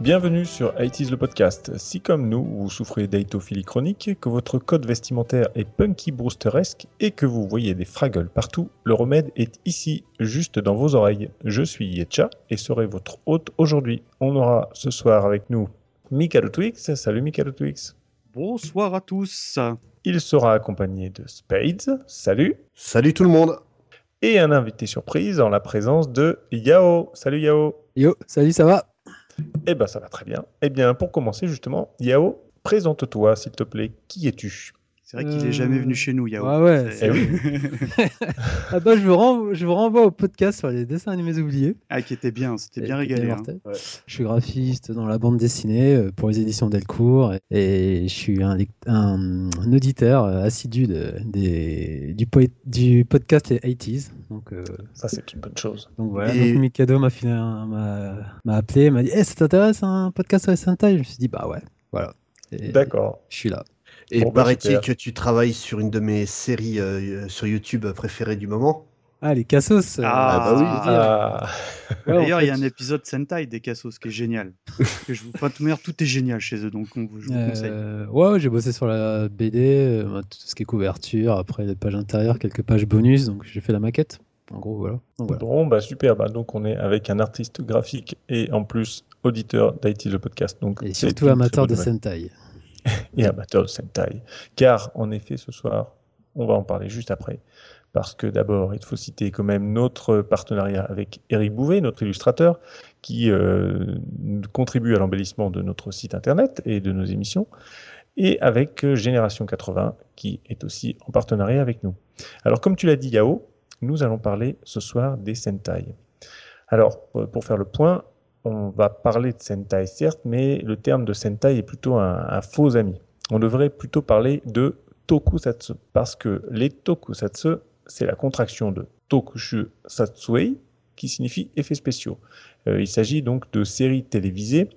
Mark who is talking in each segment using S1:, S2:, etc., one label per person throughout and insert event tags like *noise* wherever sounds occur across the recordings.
S1: Bienvenue sur IT's le podcast. Si comme nous, vous souffrez d'aitophilie chronique, que votre code vestimentaire est punky brewsteresque et que vous voyez des fraggles partout, le remède est ici, juste dans vos oreilles. Je suis Yetcha et serai votre hôte aujourd'hui. On aura ce soir avec nous Mikado Twix. Salut Mikado Twix.
S2: Bonsoir à tous.
S1: Il sera accompagné de Spades. Salut.
S3: Salut tout le monde.
S1: Et un invité surprise en la présence de Yao. Salut Yao.
S4: Yo, salut, ça va?
S1: Eh ben ça va très bien. Eh bien pour commencer justement, Yao, présente-toi s'il te plaît. Qui es-tu?
S2: C'est vrai qu'il est jamais venu chez nous, Yao.
S4: Ah ouais,
S2: C'est-. *laughs*
S4: Ah bah, je vous, renvoie, je vous renvoie au podcast sur les dessins animés oubliés.
S2: ah, qui était bien, c'était bien régalé. hein.
S3: Ouais.
S4: Je suis graphiste dans la bande dessinée euh, pour les éditions Delcourt et, je suis un, lec- un, un auditeur euh, assidu de, des, du, poé- du podcast Les 80s. Donc, euh,
S1: Ça c'est une bonne chose.
S4: donc voilà,
S3: Et-
S4: donc Mikado m'a filé un- m'a m'a appelé, m'a dit Eh, ça t'intéresse un podcast sur les Sentai? Je me suis dit Bah ouais, voilà. Et
S1: D'accord.
S4: Je suis là.
S3: Et
S1: Bon, bah,
S3: paraît-il
S1: super.
S3: que tu travailles sur une de mes séries euh, sur YouTube préférées du moment.
S4: Ah, les cassos euh,
S2: Ah,
S3: bah oui.
S1: Ah,
S2: D'ailleurs, il y a un épisode Sentai des Cassos qui est génial. *laughs* que je vous... enfin, de toute manière, tout est génial chez eux, donc on vous, je vous conseille.
S4: Euh, ouais, ouais, j'ai bossé sur la BD, euh, tout ce qui est couverture, après les pages intérieures, quelques pages bonus, donc j'ai fait la maquette. En gros, voilà. Donc, voilà.
S1: Bon, bah super. Bah, donc on est avec un artiste graphique et en plus auditeur d'IT le podcast. Donc,
S4: Et surtout amateur de. Sentai. *laughs*
S1: Et amateur de Sentai. Car en effet, ce soir, on va en parler juste après. Parce que d'abord, il faut citer quand même notre partenariat avec Eric Bouvet, notre illustrateur, qui euh, contribue à l'embellissement de notre site internet et de nos émissions, et avec euh, Génération 80, qui est aussi en partenariat avec nous. Alors, comme tu l'as dit, Yao, nous allons parler ce soir des Sentai. Alors, pour faire le point, on va parler de Sentai, certes, mais le terme de Sentai est plutôt un, un faux ami. On devrait plutôt parler de Tokusatsu, parce que les Tokusatsu, c'est la contraction de Tokushu Satsuei, qui signifie effets spéciaux. Euh, il s'agit donc de séries télévisées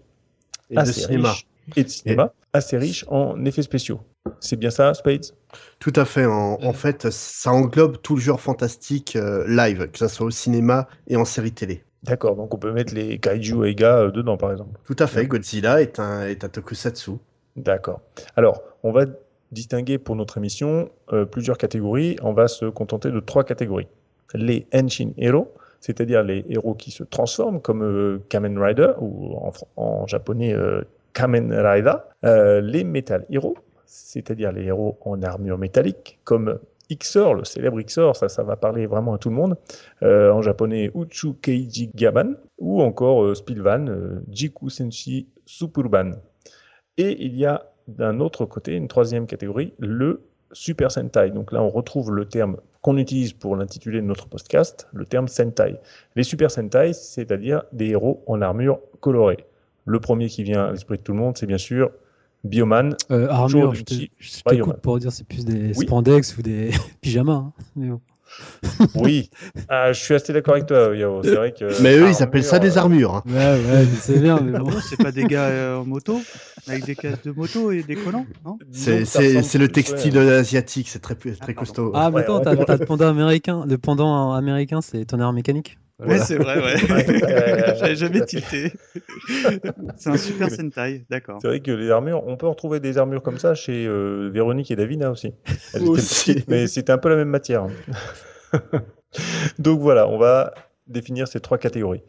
S3: Et de
S1: assez
S3: cinéma.
S1: riches et de cinéma assez riches en effets spéciaux. C'est bien ça, Spades?
S3: Tout à fait. En, en fait, ça englobe tout le genre fantastique euh, live, que ce soit au cinéma et en série télé.
S1: D'accord, donc on peut mettre les kaiju et gars euh, dedans, par exemple.
S3: Tout à fait. Godzilla est un, est un tokusatsu.
S1: D'accord. Alors, on va distinguer pour notre émission euh, plusieurs catégories. On va se contenter de trois catégories. Les Henshin Hero, c'est-à-dire les héros qui se transforment, comme euh, Kamen Rider, ou en, japonais euh, Kamen Rider. Les Metal Hero, c'est-à-dire les héros en armure métallique, comme Ixor, le célèbre Ixor, ça, ça va parler vraiment à tout le monde. Euh, en japonais, Uchu Keiji Gaban, ou encore euh, Spilvan, euh, Jiku Senshi Superban. Et il y a d'un autre côté, une troisième catégorie, le Super Sentai. Donc là, on retrouve le terme qu'on utilise pour l'intituler de notre podcast, le terme Sentai. Les Super Sentai, c'est-à-dire des héros en armure colorée. Le premier qui vient à l'esprit de tout le monde, c'est bien sûr Bioman.
S4: Euh, armure, je te, je te coupe pour dire c'est plus des
S1: Oui.
S4: spandex ou des *laughs* pyjamas. hein. Mais bon.
S1: Oui, Ah, je suis assez d'accord avec toi, Yao. C'est vrai que.
S3: Mais eux, ils
S1: armure,
S3: appellent ça des armures. hein.
S4: Ouais, ouais, sais bien, mais
S2: Ah
S4: bon.
S2: c'est pas des gars euh, en moto Avec des casques de moto et des collants Non?
S3: C'est c'est- c'est le
S1: ouais.
S3: textile asiatique. C'est très, très
S2: pardon.
S3: costaud.
S4: Ah, mais attends, t'as le pendant américain. Le pendant américain, c'est tonnerre mécanique?
S2: Ouais, c'est vrai, ouais. *laughs*
S1: Ouais, *laughs*
S2: J'avais jamais tilté. c'est un super Sentai, d'accord.
S1: C'est vrai que les armures, on peut retrouver des armures comme ça chez euh, Véronique et Davina aussi.
S3: Aussi.
S1: petites, mais c'était un peu la même matière. *laughs* Donc voilà, on va définir ces trois catégories.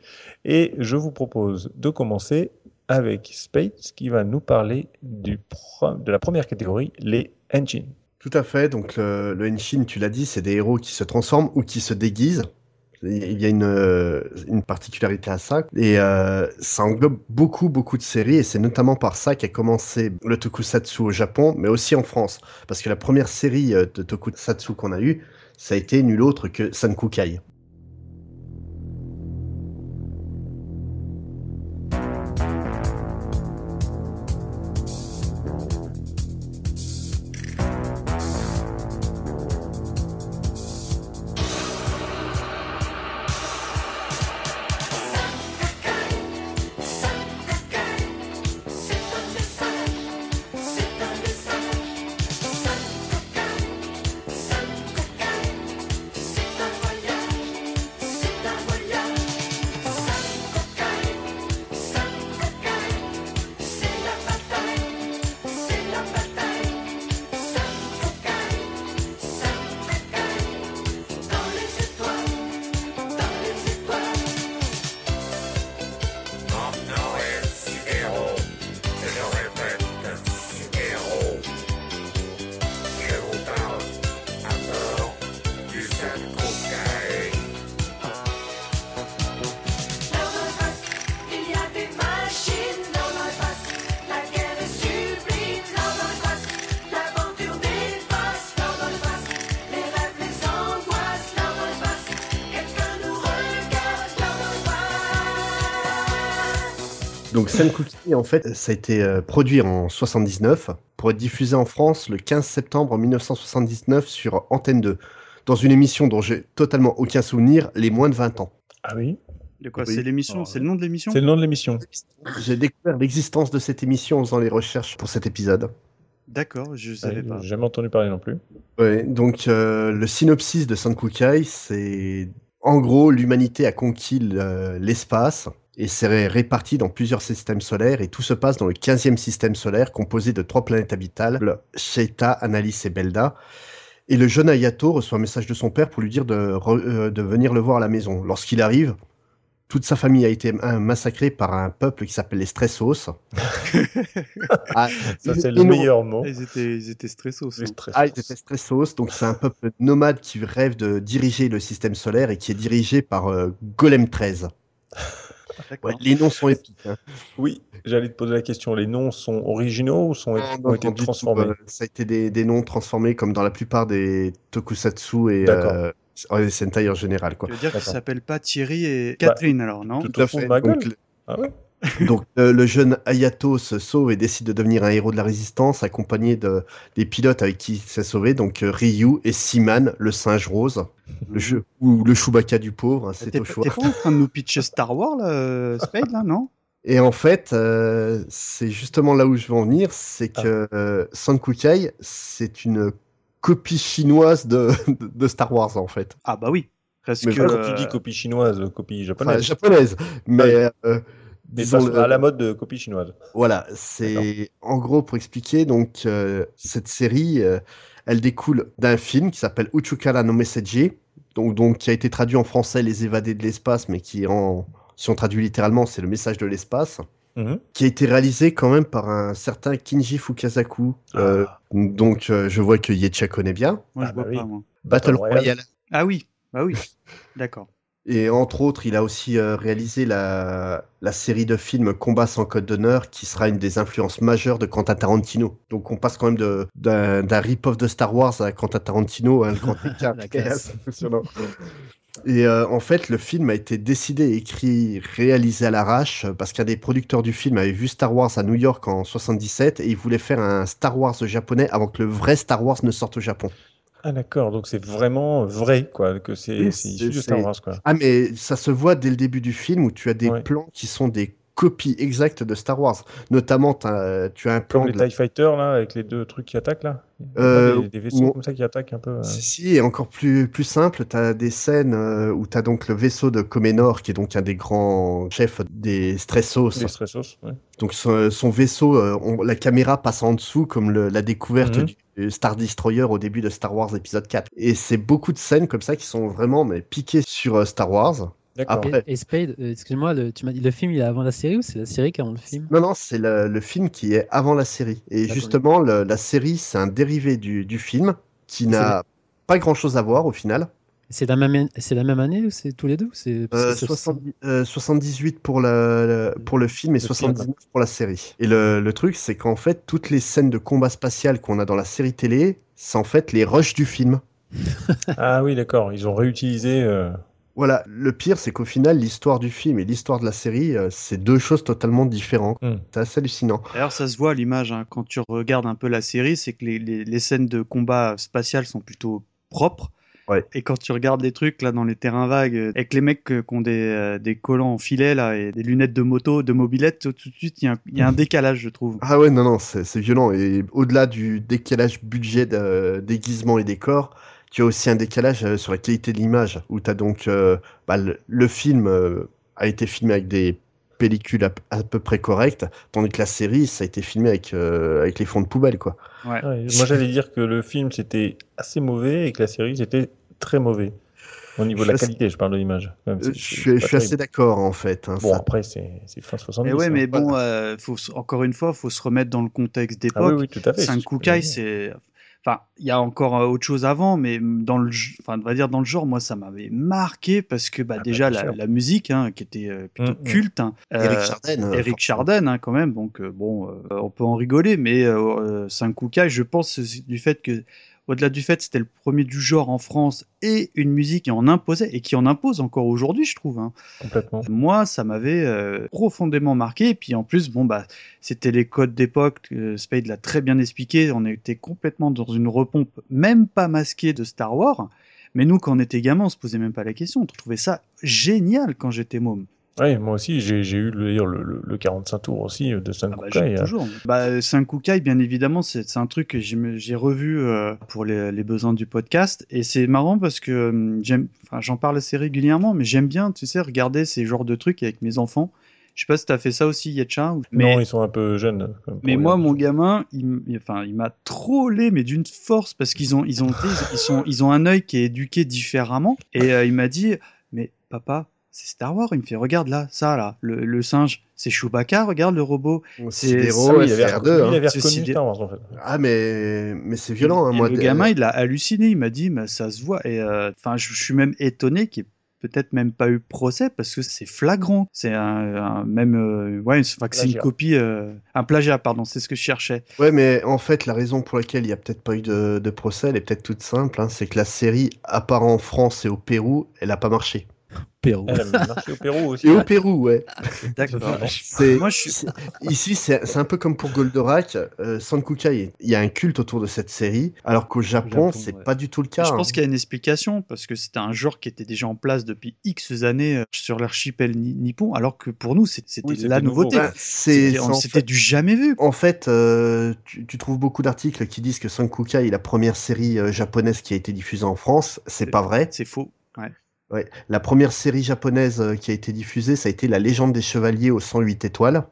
S1: Et je vous propose de commencer avec Spades qui va nous parler du de la première catégorie, les engines.
S3: Tout à fait. Donc le, le Henshin, tu l'as dit, c'est des héros qui se transforment ou qui se déguisent. Il y a une, euh, une particularité à ça. Et euh, ça englobe beaucoup, beaucoup de séries. Et c'est notamment par ça qu'a commencé le tokusatsu au Japon, mais aussi en France. Parce que la première série euh, de tokusatsu qu'on a eue, ça a été nul autre que Sankukai. Fait, ça a été euh, produit en 79 pour être diffusé en France le 15 septembre 1979 sur Antenne 2, dans une émission dont j'ai totalement aucun souvenir, les moins de 20 ans.
S1: Ah oui
S2: De quoi
S3: Oui.
S2: C'est l'émission C'est le nom de l'émission
S1: C'est le nom de l'émission.
S3: J'ai découvert l'existence de cette émission en faisant les recherches pour cet épisode.
S2: D'accord, je savais
S1: Ouais,
S2: pas.
S1: J'ai jamais entendu parler non plus.
S3: Ouais, donc euh, le synopsis de Sankukai, c'est en gros l'humanité a conquis le- l'espace et s'est ré- répartie dans plusieurs systèmes solaires et tout se passe dans le 15e système solaire composé de trois planètes habitables, Sheita, Analys et Belda. Et le jeune Ayato reçoit un message de son père pour lui dire de, re- euh, de venir le voir à la maison. Lorsqu'il arrive, toute sa famille a été massacrée par un peuple qui s'appelle les Stressos. *laughs* Ah,
S1: Ça, c'est le meilleur mot.
S2: Ils étaient, ils étaient stressos.
S1: Les
S2: hein.
S1: stress.
S3: ah, ils étaient Stressos, donc c'est un peuple nomade qui rêve de diriger le système solaire et qui est dirigé par euh, Golem 13. Ouais, les noms sont épiques. hein.
S1: Oui, j'allais te poser la question. Les noms sont originaux ou sont,
S3: Non,
S1: ont été
S3: du tout,
S1: transformés?
S3: euh, ça a été des, des noms transformés comme dans la plupart des tokusatsu et euh, ouais, Sentai en général. Quoi.
S2: Tu veux dire qu'ils
S1: D'accord.
S2: s'appellent pas Thierry et Catherine alors, non?
S1: tout
S3: à fait.
S1: de ma gueule
S3: Donc,
S1: Ah ouais? *laughs*
S3: Donc euh, le jeune Ayato se sauve et décide de devenir un héros de la résistance accompagné de, des pilotes avec qui il s'est sauvé, donc euh, Ryu et Siman, le singe rose, le jeu, ou le Chewbacca du pauvre, hein, c'est au
S2: pas
S3: choix.
S2: t'es pas en train de nous pitcher Star Wars là, euh, Spade là, non?
S3: Et en fait, euh, c'est justement là où je veux en venir, c'est que euh, Sankukai, c'est une copie chinoise de, de, de Star Wars en fait.
S2: Ah bah oui. Parce
S3: Mais
S2: que
S1: Quand tu dis copie chinoise, copie
S3: Enfin,
S1: japonaise?
S3: japonaise, mais euh,
S1: Mais
S3: disons
S1: pas à la mode de copie chinoise.
S3: Voilà, c'est en gros pour expliquer donc euh, cette série, euh, elle découle d'un film qui s'appelle Uchukara no Message, donc donc qui a été traduit en français Les évadés de l'espace, mais qui en si on traduit littéralement, c'est le message de l'espace,
S1: Mhm.
S3: qui a été réalisé quand même par un certain Kinji Fukasaku. Euh,
S1: Ah.
S3: donc euh, je vois que Yetcha connaît bien.
S2: moi
S1: Ah
S2: je
S1: bah
S2: vois
S1: oui.
S2: pas moi.
S3: Battle
S1: Royale.
S3: Royale.
S2: Ah oui, bah oui. *laughs* D'accord.
S3: Et entre autres, il a aussi euh, réalisé la, la série de films Combat sans code d'honneur, qui sera une des influences majeures de Quentin Tarantino. Donc on passe quand même d'un rip-off de Star Wars à Quentin Tarantino, un grand écart. *laughs* *laughs* Et euh, en fait, le film a été décidé, écrit, réalisé à l'arrache, parce qu'un des producteurs du film avait vu Star Wars à New York en 77 et il voulait faire un Star Wars japonais avant que le vrai Star Wars ne sorte au Japon.
S1: Ah d'accord, donc c'est vraiment vrai, quoi, que c'est issu de Star
S3: c'est-
S1: Wars, quoi.
S3: Ah, mais ça se voit dès le début du film où tu as des
S1: Ouais.
S3: plans qui sont des copies exactes de Star Wars. Notamment, tu as un plan
S1: Comme les
S3: de
S1: TIE Fighters, là, avec les deux trucs qui attaquent, là.
S3: Euh,
S1: des, des vaisseaux comme ça qui attaquent un peu. euh.
S3: Si, si, et encore plus, plus simple, tu as des scènes euh, où tu as donc le vaisseau de Comenor, qui est donc un des grands chefs des Stressos.
S1: Des stressos, ouais.
S3: Donc son, son vaisseau, euh, on- la caméra passe en dessous, comme le- la découverte
S1: Mhm.
S3: du Star Destroyer au début de Star Wars épisode 4. Et c'est beaucoup de scènes comme ça qui sont vraiment mais, piquées sur Star Wars.
S1: D'accord.
S3: Après-
S4: Et, et Spade, euh, excuse-moi, le, tu m'as dit le film il est avant la série ou c'est la série qui est avant le film?
S3: Non, non, c'est le, le film qui est avant la série. Et justement, le- la série, c'est un dérivé du, du film qui n'a pas grand-chose à voir au final.
S4: C'est la même c'est la même année ou c'est tous les deux c'est parce
S3: Euh,
S4: que ça-
S3: 70 euh, 78 pour, la, la- pour le film et
S1: Le
S3: 79 pour la série. Et le, le truc, c'est qu'en fait, toutes les scènes de combat spatial qu'on a dans la série télé, c'est en fait les rushs du film. *laughs*
S1: Ah oui, d'accord, ils ont réutilisé. euh,
S3: Voilà, le pire, c'est qu'au final, l'histoire du film et l'histoire de la série, euh, c'est deux choses totalement différentes.
S1: Hmm.
S3: C'est assez hallucinant.
S2: D'ailleurs, ça se voit à l'image hein, quand tu regardes un peu la série, c'est que les, les- les scènes de combat spatial sont plutôt propres.
S3: Ouais.
S2: Et quand tu regardes les trucs là dans les terrains vagues, euh, avec les mecs qui ont des, euh, des collants en filet là et des lunettes de moto, de mobilette, tout, tout de suite il y, a un- il y a un *laughs* décalage, je trouve.
S3: Ah ouais, non, non, c'est c'est violent. Et au-delà du décalage budget de déguisement et décor, tu as aussi un décalage euh, sur la qualité de l'image, où tu as donc euh, bah, le, le film euh, a été filmé avec des pellicules à, à peu près correctes, tandis que la série, ça a été filmé avec, euh, avec les fonds de poubelle, quoi.
S2: Ouais.
S1: ouais, moi, j'allais dire que le film c'était assez mauvais et que la série c'était très mauvais. Au niveau de la qualité, je parle de l'image.
S3: Je suis,
S1: pas
S3: je suis assez d'accord, en fait. hein,
S1: Bon,
S3: ça-
S1: après, c'est c'est fin 70.
S2: Mais ouais,
S1: hein.
S2: mais bon, euh, faut, encore une fois, faut se remettre dans le contexte
S1: Ah oui,
S2: d'époque.
S1: oui, tout à fait. c'est.
S2: Enfin, il y a encore euh, autre chose avant, mais dans le, enfin, on va dire dans le genre, moi, ça m'avait marqué parce que, bah,
S1: Ah bah,
S2: déjà, la, musique, hein, qui était euh, plutôt
S1: Mm, mm.
S2: culte. hein,
S3: Eric
S2: euh,
S3: Chardin. euh,
S2: Eric
S3: forcément.
S2: Chardin, hein, quand même. Donc, euh, bon, euh, on peut en rigoler, mais euh, euh, Senkukai, je pense, du fait que au-delà du fait c'était le premier du genre en France et une musique qui en imposait et qui en impose encore aujourd'hui, je trouve. hein.
S1: Complètement.
S2: Moi, ça m'avait euh, profondément marqué. Et puis en plus, bon bah, c'était les codes d'époque. euh, Spade l'a très bien expliqué. On était complètement dans une repompe, même pas masquée de Star Wars. Mais nous, quand on était gamin, on se posait même pas la question. On trouvait ça génial quand j'étais môme.
S1: Ouais, moi aussi, j'ai eu le, le, le, le 45 tours aussi euh, de
S2: Ah bah,
S1: Sankukai. euh,
S2: toujours. Bah, Senkukai, bien évidemment, c'est un truc que j'ai revu euh, pour les, les besoins du podcast. Et c'est marrant parce que j'aime, j'en parle assez régulièrement, mais j'aime bien, tu sais, regarder ces genres de trucs avec mes enfants. Je sais pas si t'as fait ça aussi, Yetcha. Mais,
S1: Non, ils sont un peu jeunes.
S2: mais moi, mon gamin, il, enfin, il m'a trollé, mais d'une force, parce qu'ils ont, ils ont, ils, ils sont, ils ont un œil qui est éduqué différemment. Et euh, il m'a dit, mais papa, c'est Star Wars. Il me fait, regarde là, ça là, le, le singe, c'est Chewbacca. Regarde le robot. C'est-
S3: Sidero,
S1: Ah il avait,
S3: FR2.
S1: lui, il
S3: hein.
S1: reconnu
S2: sidé-
S1: Star Wars en fait.
S3: Ah, mais, mais c'est violent. hein,
S2: Et
S3: moi,
S2: le gamin, il a halluciné. Il m'a dit, mais ça se voit. Et euh, enfin, je, je suis même étonné qu'il n'y ait peut-être même pas eu procès parce que c'est flagrant. C'est un, un- même, euh, ouais, c'est une
S1: Plagiat.
S2: copie, euh, un plagiat, pardon. C'est ce que je cherchais.
S3: Ouais, mais en fait, la raison pour laquelle il n'y a peut-être pas eu de, de procès, elle est peut-être toute simple. hein, c'est que la série, à part en France et au Pérou, elle n'a pas marché.
S4: Pérou.
S1: Elle a marché au Pérou aussi.
S3: Et au Pérou, ouais.
S2: D'accord.
S3: C'est,
S2: Moi, je suis-
S3: c'est- Ici, c'est un peu comme pour Goldorak. Euh, Sankukai, il y a un culte autour de cette série, alors qu'au Japon,
S4: Japon,
S3: c'est
S4: ouais.
S3: pas du tout le cas.
S2: je
S3: hein.
S2: pense qu'il y a une explication parce que c'était un genre qui était déjà en place depuis X années euh, sur l'archipel ni- nippon, alors que pour nous, c'était
S1: Oui,
S2: la
S1: nouveau,
S2: nouveauté. C'était
S3: fait-
S2: du jamais vu.
S3: En fait, euh, tu, tu trouves beaucoup d'articles qui disent que Sankukai est la première série euh, japonaise qui a été diffusée en France. C'est pas vrai.
S2: C'est faux. Ouais.
S3: Ouais. La première série japonaise euh, qui a été diffusée, ça a été La Légende des Chevaliers aux 108 étoiles.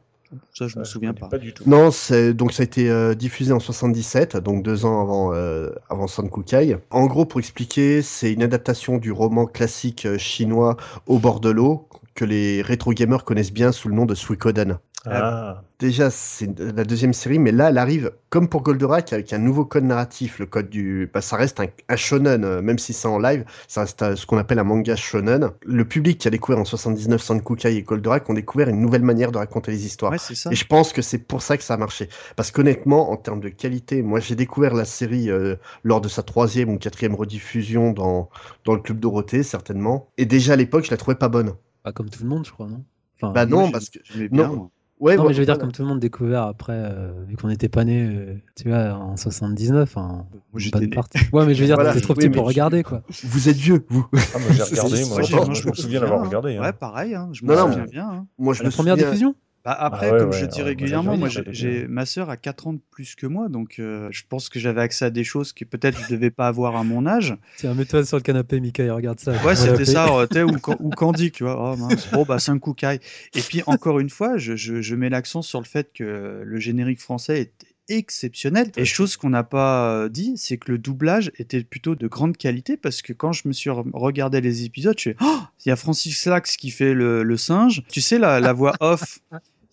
S2: Ça, je me
S1: Ouais,
S2: souviens
S1: connais
S2: pas.
S1: du tout.
S3: Non, c'est donc ça a été euh, diffusé en 77, donc deux ans avant euh, avant Sankukai. En gros, pour expliquer, c'est une adaptation du roman classique euh, chinois Au bord de l'eau que les rétro gamers connaissent bien sous le nom de Suikoden.
S1: Ah,
S3: Déjà, c'est la deuxième série, mais là, elle arrive comme pour Goldorak avec un nouveau code narratif. Le code du, bah, ça reste un, un shonen, euh, même si c'est en live, ça reste euh, ce qu'on appelle un manga shonen. Le public qui a découvert en 79 Sankukai et Goldorak ont découvert une nouvelle manière de raconter les histoires.
S2: Ouais, c'est ça.
S3: Et je pense que c'est pour ça que ça a marché. Parce qu'honnêtement, en termes de qualité, moi j'ai découvert la série euh, lors de sa troisième ou quatrième rediffusion dans, dans le Club Dorothée, certainement. Et déjà à l'époque, je la trouvais pas bonne.
S4: Pas comme tout le monde, je crois, non? Enfin,
S3: Bah non, parce que.
S2: bien,
S3: non.
S2: moi.
S3: Ouais,
S4: non, mais je veux dire, comme tout le monde découvert après, euh, vu qu'on n'était pas né, euh, tu vois, en 79, en
S2: Moi,
S4: une
S2: j'étais
S4: bonne
S2: né.
S4: partie. Ouais, mais je veux dire,
S3: Voilà.
S4: t'étais trop
S3: Oui,
S4: petit pour regarder, quoi.
S3: Vous êtes vieux, vous.
S1: Ah, moi j'ai *laughs* regardé, moi, je,
S3: moi,
S1: je
S3: je
S1: me souviens d'avoir regardé. hein.
S2: Ouais, pareil. Hein. Je me souviens bien. hein.
S3: Moi, je
S4: La
S3: me
S4: première
S3: souviens-
S4: diffusion
S2: Bah, après,
S1: ouais,
S2: comme
S1: ouais,
S2: je dis régulièrement, moi, j'ai- ma sœur a 4 ans de plus que moi, donc euh, je pense que j'avais accès à des choses que peut-être je devais pas avoir à mon âge. *laughs*
S4: Tiens, mets-toi sur le canapé, Mika, et regarde ça.
S2: Ouais, c'était ça, euh, ou, *laughs* ou Candy, tu vois. Oh mince, bon, bah, Sankukai. Et puis, encore une fois, je, je, je mets l'accent sur le fait que le générique français est exceptionnel. Et chose qu'on n'a pas euh, dit, c'est que le doublage était plutôt de grande qualité parce que quand je me suis re- regardé les épisodes, je fais Oh, il y a Francis Lax qui fait le, le singe. Tu sais, la, la voix off.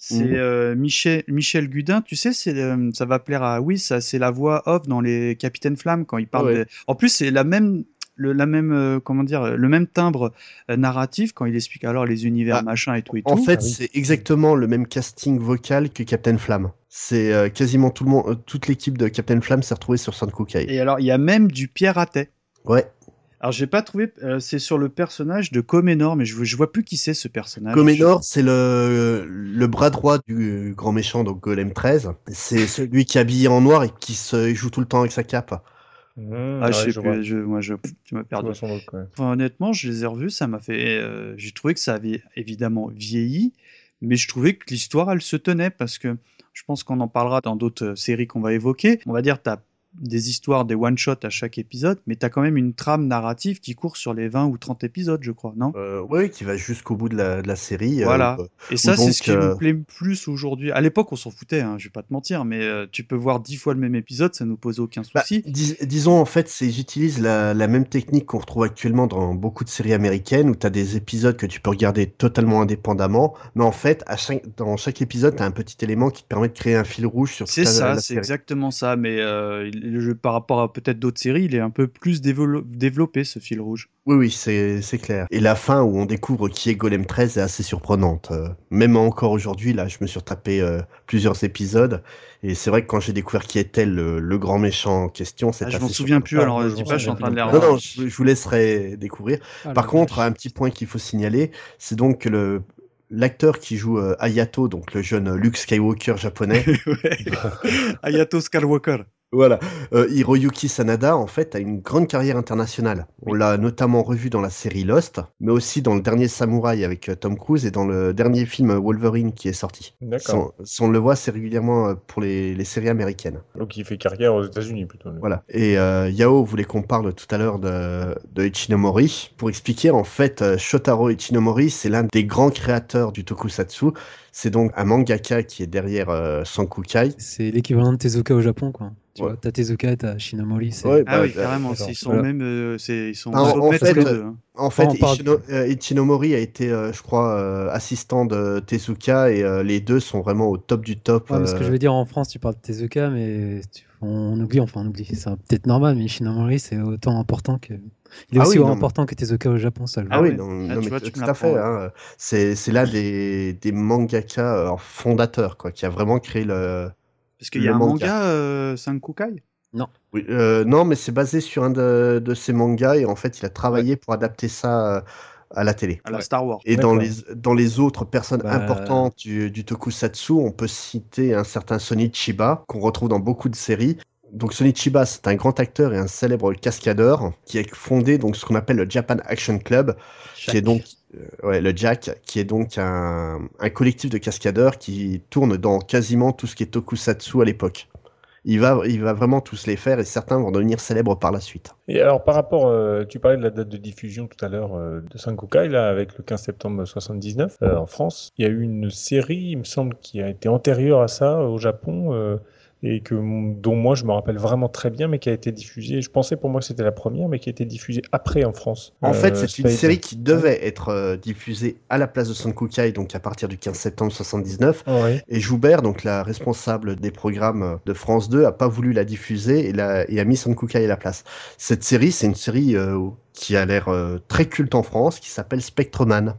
S2: C'est
S3: Mhm.
S2: euh, Michel, Michel Gudin, tu sais, c'est euh, ça va plaire à oui, ça c'est la voix off dans les Capitaines Flammes quand il parle.
S3: Ouais.
S2: des- En plus, c'est la même, le, la même, euh, comment dire, le même timbre euh, narratif quand il explique alors les univers
S3: Ah,
S2: machin et tout et
S3: En
S2: tout.
S3: fait,
S1: Ah oui.
S3: c'est exactement le même casting vocal que Captain Flamme. C'est euh, quasiment tout le monde, euh, toute l'équipe de Captain Flamme s'est retrouvée sur Sankukai.
S2: Et alors, il y a même du Pierre Ratet.
S3: Ouais.
S2: Alors, j'ai pas trouvé, euh, c'est sur le personnage de Comenor, mais je, je vois plus qui c'est ce personnage.
S3: Comenor, c'est le, le bras droit du grand méchant, donc Golem 13. C'est celui qui est habillé en noir et qui se joue tout le temps avec sa cape.
S1: Mmh,
S2: Ah,
S1: ouais,
S2: je sais
S1: je
S2: plus, je, moi, je, tu m'as perdu.
S1: vois son look, ouais.
S2: Enfin, honnêtement, je les ai revus, ça m'a fait. euh, j'ai trouvé que ça avait évidemment vieilli, mais je trouvais que l'histoire, elle se tenait parce que je pense qu'on en parlera dans d'autres euh, séries qu'on va évoquer. On va dire, tu as des histoires, des one-shots à chaque épisode, mais tu as quand même une trame narrative qui court sur les 20 ou 30 épisodes, je crois, non?
S3: Euh, ouais, qui va jusqu'au bout de la, de la série. euh,
S2: Voilà.
S3: euh,
S2: Et ça, c'est ce qui
S3: euh,
S2: me plaît le plus aujourd'hui. À l'époque, on s'en foutait, hein, je vais pas te mentir, mais tu peux voir dix fois le même épisode, ça nous pose aucun
S3: bah,
S2: souci.
S3: dis- disons en fait, c'est j'utilise la, la même technique qu'on retrouve actuellement dans beaucoup de séries américaines où tu as des épisodes que tu peux regarder totalement indépendamment, mais en fait, à chaque, dans chaque épisode, tu as un petit élément qui te permet de créer un fil rouge sur toute
S2: C'est ça, c'est exactement ça. Mais euh, le jeu, par rapport à peut-être d'autres séries, il est un peu plus dévelop- développé ce fil rouge.
S3: Oui, oui, c'est clair. Et la fin où on découvre qui est Golem 13 est assez surprenante. Euh, même encore aujourd'hui, là, je me suis retapé euh, plusieurs épisodes. Et c'est vrai que quand j'ai découvert qui était le, le grand méchant en question, c'est
S2: Ah, je m'en souviens plus, alors je dis
S1: je
S2: pas, je suis en train de les
S1: souviens
S3: Non, non, je, je vous laisserai découvrir.
S4: Ah,
S3: Par contre, un petit point qu'il faut signaler, c'est donc que le l'acteur qui joue euh, Ayato, donc le jeune Luke Skywalker japonais, *laughs*
S2: Ouais. *laughs* Ayato Skywalker.
S3: Voilà, euh, Hiroyuki Sanada, en fait, a une grande carrière internationale. On l'a notamment revu dans la série Lost, mais aussi dans le dernier Samouraï avec euh, Tom Cruise et dans le dernier film Wolverine qui est sorti.
S1: D'accord.
S3: Si on, si on le voit, c'est régulièrement euh, pour les, les séries américaines.
S1: Donc il fait carrière aux États-Unis plutôt. lui.
S3: Voilà. Et euh, Yao voulait qu'on parle tout à l'heure de, de Ichinomori. Pour expliquer, en fait, euh, Shotaro Ichinomori, c'est l'un des grands créateurs du tokusatsu. C'est donc un mangaka qui est derrière euh, Sankukai.
S4: C'est l'équivalent de Tezuka au Japon, quoi. Tu
S3: Ouais.
S4: vois, t'as Tezuka, t'as Shinomori. c'est-
S3: Ouais,
S2: Ah
S3: bah,
S2: oui,
S3: bah,
S2: carrément. Ils sont
S3: Voilà.
S2: même, euh, ils sont
S3: Ah, en- fait, euh,
S2: deux, hein.
S3: En fait, Ichino- euh, Ichinomori a été, euh, je crois, euh, assistant de Tezuka et euh, les deux sont vraiment au top du top.
S4: Ouais, ce que je veux dire, en France, tu parles de Tezuka, mais tu- on oublie, enfin on oublie. C'est peut-être normal, mais Shinomori, c'est autant important que. Il est
S3: Ah
S4: aussi
S3: oui, non,
S4: important que Tezuka au Japon, ça. le
S3: Ah oui, non,
S2: Ah,
S3: non,
S2: tu
S3: mais
S2: vois,
S3: tout
S2: tu
S3: à fait.
S2: l'apprends,
S3: hein. C'est l'un des, des mangaka euh, fondateurs, quoi, qui a vraiment créé le.
S2: Parce qu'il y a un
S3: manga.
S2: manga, euh, Sankukai?
S3: Oui, euh, non, mais c'est basé sur un de, de ses mangas et en fait, il a travaillé pour adapter ça euh, à la télé.
S2: à la. Star Wars.
S3: Et dans
S1: D'accord.
S3: les, dans les autres personnes
S4: Bah,
S3: importantes du, du tokusatsu, on peut citer un certain Sonny Chiba, qu'on retrouve dans beaucoup de séries. Donc Sonny Chiba, c'est un grand acteur et un célèbre cascadeur qui a fondé donc ce qu'on appelle le Japan Action Club, qui est donc euh, ouais, le Jack, qui est donc un, un collectif de cascadeurs qui tourne dans quasiment tout ce qui est tokusatsu à l'époque. Il va, il va vraiment tous les faire et certains vont devenir célèbres par la suite.
S1: Et alors par rapport, euh, tu parlais de la date de diffusion tout à l'heure euh, de Sankukai, là, avec le 15 septembre 79 euh, en France. Il y a eu une série, il me semble, qui a été antérieure à ça au Japon. Et que dont moi je me rappelle vraiment très bien, mais qui a été diffusée. Je pensais pour moi que c'était la première, mais qui a été diffusée après en France.
S3: En fait,
S1: Euh,
S3: c'est une série qui devait être euh, diffusée à la place de Sankukai, donc à partir du 15 septembre 79.
S1: Ouais.
S3: Et Joubert, donc la responsable des programmes de France 2, a pas voulu la diffuser et, la- et a mis Sankukai à la place. Cette série, c'est une série euh, qui a l'air euh, très culte en France, qui s'appelle Spectreman.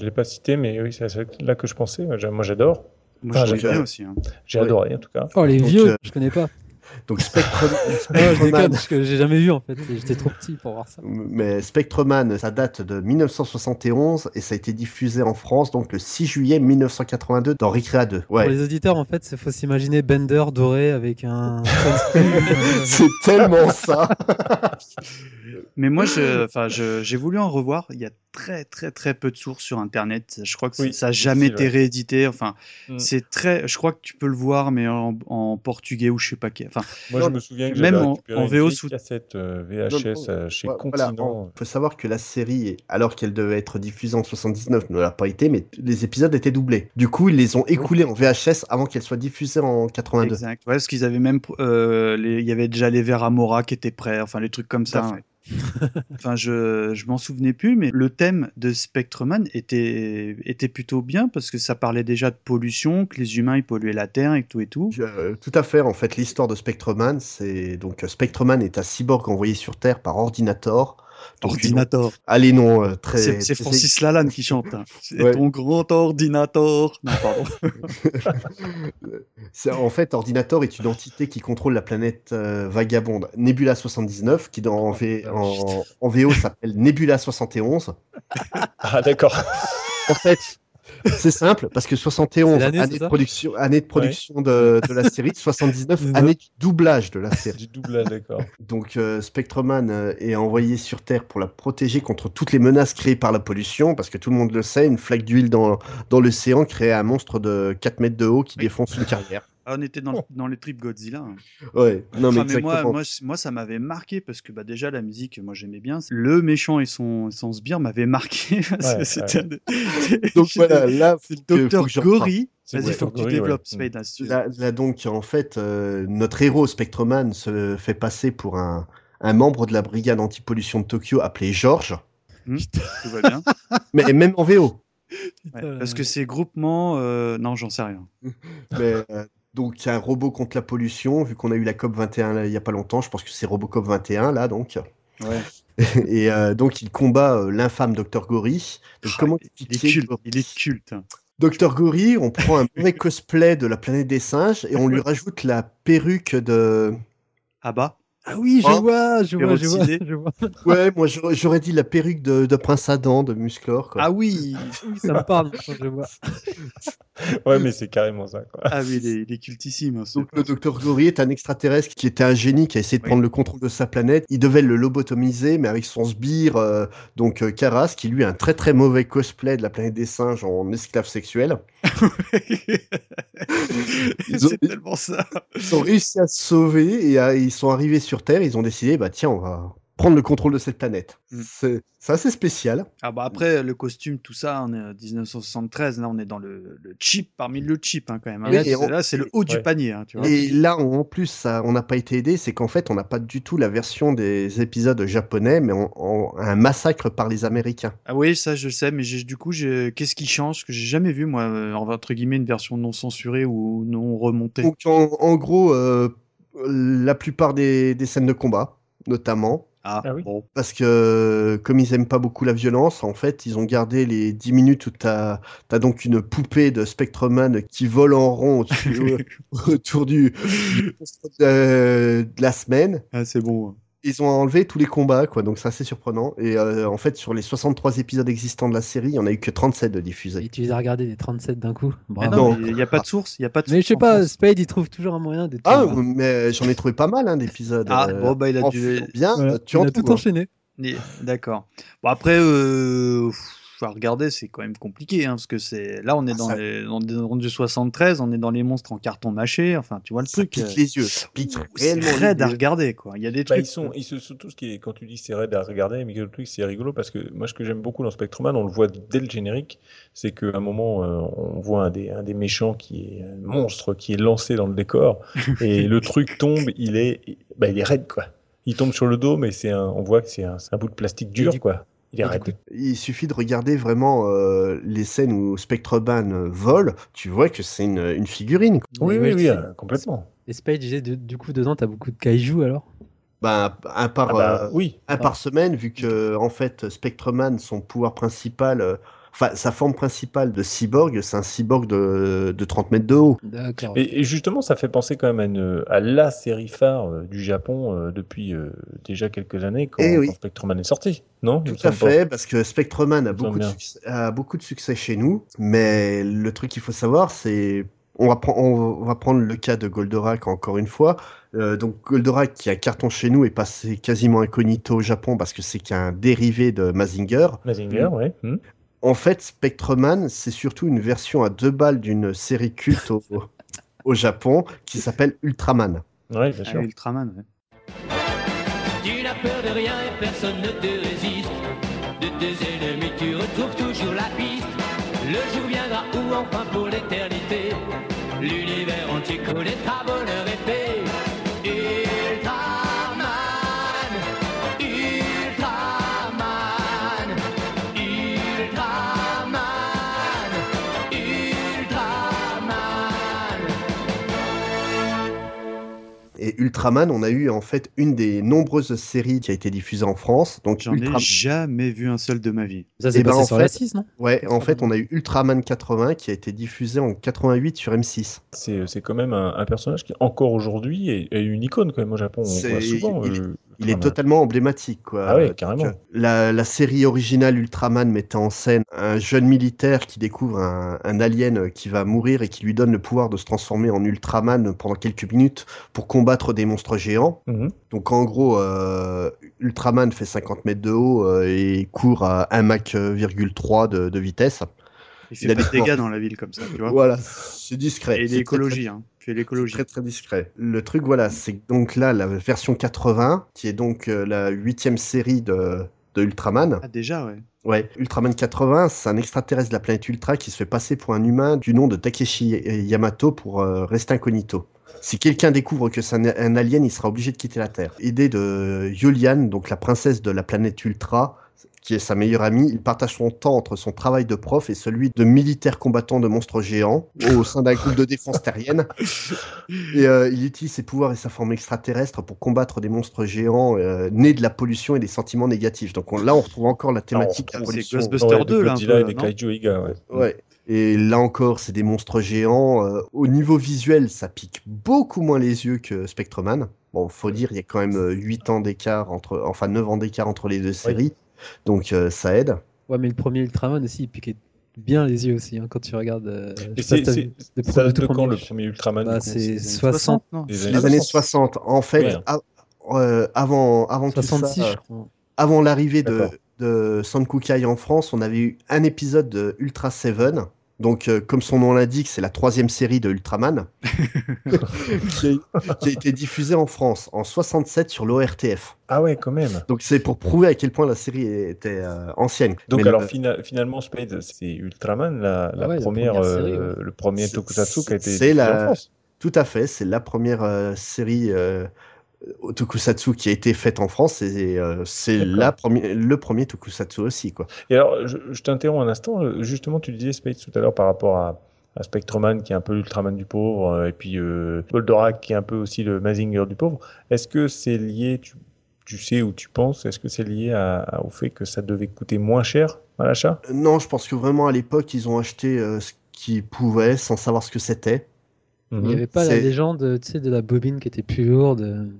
S1: Je l'ai pas cité, mais oui, c'est là que je pensais. Moi, j'a- moi, j'adore.
S2: Moi,
S1: j'ai-
S2: l'aime bien aussi. hein.
S1: J'ai
S3: Ouais.
S1: adoré, en tout cas.
S4: Oh, les
S3: Donc,
S4: vieux,
S3: euh,
S4: je connais pas.
S3: Donc Spectre- *laughs*
S4: Non, je
S3: Spectreman,
S4: déconne, parce que j'ai jamais vu en fait. J'étais trop petit pour voir ça.
S3: mais Spectreman, ça date de 1971 et ça a été diffusé en France donc le 6 juillet 1982 dans Recrea 2. Ouais.
S4: Pour les auditeurs, en fait, il faut s'imaginer Bender doré avec un. *laughs*
S3: C'est tellement ça. *laughs*
S2: Mais moi, je, enfin, j'ai voulu en revoir. Il y a très, très, très peu de sources sur Internet. Je crois que
S1: Oui,
S2: ça n'a jamais été réédité. Enfin,
S1: Mm.
S2: c'est très. Je crois que tu peux le voir, mais en, en portugais ou je sais pas quel. Enfin,
S1: Moi,
S3: Non,
S1: je me souviens que
S2: même
S1: j'avais
S2: en- en
S1: une
S2: VO sous-
S1: cassette euh, VHS euh, chez
S3: voilà,
S1: Continent.
S3: Il faut savoir que la série, alors qu'elle devait être diffusée en 79, ne l'a pas été, mais les épisodes étaient doublés. Du coup, ils les ont écoulés en VHS avant qu'elle soit diffusée en 82.
S2: exact. Ouais, parce qu'ils avaient même. euh, Il y avait déjà les verres Amora qui étaient prêts. Enfin, les trucs comme ça. Enfin, je, je m'en souvenais plus, mais le thème de Spectreman était, était plutôt bien parce que ça parlait déjà de pollution, que les humains polluaient la Terre et tout et tout.
S3: Tout à fait. En fait, l'histoire de Spectreman, c'est donc Spectreman est un cyborg envoyé sur Terre par Ordinator Donc,
S2: Ordinator.
S3: Allez, non, euh, très.
S2: C'est Francis Lalanne qui chante. hein. *laughs* C'est
S3: Ouais.
S2: ton grand ordinator. Non, pardon. *laughs*
S3: C'est- En fait, Ordinator est une entité qui contrôle la planète euh, vagabonde Nebula 79, qui dans, en, V- en, en VO s'appelle Nebula 71.
S1: Ah, d'accord.
S3: En fait, c'est simple, parce que 71,
S4: C'est l'année,
S3: année,
S4: c'est
S3: de production, année de production de, de la série, 79,
S4: Mhm.
S3: année du doublage de la série.
S1: Du doublage, d'accord.
S3: Donc euh, Spectreman euh, est envoyé sur Terre pour la protéger contre toutes les menaces créées par la pollution, parce que tout le monde le sait, une flaque d'huile dans, dans l'océan crée un monstre de 4 mètres de haut qui défonce une carrière.
S2: Ah, on était dans, le- dans les tripes Godzilla. hein.
S3: Ouais, non mais
S2: mais moi,
S3: exactement.
S2: moi, c- moi, ça m'avait marqué parce que bah, déjà la musique, moi j'aimais bien. Le méchant et son, son sbire m'avait marqué. *laughs* parce que
S1: Ouais,
S2: c'était un de- *laughs*
S3: Donc voilà, là, *laughs*
S2: C'est le docteur Gory.
S1: C'est
S2: Vas-y,
S1: le
S2: faut
S1: Dr.
S2: que tu
S1: Gory,
S2: développes,
S1: ouais.
S2: Spade. hein, si tu veux.
S3: Là, là, donc, en fait, euh, notre héros Spectreman se fait passer pour un, un membre de la brigade anti-pollution de Tokyo appelé George,
S2: Tout va bien.
S3: mais même en VO.
S2: Ouais, Parce que c'est groupement. euh, Non, j'en sais rien.
S3: Mais, euh, donc, il y a un robot contre la pollution, vu qu'on a eu la COP 21 là, il y a pas longtemps, je pense que c'est Robocop 21 là, donc.
S2: Ouais. *laughs*
S3: Et euh, donc, il combat euh, l'infâme Dr. Gory. Donc, comment
S2: Ah, il est culte. Il est culte.
S3: Dr. Gory, on prend un mauvais *laughs* cosplay de la planète des singes et on lui rajoute la perruque de.
S2: Ah bah
S4: Ah oui, je
S3: Oh,
S4: vois, je vois, je vois,
S2: Péroxydé.
S4: je vois. *laughs*
S3: Ouais, moi j'aurais dit la perruque de, de Prince Adam, de Musclor. Quoi.
S2: Ah oui
S4: Oui, ça me parle quand *laughs* je vois.
S1: Ouais, mais c'est carrément ça, quoi.
S2: Ah oui, il est, il est cultissime. hein,
S3: Donc le docteur Gory est un extraterrestre qui était un génie qui a essayé de
S2: Oui.
S3: prendre le contrôle de sa planète. Il devait le lobotomiser, mais avec son sbire, euh, donc euh, Karas, qui lui a un très très mauvais cosplay de la planète des singes en esclave sexuel. *laughs* Ils ont-
S2: c'est tellement ça.
S3: Ils ont réussi à se sauver et à- ils sont arrivés sur Terre. Ils ont décidé, bah tiens, on va prendre le contrôle de cette planète.
S2: Mm.
S3: C'est assez spécial.
S2: Ah bah après, le costume, tout ça, on est en 1973, là on est dans le, le cheap parmi le cheap hein, quand même. hein.
S3: Oui,
S2: Là, c'est-
S3: on-
S2: là, c'est le haut du panier, hein, tu vois.
S3: Et là, en plus, ça, on n'a pas été aidé, c'est qu'en fait, on n'a pas du tout la version des épisodes japonais, mais on, on- un massacre par les Américains.
S2: Ah oui, ça je sais, mais j'ai- du coup, j'ai- qu'est-ce qui change que j'ai jamais vu moi, euh, entre guillemets, une version non censurée ou non remontée?
S3: Donc, en, en gros, euh, la plupart des, des scènes de combat, notamment,
S2: Ah,
S1: Ah oui.
S2: bon.
S3: parce que comme ils aiment pas beaucoup la violence, en fait, ils ont gardé les 10 minutes où t'as as donc une poupée de Spectreman qui vole en rond *laughs* autour du, de, de la semaine.
S2: Ah, c'est bon.
S3: Ils ont enlevé tous les combats, quoi, donc c'est assez surprenant. Et euh, en fait, sur les 63 épisodes existants de la série, il y en a eu que 37 de diffusés.
S4: Et tu les as regardés les 37 d'un coup? Bravo.
S2: il n'y a pas de source, il y a pas de
S4: Mais je sais pas,
S2: France.
S4: Spade il trouve toujours un moyen de.
S3: Ah,
S4: tout-
S3: mais j'en ai trouvé pas mal hein, d'épisodes.
S2: Ah,
S3: euh,
S2: bon, bah il a dû.
S3: bien,
S4: Voilà,
S3: tu
S4: il
S3: en
S4: a tout
S3: trouves, hein.
S4: enchaîné.
S2: D'accord. Bon après, euh, à regarder, c'est quand même compliqué, hein, parce que c'est là, on est
S3: Ah,
S2: dans
S3: ça-
S2: les dans, du 73, on est dans les monstres en carton mâché. Enfin, tu vois le
S3: Ça
S2: truc.
S3: pique
S2: euh,
S3: les yeux, ça pique réellement
S2: raide à regarder, quoi. Il y a des
S1: Bah,
S2: trucs.
S1: ils sont, ils se, surtout ce qui est, quand tu dis c'est raide à regarder, mais le truc c'est rigolo parce que moi ce que j'aime beaucoup dans Spectreman, on le voit dès le générique, c'est qu'à un moment euh, on voit un des, un des méchants qui est un monstre qui est lancé dans le décor *laughs* et le truc tombe, il est, bah, il est raide quoi. Il tombe sur le dos, mais c'est un, on voit que c'est un, bout de plastique dur
S4: du-
S1: quoi. Il est
S4: coup,
S3: Il suffit de regarder vraiment euh, les scènes où Spectreman euh, vole, tu vois que c'est une, une figurine.
S1: Oui, oui, oui, euh, complètement.
S4: Et Spade, du coup, dedans, t'as beaucoup de kaiju alors?
S3: Ben, un par,
S1: Ah bah,
S3: euh,
S1: oui.
S3: un par semaine, vu que en fait Spectreman, son pouvoir principal, euh, enfin sa forme principale de cyborg, c'est un cyborg de, de 30 mètres de haut.
S1: Et, et justement, ça fait penser quand même à, une- à la série phare euh, du Japon euh, depuis euh, déjà quelques années quand,
S3: Eh oui.
S1: quand Spectreman est sorti, non?
S3: Tout à
S1: pas.
S3: fait, parce que Spectreman a beaucoup, de succès, a beaucoup de succès chez nous, mais le truc qu'il faut savoir, c'est on va, on va prendre le cas de Goldorak encore une fois. Euh, donc Goldorak qui a carton chez nous est passé quasiment incognito au Japon parce que c'est qu'un dérivé de Mazinger.
S1: Mazinger,
S3: Mm.
S1: ouais. Hmm.
S3: En fait, Spectreman, c'est surtout une version à deux balles d'une série culte au, *laughs* au Japon qui s'appelle Ultraman.
S1: Ouais, bien
S2: Ah,
S1: sûr.
S2: Ultraman, ouais.
S5: Tu n'as peur de rien et personne ne te résiste. De tes ennemis, tu retrouves toujours la piste. Le jour viendra où enfin pour l'éternité, l'univers entier connaîtra bonheur et paix. Ultraman. Ultraman,
S3: on a eu en fait une des nombreuses séries qui a été diffusée en France. Donc
S2: J'en
S3: Ultra-
S2: ai jamais vu un seul de ma vie.
S4: Ça, c'est
S3: Eh ben,
S4: passé
S3: en
S4: sur la
S3: fait-
S4: 6, non?
S3: Ouais, en fait, on a eu Ultraman 80 qui a été diffusé en 88 sur M6.
S1: C'est c'est quand même un, un personnage qui, encore aujourd'hui, est, est une icône quand même au Japon. On
S3: C'est-
S1: voit souvent.
S3: il-
S1: euh,
S3: Il est
S1: Ultraman.
S3: totalement emblématique, quoi.
S1: Ah ouais, carrément.
S3: euh, La, la série originale Ultraman mettait en scène un jeune militaire qui découvre un, un alien qui va mourir et qui lui donne le pouvoir de se transformer en Ultraman pendant quelques minutes pour combattre des monstres géants.
S1: Mhm.
S3: Donc en gros, euh, Ultraman fait 50 mètres de haut euh, et court à 1 Mach 3 de, de vitesse.
S2: Il
S3: Il
S2: fait
S3: a
S2: pas
S3: des
S2: de dégâts dans la ville comme ça, tu vois.
S3: Voilà, c'est discret.
S2: Et l'écologie, hein. L'écologie.
S3: Très très discret. Le truc voilà, c'est que donc là la version 80, qui est donc euh, la huitième série de, de Ultraman.
S2: Ah, déjà, ouais.
S3: Ouais, Ultraman 80, c'est un extraterrestre de la planète Ultra qui se fait passer pour un humain du nom de Takeshi Yamato pour euh, rester incognito. Si quelqu'un découvre que c'est un, un alien, il sera obligé de quitter la Terre. Idée de Yulian, donc la princesse de la planète Ultra, qui est sa meilleure amie. Il partage son temps entre son travail de prof et celui de militaire combattant de monstres géants au sein d'un groupe de défense terrienne. Et euh, il utilise ses pouvoirs et sa forme extraterrestre pour combattre des monstres géants euh, nés de la pollution et des sentiments négatifs. Donc on- là, on retrouve encore la thématique de la
S2: c'est
S3: pollution.
S2: Ghostbusters.
S1: Ouais,
S2: 2,
S1: des
S2: là, un
S1: Godzilla
S2: peu,
S1: et des
S2: non
S1: Kaiju Iga, ouais.
S3: Ouais. Et là encore, c'est des monstres géants. Euh, au niveau visuel, ça pique beaucoup moins les yeux que Spectreman. Bon, faut dire, il y a quand même euh, 8 ans d'écart entre, enfin 9 ans d'écart entre les deux séries. Donc euh, ça aide.
S4: Ouais, mais le premier Ultraman aussi, il piquait bien les yeux aussi, hein, quand tu regardes. euh,
S1: c'est- Ça
S4: premier-
S1: date
S4: tout
S1: de quand le premier Ultraman
S4: Bah, c'est
S2: Les années
S4: 60,
S2: non
S1: Les
S3: années 60. En fait,
S1: Ouais.
S3: euh, avant, avant tout
S4: 66,
S3: ça,
S4: je crois.
S3: avant l'arrivée de, de Sankukai en France, on avait eu un épisode de Ultra Seven. Donc, euh, comme son nom l'indique, c'est la troisième série de Ultraman *laughs* qui, a, qui a été diffusée en France en 67 sur l'ORTF.
S1: Ah ouais, quand même.
S3: Donc, c'est pour prouver à quel point la série était euh, ancienne.
S1: Donc
S3: Mais
S1: alors
S3: le-
S1: fina- finalement Spade, c'est Ultraman, la, la
S4: Ah ouais, la
S1: première,
S4: première série,
S1: euh, le premier tokusatsu qui a été diffusé
S3: la-
S1: en France.
S3: tout à fait, c'est la première euh, série euh, tokusatsu qui a été faite en France et euh, c'est
S1: D'accord.
S3: la première, le premier tokusatsu aussi, quoi.
S1: Et alors, je, je t'interromps un instant. euh, Justement, tu disais Spade tout à l'heure par rapport à, à Spectreman qui est un peu l'Ultraman du pauvre, euh, et puis euh, Goldorak qui est un peu aussi le Mazinger du pauvre. Est-ce que c'est lié, tu, tu sais ou tu penses, est-ce que c'est lié à- à- au fait que ça devait coûter moins cher à l'achat?
S3: Non, je pense que vraiment à l'époque, ils ont acheté euh, ce qu'ils pouvaient sans savoir ce que c'était.
S4: Il n'y avait pas la légende de la bobine qui était plus lourde.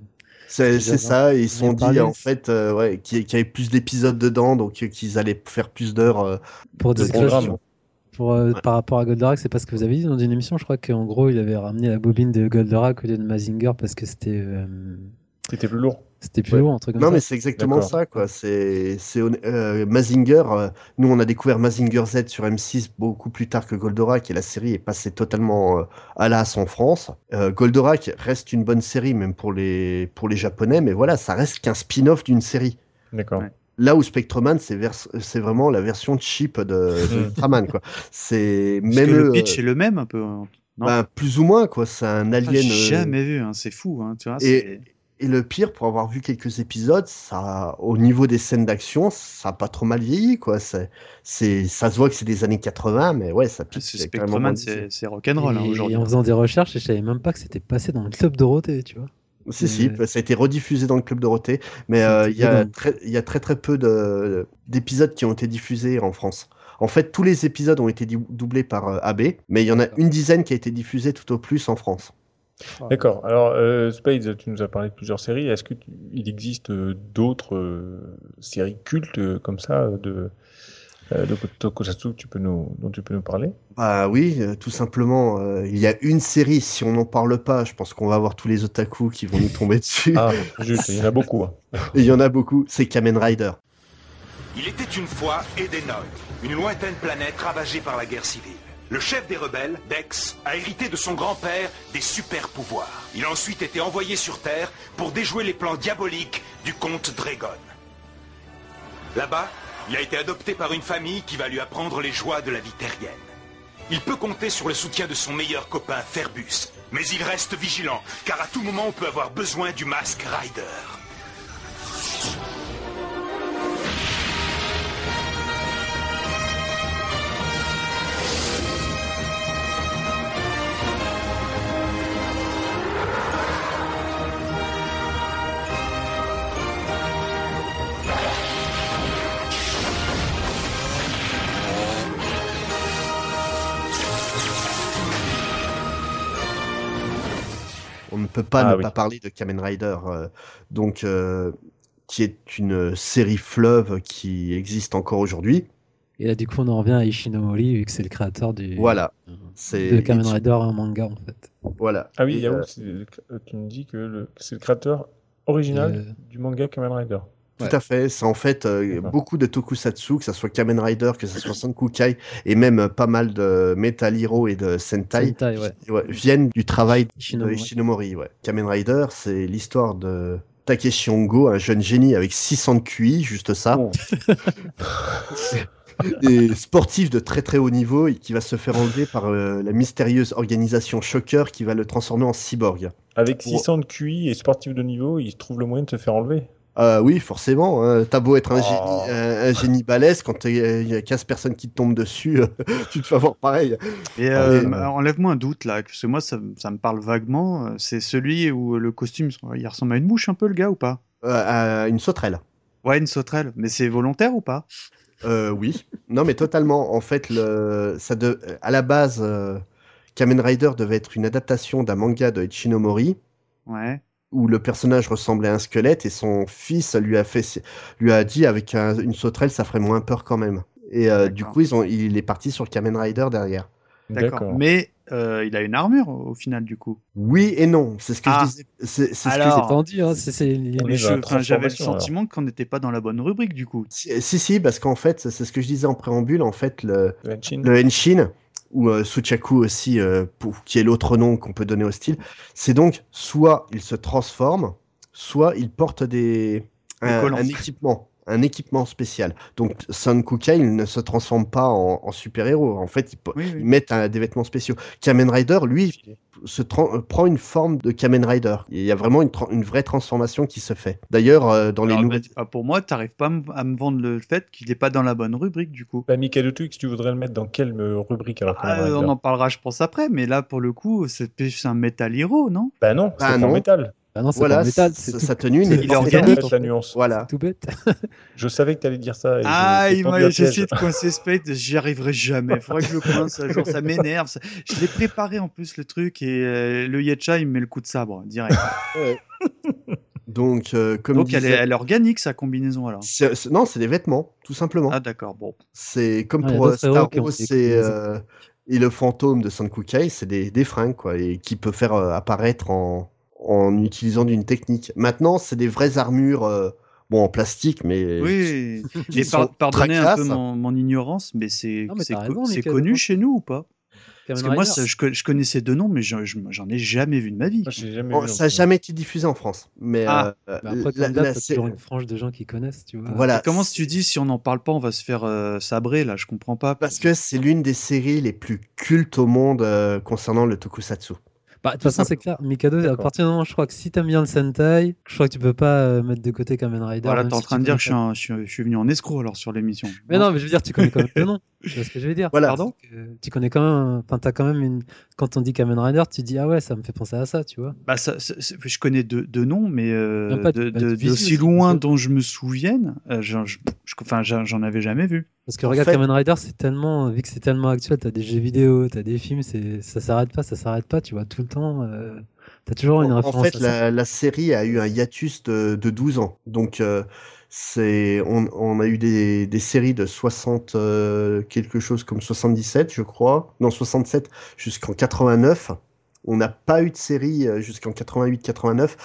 S3: C'est ça, et ils se sont dit en fait euh, ouais, qu'il y avait plus d'épisodes dedans, donc euh, qu'ils allaient faire plus d'heures. euh,
S4: Pour
S3: De
S1: programme.
S4: pour, euh,
S3: Ouais.
S4: par rapport à Goldorak, c'est pas ce que vous avez dit dans une émission. Je crois qu'en gros, il avait ramené la bobine de Goldorak au lieu de Mazinger parce que c'était euh,
S1: C'était plus lourd.
S4: c'était plus
S3: Ouais.
S4: lourd, un truc comme
S3: Non,
S4: ça.
S3: mais c'est exactement ça, quoi. C'est euh, Mazinger. euh, nous, on a découvert Mazinger Z sur M6 beaucoup plus tard que Goldorak, et la série est passée totalement euh, à l'as en France. Euh, Goldorak reste une bonne série, même pour les pour les Japonais, mais voilà, ça reste qu'un spin-off d'une série.
S1: D'accord.
S2: Ouais.
S3: Là où Spectreman, c'est vers- c'est vraiment la version cheap de, de. *laughs* Ultraman, quoi. C'est même
S2: que le pitch
S3: euh,
S2: est le même un peu. hein. Non?
S3: ben, plus ou moins, quoi. C'est un
S2: Ah,
S3: alien. euh,
S2: jamais vu, hein, c'est fou. Hein, tu vois,
S3: Et- Et le pire, pour avoir vu quelques épisodes, ça, au niveau des scènes d'action, ça a pas trop mal vieilli, quoi. C'est, c'est, ça se voit que c'est des années 80, mais ouais, ça pique.
S2: c'est Spectreman, c'est rock'n'roll hein,
S4: Et
S2: aujourd'hui.
S4: en faisant des recherches, je savais même pas que c'était passé dans le club Dorothée, tu vois.
S3: Si, si,
S4: Ouais.
S3: ça a été rediffusé dans le club Dorothée, mais euh, il y, a très, il y a très très peu de, d'épisodes qui ont été diffusés en France. En fait, tous les épisodes ont été doublés par euh, AB, mais il y en a une dizaine qui a été diffusée tout au plus en France.
S1: D'accord. Alors, euh, Spades, tu nous as parlé de plusieurs séries. Est-ce que tu- il existe euh, d'autres euh, séries cultes euh, comme ça de, euh, de Tokusatsu que tu peux nous, dont tu peux nous parler?
S3: Bah oui, euh, tout simplement, euh, il y a une série, si on n'en parle pas, je pense qu'on va avoir tous les otaku qui vont nous tomber dessus.
S1: Ah, juste, il y en a beaucoup. hein. *laughs*
S3: Il y en a beaucoup, c'est Kamen Rider.
S6: Il était une fois Edenoi, une lointaine planète ravagée par la guerre civile. Le chef des rebelles, Dex, a hérité de son grand-père des super pouvoirs. Il a ensuite été envoyé sur Terre pour déjouer les plans diaboliques du comte Dragon. Là-bas, il a été adopté par une famille qui va lui apprendre les joies de la vie terrienne. Il peut compter sur le soutien de son meilleur copain Ferbus, mais il reste vigilant, car à tout moment on peut avoir besoin du masque Rider.
S3: Peut pas
S1: Ah
S3: ne
S1: oui.
S3: pas parler de Kamen Rider, euh, donc euh, qui est une série fleuve qui existe encore aujourd'hui.
S4: Et là, du coup, on en revient à Ishinomori, vu que c'est le créateur du,
S3: Voilà,
S4: euh,
S3: c'est
S4: de Kamen Rider en manga, en fait.
S3: voilà.
S1: Ah oui, Yahoo,
S3: euh,
S1: c'est le- euh, tu me dis que le- c'est le créateur original
S4: euh,
S1: du manga Kamen Rider.
S3: Tout
S4: Ouais.
S3: à fait, c'est en fait euh, beaucoup de tokusatsu, que ce soit Kamen Rider, que ce soit Sankukai, et même euh, pas mal de Metal Hero et de Sentai,
S4: Sentai, ouais.
S3: ouais, viennent du travail de Ishinomori. Ouais. Kamen Rider, c'est l'histoire de Takeshi Hongo, un jeune génie avec 600 de QI, juste ça,
S1: Oh. *laughs*
S3: et sportif de très très haut niveau, et qui va se faire enlever par euh, la mystérieuse organisation Shocker qui va le transformer en cyborg.
S1: Avec
S3: Pour-
S1: 600 de QI et sportif de niveau, il trouve le moyen de te faire enlever.
S3: Euh, oui, forcément. Hein. T'as beau être un,
S1: Oh.
S3: génie, un, un génie balèze, quand il y a 15 personnes qui te tombent dessus, *laughs* tu te fais avoir pareil.
S2: Et
S3: Ah,
S2: euh, bah, enlève-moi un doute là, parce que moi ça, ça me parle vaguement. euh, C'est celui où le costume, il ressemble à une mouche un peu le gars ou pas?
S3: Euh, à une sauterelle.
S2: Ouais, une sauterelle. Mais c'est volontaire ou pas?
S3: Euh, oui. Non, mais totalement. En fait, le... ça de... à la base, euh, Kamen Rider devait être une adaptation d'un manga de Ichinomori
S2: Ouais.
S3: Où le personnage ressemblait à un squelette et son fils lui a fait, lui a dit avec un- une sauterelle, ça ferait moins peur quand même. Et euh, du coup, ils ont... il est parti sur Kamen Rider derrière.
S2: D'accord. Mais euh, il a une armure au, final du coup.
S3: Oui et non. C'est ce que
S2: Ah.
S3: je disais. C'est c'est ce que
S2: Alors.
S3: j'ai-
S4: C'est tendu, hein,
S2: j'avais le sentiment qu'on n'était pas dans la bonne rubrique du coup.
S3: Si, si, si, parce qu'en fait, c'est ce que je disais en préambule, en fait, le,
S1: Le Henshin.
S3: Ou euh, Suchaku aussi, euh, pour, qui est l'autre nom qu'on peut donner au style, c'est donc soit il se transforme, soit il porte des, un, un équipement. Un équipement spécial. Donc, Son Kukai, il ne se transforme pas en, en super-héros. En fait, il, po-
S2: Oui,
S3: ils
S2: oui.
S3: mettent un- des vêtements spéciaux. Kamen Rider, lui, se euh, prend une forme de Kamen Rider. Il y a vraiment une, vraie transformation qui se fait. D'ailleurs, euh, dans les nouvelles...
S2: bah, pour moi, t'arrives pas à me- vendre le fait qu'il n'est pas dans la bonne rubrique du coup.
S1: Bah, Mikado Twix, tu voudrais le mettre dans quelle euh, rubrique alors
S2: Ah, on en parlera, je pense, après, mais là, pour le coup, c'est un Metal Hero, non?
S1: Bah non,
S3: Bah
S1: c'est
S3: non.
S1: en métal.
S4: Ah non, c'est
S3: Voilà,
S4: pas en métal,
S3: sa-
S4: c'est
S3: sa
S4: tout,
S3: tenue n'est
S2: il est
S3: pas
S2: organique.
S1: la nuance.
S3: Voilà.
S4: tout bête. *laughs*
S1: Je savais que tu allais dire ça. et
S2: Ah, il m'a essayé de coincer Spade, j'y arriverai jamais. Faudrait que je le coince un jour, ça *laughs* m'énerve. ça- Je l'ai préparé en plus le truc et euh, le Yetcha il me met le coup de sabre direct. *laughs*
S3: Donc, euh, comme
S2: Donc elle est,
S3: disait-
S2: elle est organique sa combinaison alors.
S3: non, c'est des vêtements, tout simplement.
S2: Ah d'accord, bon.
S3: C'est comme
S4: Ah,
S3: pour euh, Star Wars, c'est euh, et le fantôme de Son Kukai, c'est des, des fringues quoi, et qui peut faire euh, apparaître en, en utilisant d'une technique. Maintenant, c'est des vraies armures, euh, bon en plastique, mais
S2: Oui. Et par- pardonnez un peu mon, mon ignorance, mais c'est c'est co- c'est connu chez nous ou pas? Parce que moi, ça, je, co- je connaissais deux noms, mais je- je- j'en ai jamais vu de ma vie.
S1: Moi, j'ai jamais
S3: Bon,
S1: vu.
S3: ça n'a jamais été diffusé en France, mais
S2: Ah.
S3: euh,
S4: après, comme
S3: sé-
S4: toujours une frange de gens qui connaissent, tu vois.
S3: voilà.
S2: Et comment tu dis si on n'en parle pas, on va se faire euh, sabrer là? Je comprends pas.
S3: Parce que c'est l'une des séries les plus cultes au monde euh, concernant le tokusatsu.
S4: Bah, de toute façon, c'est clair. Mikado, à partir du moment, je crois que si t'aimes bien le Sentai, je crois que tu peux pas euh, mettre de côté Kamen Rider.
S2: Voilà, t'es en train de dire je suis, un- je, suis, je suis venu en escroc alors sur l'émission.
S4: Mais non, mais je veux dire, tu connais quand même le nom. *laughs* Tu vois ce que je veux dire?
S3: Voilà.
S4: Pardon? Tu connais quand même. Enfin, t'as quand même une. Quand on dit Kamen Rider, tu dis ah ouais, ça me fait penser à ça, tu vois.
S2: Bah, ça, ça- c'est- je connais deux, deux noms, mais euh,
S4: Non, pas-
S2: de,
S4: pas
S2: de-
S4: de visu
S2: d'aussi
S4: aussi,
S2: loin dont je me souvienne, euh, j'en je- je- avais jamais vu.
S4: Parce que
S3: En
S4: regarde,
S3: fait-
S4: Kamen Rider, c'est tellement. Vu que c'est tellement actuel, t'as des jeux vidéo, t'as des films, c'est ça s'arrête pas, ça s'arrête pas, tu vois, tout le temps. euh, T'as toujours une
S3: En-
S4: référence.
S3: En fait,
S4: à ça.
S3: la, la série a eu un hiatus de, de 12 ans. Donc, euh, c'est, on, on a eu des, des séries de 60, euh, quelque chose comme 77, je crois. Non, 67 jusqu'en 89. On n'a pas eu de série euh, jusqu'en 88-89.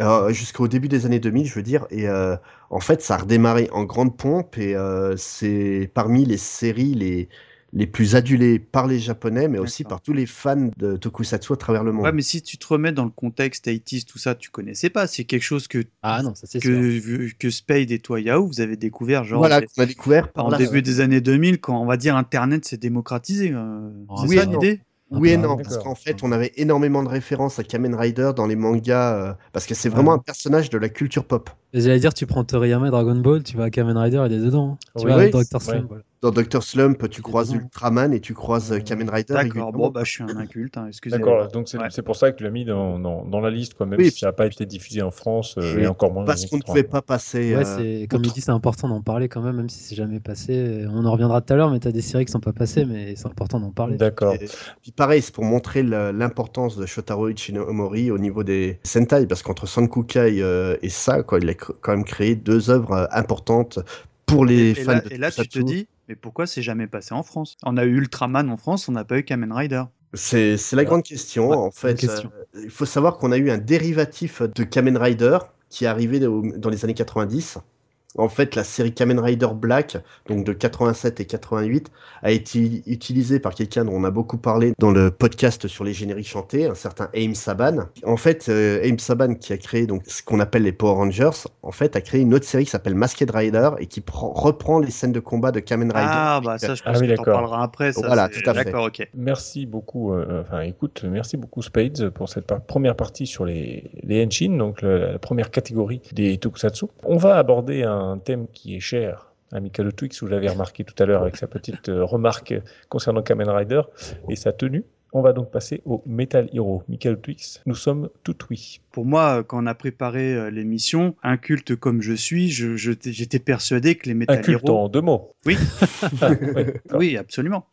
S3: euh, jusqu'au début des années 2000, je veux dire. Et euh, en fait, ça a redémarré en grande pompe et euh, c'est parmi les séries les, les plus adulées par les Japonais, mais aussi par tous les fans de tokusatsu à travers le monde.
S2: Ouais, mais si tu te remets dans le contexte 80s, tout ça, tu connaissais pas. C'est quelque chose que,
S4: Ah non, ça c'est
S2: que, que Spade et toi, Yahoo, vous avez découvert genre
S3: voilà, qu'on a découvert par
S2: en
S3: là.
S2: début des années 2000, quand on va dire Internet s'est démocratisé. euh,
S4: Ah,
S2: c'est
S3: oui,
S2: ça l'idée?
S3: Oui et
S4: Ah,
S3: non, parce qu'en fait, on avait énormément de références à Kamen Rider dans les mangas, euh, parce que c'est vraiment
S4: Ouais.
S3: un personnage de la culture pop.
S4: J'allais dire, tu prends Toriyama et Dragon Ball, tu vas à Kamen Rider, il est dedans. hein. Tu
S1: Oui.
S4: vois,
S3: Oui,
S4: Dr. Slump,
S1: ouais.
S4: voilà.
S3: Dans Dr. Slump, tu croises
S4: dedans.
S3: Ultraman et tu croises euh, Kamen Rider.
S2: D'accord, bon, bah, je suis un inculte, hein, excusez-moi.
S1: D'accord, donc c'est
S2: Ouais.
S1: c'est pour ça que tu l'as mis dans, dans, dans la liste, quoi, même
S3: Oui,
S1: si ça n'a pas été diffusé en France euh, et encore moins.
S3: Parce qu'on ne pouvait pas passer.
S4: Ouais,
S3: euh,
S4: comme il dit, c'est important d'en parler quand même, même si c'est jamais passé. On en reviendra tout à l'heure, mais t'as des séries qui sont pas passées, mais c'est important d'en parler.
S1: D'accord.
S3: Puis pareil, c'est pour montrer l'importance de Shotaro Ichinomori au niveau des Sentai, parce qu'entre Sankukai euh, et ça, quoi, il a quand même créé deux œuvres euh, importantes pour les
S2: Et, et
S3: fans
S2: là,
S3: de
S2: et là, tu te dis, mais pourquoi c'est jamais passé en France? On a eu Ultraman en France, on n'a pas eu Kamen Rider.
S3: C'est la grande question.
S4: Ouais,
S3: en fait,
S4: question.
S3: euh, il faut savoir qu'on a eu un dérivatif de Kamen Rider qui est arrivé au- dans les années 90. En fait, la série Kamen Rider Black, donc de 87 et 88, a été utilisée par quelqu'un dont on a beaucoup parlé dans le podcast sur les génériques chantés, un certain Aim Saban. En fait, euh, Aim Saban, qui a créé donc ce qu'on appelle les Power Rangers, en fait, a créé une autre série qui s'appelle Masked Rider et qui prend- reprend les scènes de combat de Kamen Rider.
S2: Ah, bah ça, je
S1: Ah
S2: pense
S1: oui,
S2: que t'en
S1: d'accord.
S2: parleras après. Ça,
S3: Voilà, tout à fait.
S2: D'accord, ok.
S1: Merci beaucoup, euh, enfin écoute, merci beaucoup Spades pour cette par- première partie sur les, les Henshin, donc le- la première catégorie des Tokusatsu. On va aborder un thème qui est cher à Mikado Twix, vous l'avez remarqué tout à l'heure avec sa petite euh, remarque concernant Kamen Rider et sa tenue. On va donc passer au Metal Hero. Mikado Twix, nous sommes tout oui.
S2: Pour moi, quand on a préparé euh, l'émission, un culte comme je suis, je- je- j'étais persuadé que les
S1: Un
S2: Metal
S1: culte
S2: Hero...
S1: en deux mots.
S2: Oui. *laughs*
S1: Oui,
S2: absolument.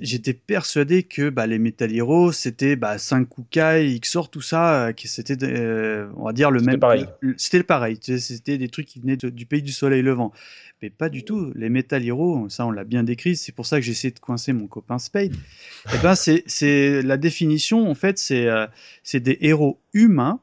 S2: J'étais persuadé que bah, les Metal Hero, c'était bah, Sankukai, Xor, tout ça, euh, que c'était, euh, on va dire, le
S1: C'était
S2: même.
S1: pareil.
S2: le- C'était pareil. C'était des trucs qui venaient de- du pays du soleil levant. Mais pas du tout. Les Metal Hero, ça, on l'a bien décrit. C'est pour ça que j'ai essayé de coincer mon copain Spade. Eh ben, c'est, c'est la définition, en fait, c'est, euh, c'est des héros humains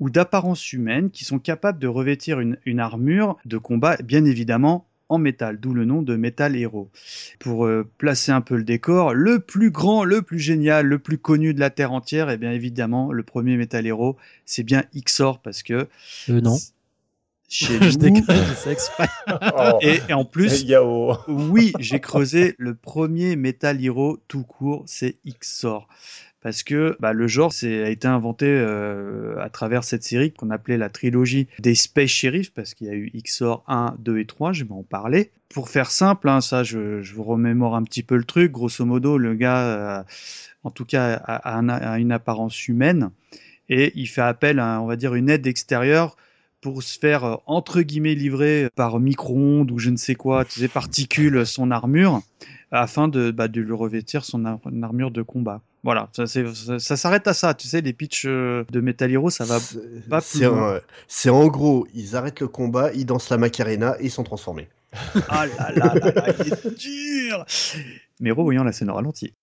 S2: ou d'apparence humaine qui sont capables de revêtir une, une armure de combat, bien évidemment en métal, d'où le nom de Metal Hero. Pour euh, placer un peu le décor, le plus grand, le plus génial, le plus connu de la Terre entière, et bien évidemment, le premier Metal Hero, c'est bien Xor, parce que
S4: Euh, non.
S2: chez *laughs*
S4: je
S2: nous,
S4: déconne, je sais exprès.
S1: Oh,
S2: et, et en plus,
S1: Yao.
S2: oui, j'ai creusé le premier Metal Hero tout court, c'est XOR. Parce que bah, le genre a été inventé euh, à travers cette série qu'on appelait la trilogie des Space Sheriff, parce qu'il y a eu XOR 1, 2 et 3, je vais en parler. Pour faire simple, hein, ça je, je vous remémore un petit peu le truc, grosso modo le gars, euh, en tout cas, a, a a une apparence humaine, et il fait appel à, on va dire, une aide extérieure pour se faire euh, entre guillemets livrer par micro-ondes ou je ne sais quoi, sais, particules son armure afin de, bah, de lui revêtir son armure de combat. Voilà, ça, ça, ça s'arrête à ça. Tu sais, les pitchs euh, de Metal Hero, ça va. Pas plus
S3: C'est
S2: loin.
S3: en, c'est en gros, ils arrêtent le combat, ils dansent la Macarena et ils sont transformés.
S2: Ah là là là là, il est dur Mais revoyons la scène au ralenti.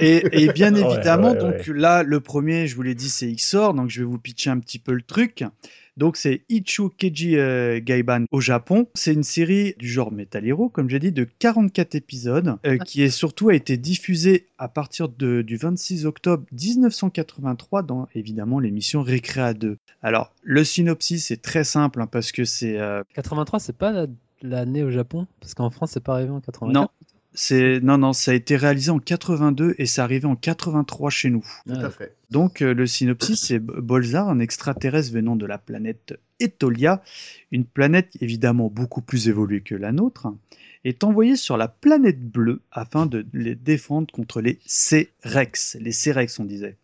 S7: Et, et *laughs*
S2: bien
S1: Ouais,
S2: évidemment,
S1: ouais,
S2: donc là, le premier, je vous l'ai dit, c'est XOR, donc je vais vous pitcher un petit peu le truc. Donc c'est Ichu Keiji euh, Gaiban au Japon. C'est une série du genre Metal Hero, comme j'ai dit, de 44 épisodes, euh, qui est surtout a été diffusée à partir de- du 26 octobre 1983 dans évidemment l'émission Récréa 2. Alors le synopsis est très simple hein, parce que c'est euh,
S4: 83, c'est pas la- l'année au Japon? Parce qu'en France, c'est pas arrivé en 84.
S2: non, c'est non non, ça a été réalisé en 82 et c'est arrivé en 83 chez nous.
S3: Tout à fait.
S2: Donc euh, le synopsis, c'est Bolzar, un extraterrestre venant de la planète Etolia, une planète évidemment beaucoup plus évoluée que la nôtre, est envoyé sur la planète bleue afin de les défendre contre les C-Rex. Les C-Rex, on disait.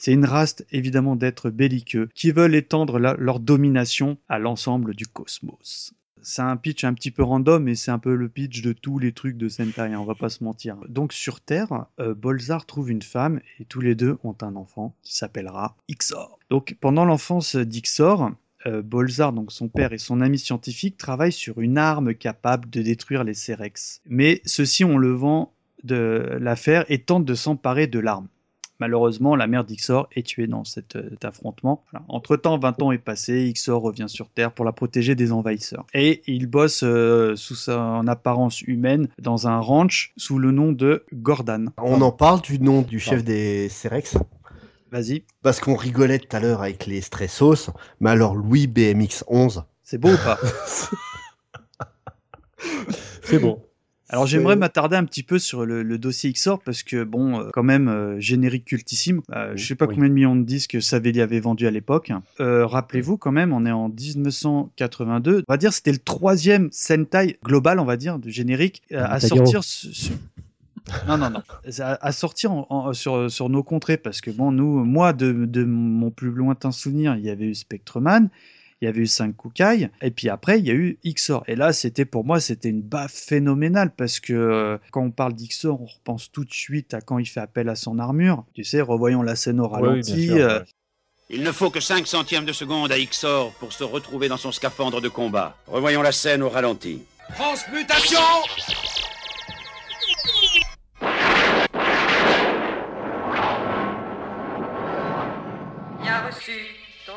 S2: C'est une race évidemment d'êtres belliqueux qui veulent étendre la- leur domination à l'ensemble du cosmos. C'est un pitch un petit peu random, mais c'est un peu le pitch de tous les trucs de Sentai, hein, on va pas se mentir. Donc sur Terre, euh, Bolzar trouve une femme et tous les deux ont un enfant qui s'appellera Ixor. Donc pendant l'enfance d'Ixor, euh, Bolzar, donc son père et son ami scientifique, travaillent sur une arme capable de détruire les Cerex. Mais ceux-ci ont le vent de l'affaire et tentent de s'emparer de l'arme. Malheureusement, la mère d'Ixor est tuée dans cet, euh, cet affrontement. Voilà. Entre-temps, 20 ans est passé, Ixor revient sur Terre pour la protéger des envahisseurs. Et il bosse euh, sous son apparence humaine dans un ranch sous le nom de Gordan.
S3: On en parle du nom du chef des Cerex
S2: Vas-y,
S3: Parce qu'on rigolait tout à l'heure avec les stressos, mais alors Louis BMX 11,
S2: c'est beau ou pas? *laughs*
S1: C'est bon.
S2: Alors j'aimerais m'attarder un petit peu sur le, le dossier XOR parce que bon, euh, quand même euh, générique cultissime. Euh, je sais pas
S1: Oui.
S2: combien de millions de disques Savelli avait vendu à l'époque. Euh, Rappelez-vous quand même, on est en 1982. On va dire c'était le troisième Sentai global, on va dire, de générique à sortir. ce- ce- Non, non, non. *laughs* À, à sortir en- en- sur, sur nos contrées, parce que bon, nous, moi, de, de mon plus lointain souvenir, il y avait eu Spectreman, il y avait eu 5 Kukai, et puis après, il y a eu Xor. Et là, c'était pour moi, c'était une baffe phénoménale, parce que euh, quand on parle d'Xor, on repense tout de suite à quand il fait appel à son armure. Tu sais, revoyons la scène au
S1: oui,
S2: ralenti.
S1: sûr,
S2: euh,
S1: ouais.
S8: Il ne faut que 5 centièmes de seconde à Ixor pour se retrouver dans son scaphandre de combat. Revoyons la scène au ralenti.
S7: Transmutation
S9: Bien reçu.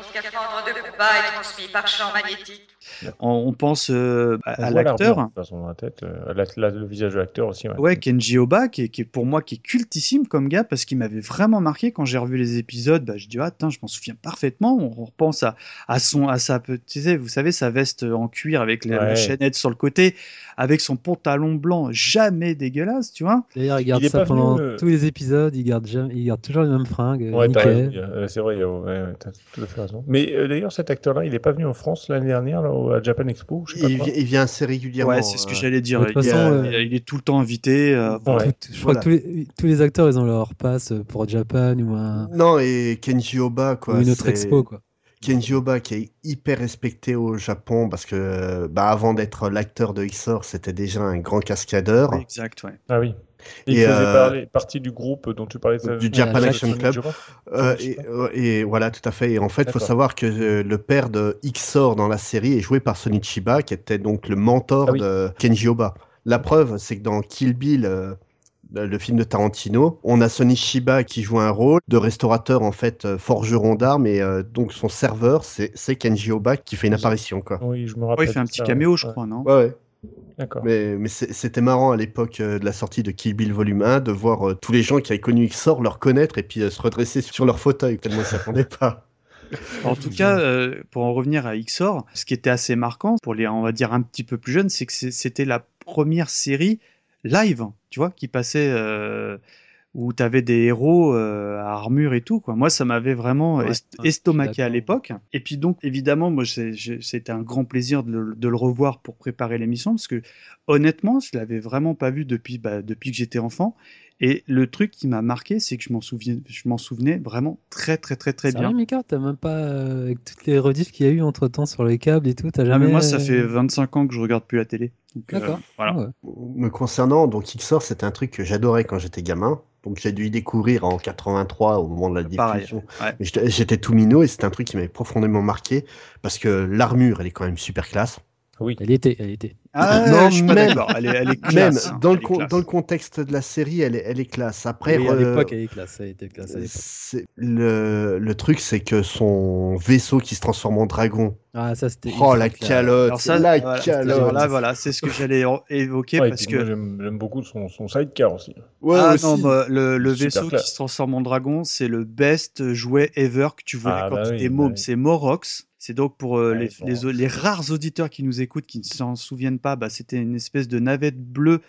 S9: Ton scaphandre de combat est transmis par champ magnétique.
S2: on, on pense euh, à, l'acteur.
S1: l'armure, De toute façon, dans la tête, euh, la- la- le visage de l'acteur aussi. Ouais.
S2: Ouais, Kenji Oba, qui est, qui est pour moi qui est cultissime comme gars, parce qu'il m'avait vraiment marqué quand j'ai revu les épisodes. Bah, je dis, ah, attends, je m'en souviens parfaitement. On repense à, à son, à sa, pe- tu sais, vous savez, sa veste en cuir avec les,
S1: Ouais.
S2: les chaînettes sur le côté, avec son pantalon blanc, jamais dégueulasse, tu vois.
S4: D'ailleurs, il garde
S1: Il
S4: ça pendant
S1: euh,
S4: tous les épisodes, il garde, jamais, il garde toujours les mêmes fringues.
S1: Ouais, c'est vrai, il y a- ouais, tout à fait raison. Mais euh, d'ailleurs, cet acteur-là, il n'est pas venu en France l'année dernière là, au- à Japan Expo, je sais pas
S3: il,
S1: quoi.
S3: vi- il vient assez régulièrement.
S2: Ouais, c'est ce que
S3: euh,
S2: j'allais dire.
S4: de toute
S2: il,
S4: façon,
S2: il-
S4: euh,
S2: il est tout le temps invité. euh,
S1: Ouais.
S4: Tout- je crois
S3: Voilà.
S4: que tous les, tous les acteurs, ils ont leur passe pour Japan ou, un,
S3: Non, et Kenji Oba, quoi.
S4: ou une autre expo. Quoi.
S3: Kenji Oba qui est hyper respecté au Japon parce que bah, avant d'être l'acteur de Xor, c'était déjà un grand cascadeur.
S2: Exact, ouais.
S1: Ah oui. Et il
S3: Et,
S1: faisait
S3: euh,
S1: parler- partie du groupe dont tu parlais.
S3: Du Japan Action Club. Euh, et, euh, et voilà, tout à fait. Et en fait, il faut savoir que le père de Xor dans la série est joué par Sonny Chiba, qui était donc le mentor
S1: Ah oui.
S3: de Kenji Oba. La preuve, c'est que dans Kill Bill, euh, le film de Tarantino, on a Sonny Chiba qui joue un rôle de restaurateur, en fait, euh, forgeron d'armes, et euh, donc son serveur, c'est Kenji Oba qui fait une apparition, quoi.
S1: Oui, je me rappelle.
S2: il fait un petit
S1: ça,
S2: caméo,
S1: ouais.
S2: je crois, non?
S3: Ouais, ouais.
S1: D'accord.
S3: Mais, mais c'était marrant à l'époque euh, de la sortie de Kill Bill Volume 1 de voir euh, tous les gens qui avaient connu Xor leur connaître et puis euh, se redresser sur leur fauteuil, tellement ils s'y attendaient pas. *laughs*
S2: En tout cas, euh, pour en revenir à Xor, ce qui était assez marquant pour les, on va dire, un petit peu plus jeunes, c'est que c'était la première série live, tu vois, qui passait euh, où tu avais des héros euh, à armure et tout. Quoi. Moi, ça m'avait vraiment
S4: Ouais,
S2: est-
S4: ouais,
S2: estomaqué à
S4: d'accord.
S2: l'époque. Et puis donc, évidemment, moi, c'était un grand plaisir de le, de le revoir pour préparer l'émission, parce que honnêtement, je l'avais vraiment pas vu depuis, bah, depuis que j'étais enfant. Et le truc qui m'a marqué, c'est que je m'en souviens, je m'en souvenais vraiment très, très, très, très bien.
S4: Mika, t'as même pas, euh, avec toutes les rediffs qu'il y a eu entre temps sur les câbles et tout, t'as
S2: Ah,
S4: jamais.
S2: mais moi, ça
S4: euh,
S2: fait 25 ans que je regarde plus la télé. Donc, euh,
S4: D'accord.
S2: voilà.
S4: Ouais.
S3: Me concernant, donc Xor, c'était un truc que j'adorais quand j'étais gamin. Donc j'ai dû y découvrir en 83 au moment de la diffusion.
S2: Ouais.
S3: Mais J'étais tout minot et c'était un truc qui m'avait profondément marqué parce que l'armure, elle est quand même super classe.
S1: Oui.
S4: Elle y était, elle y était.
S2: Ah,
S3: Non,
S2: je suis pas
S3: même-
S2: d'accord. Elle est, elle est
S3: Même
S2: classe. hein.
S3: dans le,
S2: Elle est
S3: con- dans le contexte de la série, elle est, elle est classe. Après,
S4: Et à
S3: euh,
S4: l'époque, elle est classe, elle était classe à
S3: le, le truc, c'est que son vaisseau qui se transforme en dragon.
S4: Ah, ça c'était.
S3: Oh la calotte,
S2: Alors ça,
S3: la
S2: voilà,
S3: calotte.
S2: là, voilà, c'est ce que j'allais évoquer
S1: Ouais,
S2: parce que
S1: j'aime beaucoup son, son sidecar aussi.
S3: Ouais,
S2: ah
S3: aussi.
S2: non, bah, le, le vaisseau
S1: classe.
S2: qui se transforme en dragon, c'est le best jouet ever que tu voulais
S1: Ah,
S2: quand
S1: bah
S2: tu
S1: oui,
S2: étais
S1: bah
S2: môme.
S1: oui.
S2: C'est Morox. C'est donc pour euh, les rares auditeurs qui nous écoutent, qui ne s'en souviennent pas, bah, c'était une espèce de navette bleue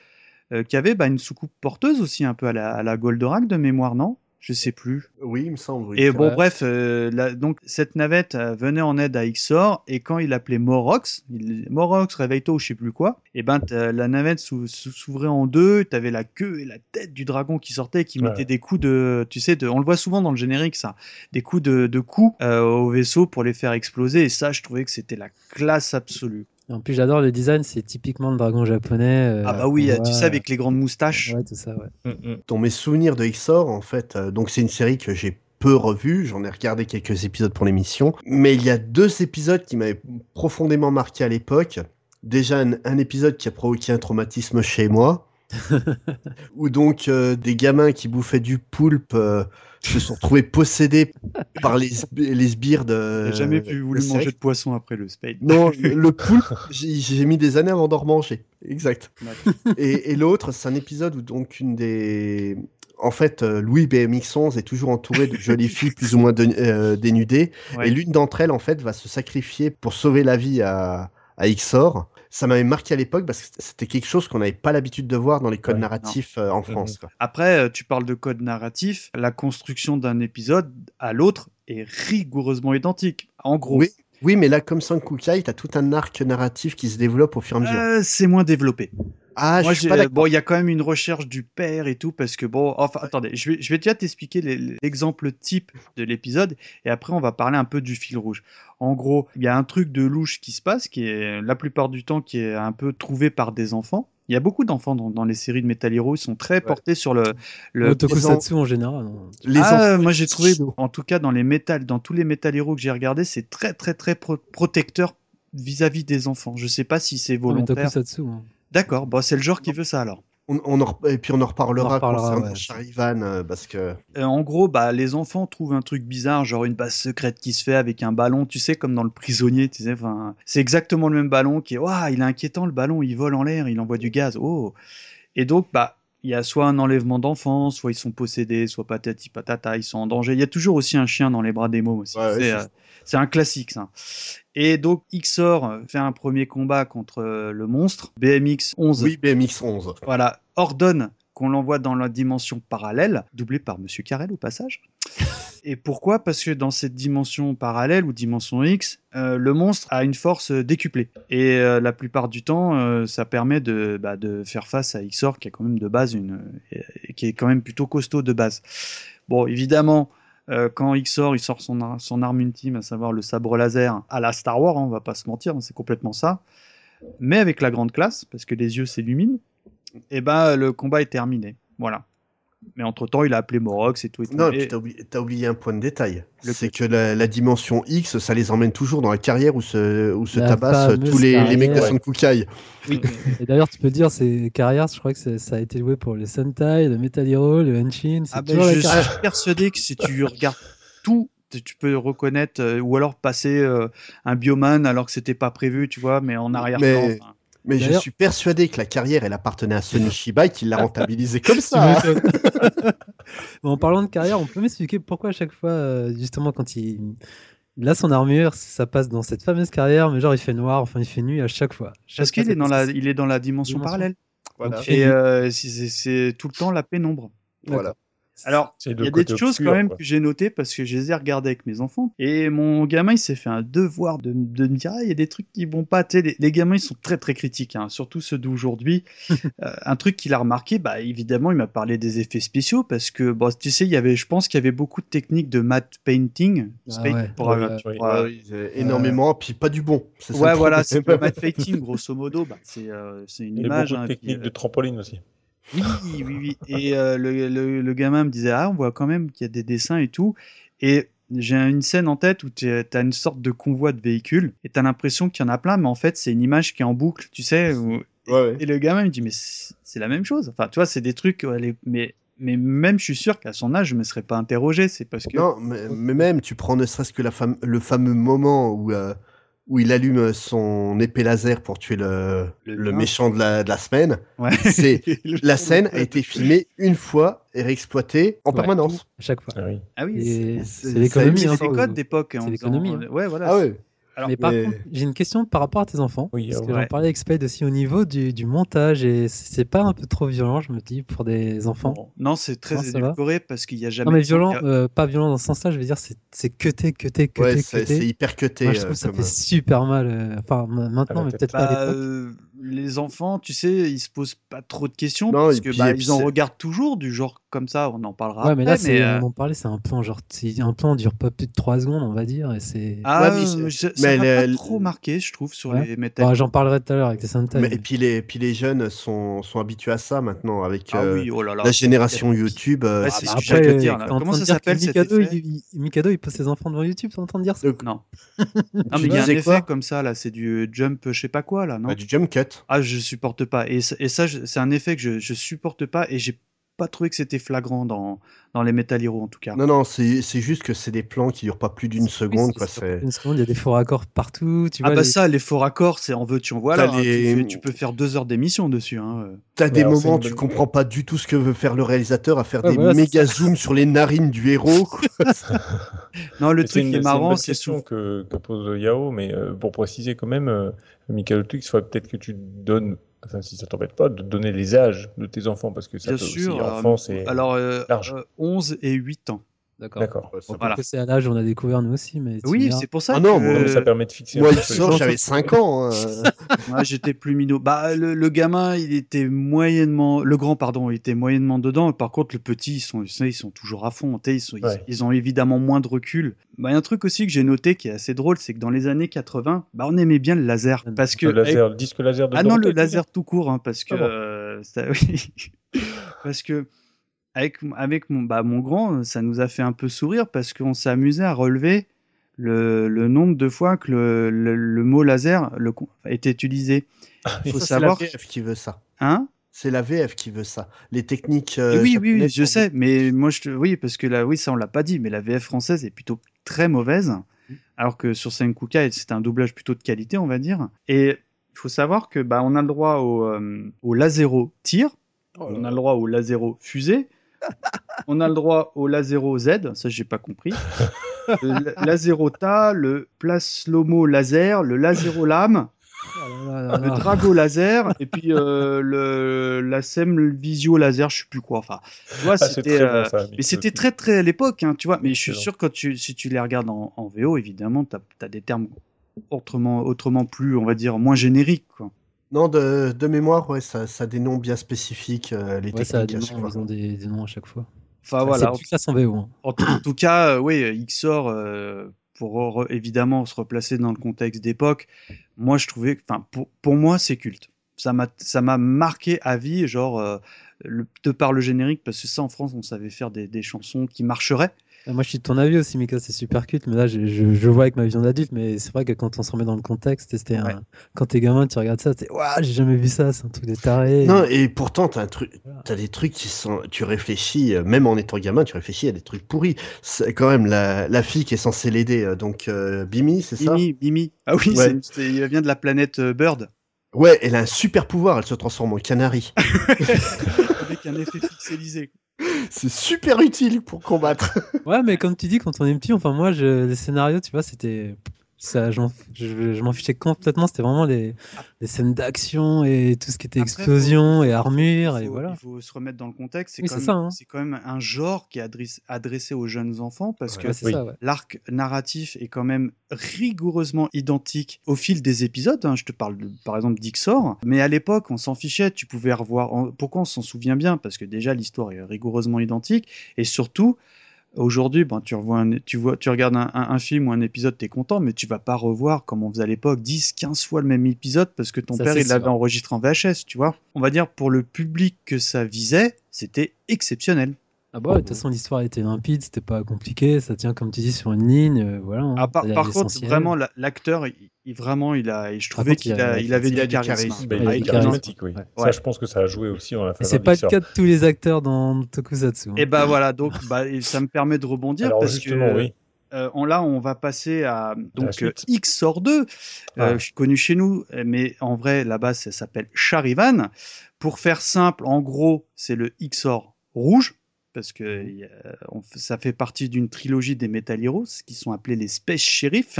S2: euh, qui avait bah, une soucoupe porteuse aussi, un peu à la, à la Goldorak de mémoire, non? Je sais plus.
S3: Oui, il me semble. oui.
S2: Et bon, bref, euh, la- donc cette navette euh, venait en aide à Ixor, et quand il appelait Morox, il, Morox, réveille-toi ou je sais plus quoi, et ben t'as- la navette sou- sou- s'ouvrait en deux, t'avais la queue et la tête du dragon qui sortait, et qui
S1: Ouais.
S2: mettait des coups de, tu sais, de, on le voit souvent dans le générique ça, des coups de, de coups euh, au vaisseau pour les faire exploser, et ça, je trouvais que c'était la classe absolue.
S4: En plus, j'adore le design, c'est typiquement le dragon japonais. euh,
S2: ah bah oui, tu
S4: voit,
S2: sais, avec les grandes moustaches.
S4: Ouais, tout ça, ouais.
S1: Mm, mm.
S3: Dans mes souvenirs de Xor, en fait, euh, donc c'est une série que j'ai peu revue, j'en ai regardé quelques épisodes pour l'émission, mais il y a deux épisodes qui m'avaient profondément marqué à l'époque. Déjà un, un épisode qui a provoqué un traumatisme chez moi, *laughs* où donc euh, des gamins qui bouffaient du poulpe euh, se sont retrouvés possédés par les, les sbires de...
S2: J'ai jamais pu voulu
S3: série.
S2: manger de poisson après le spade.
S3: Non, *laughs* le poulpe, j'ai mis des années avant d'en remanger. Exact. Et, et l'autre, c'est un épisode où donc une des... En fait, euh, Louis BMX11 est toujours entouré de jolies *laughs* filles plus ou moins de- euh, dénudées.
S2: Ouais.
S3: Et l'une d'entre elles, en fait, va se sacrifier pour sauver la vie à, à Ixor. Ça m'avait marqué à l'époque parce que c'était quelque chose qu'on n'avait pas l'habitude de voir dans les codes
S1: Ouais,
S3: narratifs euh, en France. quoi.
S2: Après, euh, tu parles de code narratif, la construction d'un épisode à l'autre est rigoureusement identique. En gros,
S3: Oui, oui, mais là, comme Sankukai, t'as tout un arc narratif qui se développe au fur et à mesure.
S2: euh, c'est moins développé.
S3: Ah,
S2: Moi,
S3: je suis
S2: j'ai-
S3: pas d'accord.
S2: bon, il y a quand même une recherche du père et tout, parce que bon, enfin, attendez, je vais, je vais déjà t'expliquer l'exemple type de l'épisode, et après, on va parler un peu du fil rouge. En gros, il y a un truc de louche qui se passe, qui est la plupart du temps qui est un peu trouvé par des enfants. Il y a beaucoup d'enfants dans, dans les séries de Metal Hero, ils sont très portés sur le, le
S4: Le tokusatsu en général. non.
S3: Les
S2: ah,
S3: enfants-
S2: moi j'ai trouvé, en tout cas dans les métal, dans tous les Metal Hero que j'ai regardé, c'est très très très pro- protecteur vis-à-vis des enfants. Je sais pas si c'est volontaire.
S4: tokusatsu. hein.
S2: D'accord, bon, c'est le genre qui veut ça alors.
S3: On, on en et puis on en reparlera,
S4: On en reparlera,
S3: concernant
S4: ouais.
S3: Charivan, euh, parce que
S2: Euh, en gros, bah, les enfants trouvent un truc bizarre, genre une base secrète qui se fait avec un ballon, tu sais, comme dans le prisonnier, tu sais, enfin, c'est exactement le même ballon qui est, waouh, il est inquiétant le ballon, il vole en l'air, il envoie du gaz, oh. Et donc, bah, il y a soit un enlèvement d'enfants, soit ils sont possédés, soit patati patata, ils sont en danger. Il y a toujours aussi un chien dans les bras des mômes aussi.
S3: Ouais,
S2: c'est, euh, c'est un classique, ça. Et donc, Xor fait un premier combat contre euh, le monstre. BMX 11
S3: oui, BMX 11.
S2: voilà, ordonne qu'on l'envoie dans la dimension parallèle, doublé par Monsieur Carrel au passage. *laughs* Et pourquoi? Parce que dans cette dimension parallèle ou dimension X, euh, le monstre a une force décuplée. Et euh, la plupart du temps, euh, ça permet de, bah, de faire face à Xor, qui est quand même de base une, qui est quand même plutôt costaud de base. Bon, évidemment, quand Xor il sort son, ar- son arme ultime, à savoir le sabre laser, à la Star Wars, hein, on va pas se mentir, hein, c'est complètement ça. Mais avec la grande classe, parce que les yeux s'illuminent, et ben le combat est terminé. Voilà. Mais entre temps, il a appelé Morox et tout. Et tout.
S3: Non,
S2: Et-
S3: t'as oublié, un point de détail. C'est que la, la dimension X, ça les emmène toujours dans la carrière où se, où se tabassent
S4: fameuse
S3: tous les, les mecs de
S4: carrière.
S3: Son Kukai. *laughs*
S4: Et d'ailleurs, tu peux dire, c'est carrière, je crois que ça a été joué pour le Sentai, le Metal Hero, le Henshin. C'est
S2: Ah ben, je
S4: carrière.
S2: suis persuadé que si tu *laughs* regardes tout, tu- tu peux reconnaître euh, ou alors passer euh, un bioman alors que c'était pas prévu, tu vois, mais en arrière-plan.
S3: Mais-
S2: enfin.
S3: Mais je suis persuadé que la carrière, elle appartenait à Sony *laughs* Shiba et qu'il l'a rentabilisé comme ça. hein. *laughs*
S4: en parlant de carrière, on peut m'expliquer pourquoi à chaque fois, euh, justement, quand il... il a son armure, ça passe dans cette fameuse carrière, mais genre il fait noir, enfin il fait nuit à chaque fois.
S2: Parce qu'il est dans la, il est dans la dimension
S4: Dimension.
S2: parallèle?
S3: Voilà.
S2: Et euh, c'est tout le temps la pénombre.
S3: Voilà.
S2: Alors, il y a des choses
S1: obscur,
S2: quand même
S1: quoi.
S2: que j'ai notées parce que je les ai regardées avec mes enfants. Et mon gamin, il s'est fait un devoir de, de me dire, ah, il y a des trucs qui vont pas. Tu sais, les, les gamins, ils sont très très critiques, hein, surtout ceux d'aujourd'hui. *laughs* Euh, un truc qu'il a remarqué, bah évidemment, il m'a parlé des effets spéciaux parce que, bon, tu sais, il y avait, je pense qu'il y avait beaucoup de techniques de matte painting.
S4: Ah
S2: Spade-
S4: ouais,
S2: pour,
S4: ouais,
S2: euh,
S1: ouais.
S2: pour, euh,
S3: énormément, puis pas du bon. Ça
S2: ouais, voilà, c'est le matte *laughs* painting, grosso modo, bah, c'est euh, une
S1: Il y a
S2: image.
S1: beaucoup de
S2: hein,
S1: techniques
S2: puis,
S1: de trampoline aussi.
S2: Oui, oui, oui. Et euh, le, le, le gamin me disait, ah, on voit quand même qu'il y a des dessins et tout. Et j'ai une scène en tête où tu as une sorte de convoi de véhicules et tu as l'impression qu'il y en a plein, mais en fait, c'est une image qui est en boucle, tu sais. où-
S3: Ouais, ouais.
S2: Et le gamin me dit, mais c'est la même chose. Enfin, tu vois, c'est des trucs, les- mais, mais même, je suis sûr qu'à son âge, je me serais pas interrogé. C'est parce que.
S3: Non, mais, mais même, tu prends ne serait-ce que la fam- le fameux moment où, euh, où il allume son épée laser pour tuer le,
S2: Le
S3: méchant de la, de la semaine.
S2: Ouais.
S3: C'est *laughs* La scène a été filmée une fois et réexploitée en
S4: Ouais.
S3: permanence.
S4: À chaque fois.
S1: Ah oui.
S2: Ah oui,
S3: c'est-
S4: c'est l'économie. hein,
S2: c'est
S4: faut-
S2: codes d'époque.
S4: c'est
S2: en
S4: l'économie, hein.
S2: Ouais, voilà.
S3: Ah ouais.
S2: Alors,
S4: mais par
S3: mais-
S4: contre, j'ai une question par rapport à tes enfants.
S1: Oui,
S4: parce
S1: euh,
S4: que
S2: ouais.
S4: j'en parlais avec Spade aussi au niveau du, du montage et c'est pas un peu trop violent, je me dis, pour des enfants.
S2: Non, c'est très
S4: Non, ça
S2: édulcoré parce qu'il y a jamais.
S4: Non mais violent, euh, pas violent dans ce sens-là, je veux dire, c'est c'est cuté, cuté, cuté,
S3: Ouais, c'est
S4: cuté.
S3: c'est hyper cuté.
S4: Moi, je
S3: euh,
S4: trouve que ça
S3: comme-
S4: fait super mal. euh, Enfin, ma- maintenant,
S1: la
S4: mais peut-être pas à
S2: Bah,
S4: l'époque.
S2: Les enfants, tu sais, ils se posent pas trop de questions
S3: Non,
S2: parce que
S3: puis-
S2: bah, ils en regardent toujours du genre comme ça. On en parlera
S4: Ouais, mais là,
S2: euh,
S4: on en parlait, c'est un plan, genre, c'est un plan dure pas plus de 3 secondes, on va dire, et c'est.
S2: Ah,
S3: Ouais, mais
S2: je- ça
S3: mais
S2: m'a pas trop marqué, je trouve, sur
S4: Ouais.
S2: les métals.
S4: Bon, J'en parlerai tout à l'heure avec les Sentai.
S3: Mais- et puis les, puis les jeunes sont, sont habitués à ça maintenant avec
S2: ah
S3: euh,
S2: oui, oh là là.
S3: la génération YouTube. euh, c'est-
S4: Bah,
S2: ce que dire, Comment ça s'appelle,
S4: Mikado, Mikado, il pose ses enfants devant YouTube, t'es en train de dire ça
S2: Non. *laughs* non, mais il y a un effet comme ça, là. C'est du jump, je sais pas quoi, là, non?
S3: Bah, du jump cut.
S2: Ah, je supporte pas. Et, ça- et ça, c'est un effet que je, je supporte pas et j'ai pas trouvé que c'était flagrant dans, dans les Metal Hero, en tout cas.
S3: Non, non, c'est c'est juste que c'est des plans qui durent pas plus d'une seconde. Quoi.
S4: Une seconde, il y a des faux raccords partout. Tu
S2: ah
S4: vois,
S2: bah
S4: les-
S2: ça, les faux raccords, c'est en veux tu en voilà.
S3: T'as
S2: hein. Tu peux faire deux heures d'émission dessus. Hein.
S3: T'as des
S1: c'est
S3: moments tu
S1: bonne-
S3: comprends pas du tout ce que veut faire le réalisateur à faire
S4: Ouais,
S3: des
S4: voilà,
S3: méga zooms sur les narines du héros. quoi. *laughs*
S2: Non, le
S1: Mais
S2: truc
S1: une-
S2: qui est
S1: c'est une
S2: marrant, c'est
S1: question que, que pose Yao, mais euh, pour préciser quand même, euh, Michael Twix, il faudrait peut-être que tu donnes, enfin si ça t'embête pas, de donner les âges de tes enfants, parce que ça
S2: Bien
S1: peut
S2: sûr.
S1: aussi,
S2: euh,
S1: enfant, c'est
S2: alors, euh,
S1: large.
S2: euh, 11 et 8 ans.
S4: D'accord.
S2: Voilà.
S4: c'est à l'âge où on a découvert nous aussi, mais.
S2: Oui, c'est pour ça
S3: Ah
S2: que
S3: non,
S1: mais ça permet de fixer
S3: Moi,
S1: un
S3: j'avais 5 ans. hein. *laughs*
S2: Ouais, j'étais plus minot. Bah, le, le gamin, il était moyennement. Le grand, pardon, il était moyennement dedans. Par contre, le petit, ils sont, ils sont toujours à fond. Ils, sont, ils-
S1: Ouais.
S2: ils ont évidemment moins de recul. Bah, il y a un truc aussi que j'ai noté qui est assez drôle, c'est que dans les années 80, bah, on aimait bien le laser. Parce que
S1: Le laser, le disque laser de
S2: Ah non, le laser tout court, hein, parce que
S1: Ah bon.
S2: euh, ça- *laughs* oui. parce que avec avec mon bah mon grand, ça nous a fait un peu sourire parce qu'on s'est amusé à relever le, le nombre de fois que le, le, le mot laser le, était utilisé. Il faut
S3: Ça,
S2: savoir,
S3: C'est la VF qui veut ça.
S2: hein?
S3: C'est la VF qui veut ça. Les techniques. Euh,
S2: oui, oui, oui, je sais, mais moi, je oui, parce que là, oui, ça, on l'a pas dit, mais la VF française est plutôt très mauvaise,
S3: Mm.
S2: alors que sur Senkuka, c'est un doublage plutôt de qualité, on va dire. Et il faut savoir que bah, on a le droit au, euh, au lasero tir,
S3: Oh
S2: on a le droit au lasero fusée, *laughs* on a le droit au lasero Z, ça j'ai pas compris, *laughs* le la- lasero ta, le plaslomo laser, le lasero lame,
S4: Oh là là là
S2: le. Drago laser et puis euh, le la Sem Visio laser, je sais plus quoi. Enfin, tu vois,
S1: Ah,
S2: c'était.
S1: très
S2: euh,
S1: bon, ça,
S2: mais c'était très très à l'époque, hein, tu vois. Mais je suis
S1: Excellent.
S2: sûr que tu, si tu les regardes en, en VO, évidemment, tu as, des termes autrement, autrement plus, on va dire, moins génériques. Quoi.
S3: Non, de, de mémoire, ouais, ça, ça a des noms bien spécifiques, euh, les
S4: Ouais, ça a
S3: techniques
S4: noms, ils ont des, des noms à chaque fois.
S2: Enfin voilà.
S4: C'est plus classe en VO. hein.
S2: En, tout- en tout cas, euh, oui, XOR, euh, pour re- évidemment se replacer dans le contexte d'époque, moi je trouvais, enfin pour, pour moi c'est culte. Ça m'a ça m'a marqué à vie, genre euh, le, de par le générique, parce que ça en France on savait faire des, des chansons qui marcheraient.
S4: Euh, Moi, je suis de ton avis aussi, Mika, c'est super culte, mais là, je, je, je vois avec ma vision d'adulte, mais c'est vrai que quand on se remet dans le contexte, c'était
S2: Ouais.
S4: quand t'es gamin, tu regardes ça, t'es Ouah, j'ai jamais vu ça, c'est un truc de taré.
S3: Non, et pourtant, t'as un truc, t'as des trucs qui sont, tu réfléchis, euh, même en étant gamin, tu réfléchis à des trucs pourris. C'est quand même la, la fille qui est censée l'aider, euh, donc euh, Bimi, c'est ça?
S2: Mimi, Mimi. Ah oui,
S3: Ouais.
S2: c'est- c'est- il vient de la planète euh, Bird,
S3: Ouais, elle a un super pouvoir, elle se transforme en canari. *laughs*
S2: avec un effet pixelisé.
S3: C'est super utile pour combattre.
S4: Ouais, mais comme tu dis, quand on est petit, enfin, moi, je, les scénarios, tu vois, c'était. Ça, je, je m'en fichais complètement, c'était vraiment les, les scènes d'action et tout ce qui était
S2: Après,
S4: explosion
S2: faut-
S4: et armure,
S2: il
S4: et
S2: faut-
S4: voilà.
S2: Il faut se remettre dans le contexte. C'est
S4: Oui,
S2: quand,
S4: hein.
S2: quand même un genre qui est adressé, adressé aux jeunes enfants parce que
S4: Ouais, c'est
S1: Oui.
S4: ça, ouais.
S2: l'arc narratif est quand même rigoureusement identique au fil des épisodes. hein. Je te parle de- par exemple d'Ixor, mais à l'époque on s'en fichait. Tu pouvais revoir. en- Pourquoi on s'en souvient bien? Parce que déjà l'histoire est rigoureusement identique et surtout. Aujourd'hui, ben, tu, revois un- tu, vois, tu regardes un, un- un film ou un épisode, tu es content, mais tu vas pas revoir, comme on faisait à l'époque, 10, 15 fois le même épisode parce que ton
S4: Ça,
S2: père il l'avait enregistré en VHS, tu vois. On va dire pour le public que ça visait, c'était exceptionnel.
S4: Ah bah, ouais, de toute façon, l'histoire était limpide, c'était pas compliqué, ça tient, comme tu dis, sur une ligne, euh, voilà. hein,
S2: Ah, par, contre, vraiment, la- l'acteur, il, il- vraiment, il a, je trouvais qu'il
S4: il a-
S2: a, il avait du charisme.
S1: Bah, il est charismatique, oui.
S4: Ouais.
S1: Ça, je pense que ça a joué aussi en la faveur
S4: c'est pas le cas de tous les acteurs dans Tokusatsu. hein.
S2: Et bah voilà, donc bah, ça me permet de rebondir
S1: Alors
S2: parce
S1: justement,
S2: que
S1: oui.
S2: euh, on, là, on va passer à donc euh, X sort 2,
S1: Ah.
S2: connu chez nous, mais en vrai, là-bas, ça s'appelle Charivan. Pour faire simple, en gros, c'est le XOR rouge. Parce que on ça fait partie d'une trilogie des Metal Heroes qui sont appelés les Space Sheriff.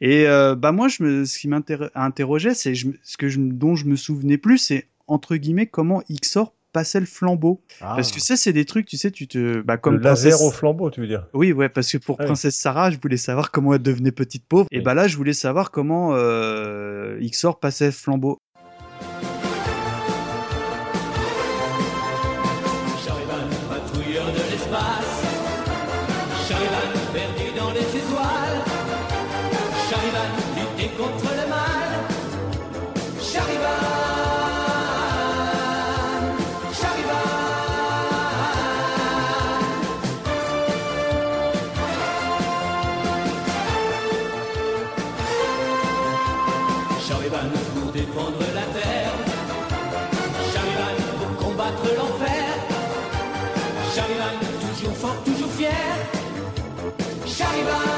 S2: Et euh, bah moi, je me, ce qui m'interrogeait, c'est ce que je, dont je me souvenais plus, c'est entre guillemets comment Xor passait le flambeau. Parce que ça, c'est des trucs, tu sais, tu te, bah, comme
S1: le laser
S2: Princesse-
S1: au flambeau, tu veux dire
S2: oui, ouais, parce que pour
S1: Ah oui.
S2: Princesse Sarah, je voulais savoir comment elle devenait petite pauvre. Et bah là, je voulais savoir comment euh, Xor passait le flambeau.
S5: Lutter contre le mal. Charivan, Charivan. Charivan pour défendre la terre. Charivan pour combattre l'enfer. Charivan, toujours fort, toujours fier. Charivan,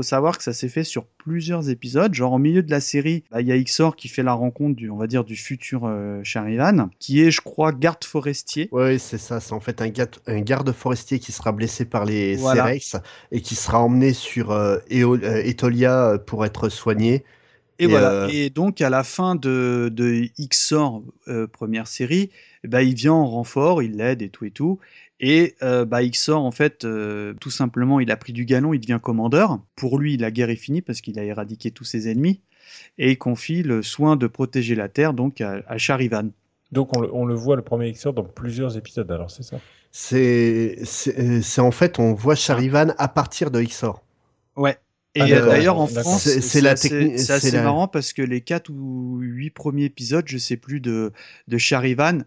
S2: Faut savoir que ça s'est fait sur plusieurs épisodes. Genre, au milieu de la série, bah, il y a Xor qui fait la rencontre du, on va dire, du futur euh, Charivan, qui est, je crois, garde forestier.
S3: Ouais, c'est ça. C'est en fait un, ga- un garde forestier qui sera blessé par les
S2: Voilà.
S3: Cerex et qui sera emmené sur euh, euh, Etolia pour être soigné.
S2: Et,
S3: Et,
S2: voilà.
S3: euh,
S2: Et donc, à la fin de, de Xor, euh, première série, ben, il vient en renfort, il l'aide et tout et tout. Et euh, bah, Xor, en fait, euh, tout simplement, il a pris du galon, il devient commandeur. Pour lui, la guerre est finie parce qu'il a éradiqué tous ses ennemis. Et il confie le soin de protéger la Terre donc à, à Charivan.
S1: Donc on le, on le voit le premier Xor dans plusieurs épisodes, alors c'est ça?
S3: C'est en fait, on voit Charivan à partir de Xor.
S2: Ouais. Et
S1: Ah,
S2: euh, d'ailleurs, en. France,
S3: C'est-
S2: assez- assez
S3: la-
S2: marrant parce que les 4 ou 8 premiers épisodes, je sais plus, de, de Charivan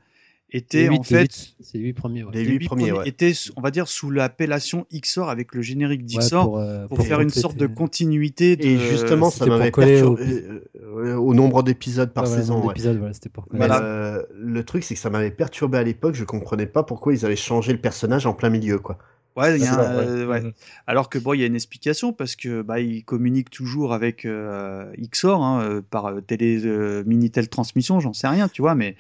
S2: étaient en fait.
S4: les huit premiers. ouais.
S3: Les
S2: les
S3: huit
S2: huit
S3: premiers,
S2: premiers
S3: ouais.
S2: étaient, on va dire, sous l'appellation Xor avec le générique
S4: Ouais,
S2: d'Xor
S4: pour, euh,
S2: pour, faire une sorte de
S4: compléter.
S2: continuité. De...
S3: Et justement, ça m'avait
S4: au-
S3: perturbé euh, euh, au nombre d'épisodes par saison.
S4: voilà, pour
S2: Voilà.
S3: euh, le truc, c'est que ça m'avait perturbé à l'époque. Je comprenais pas pourquoi ils avaient changé le personnage en plein milieu, quoi.
S2: Ouais, y a un- euh, ouais.
S1: Mhm.
S2: Alors que bon, il y a une explication parce que bah, il communique toujours avec euh, Xor hein, euh, par télé, euh, minitel transmission, j'en sais rien, tu vois, mais.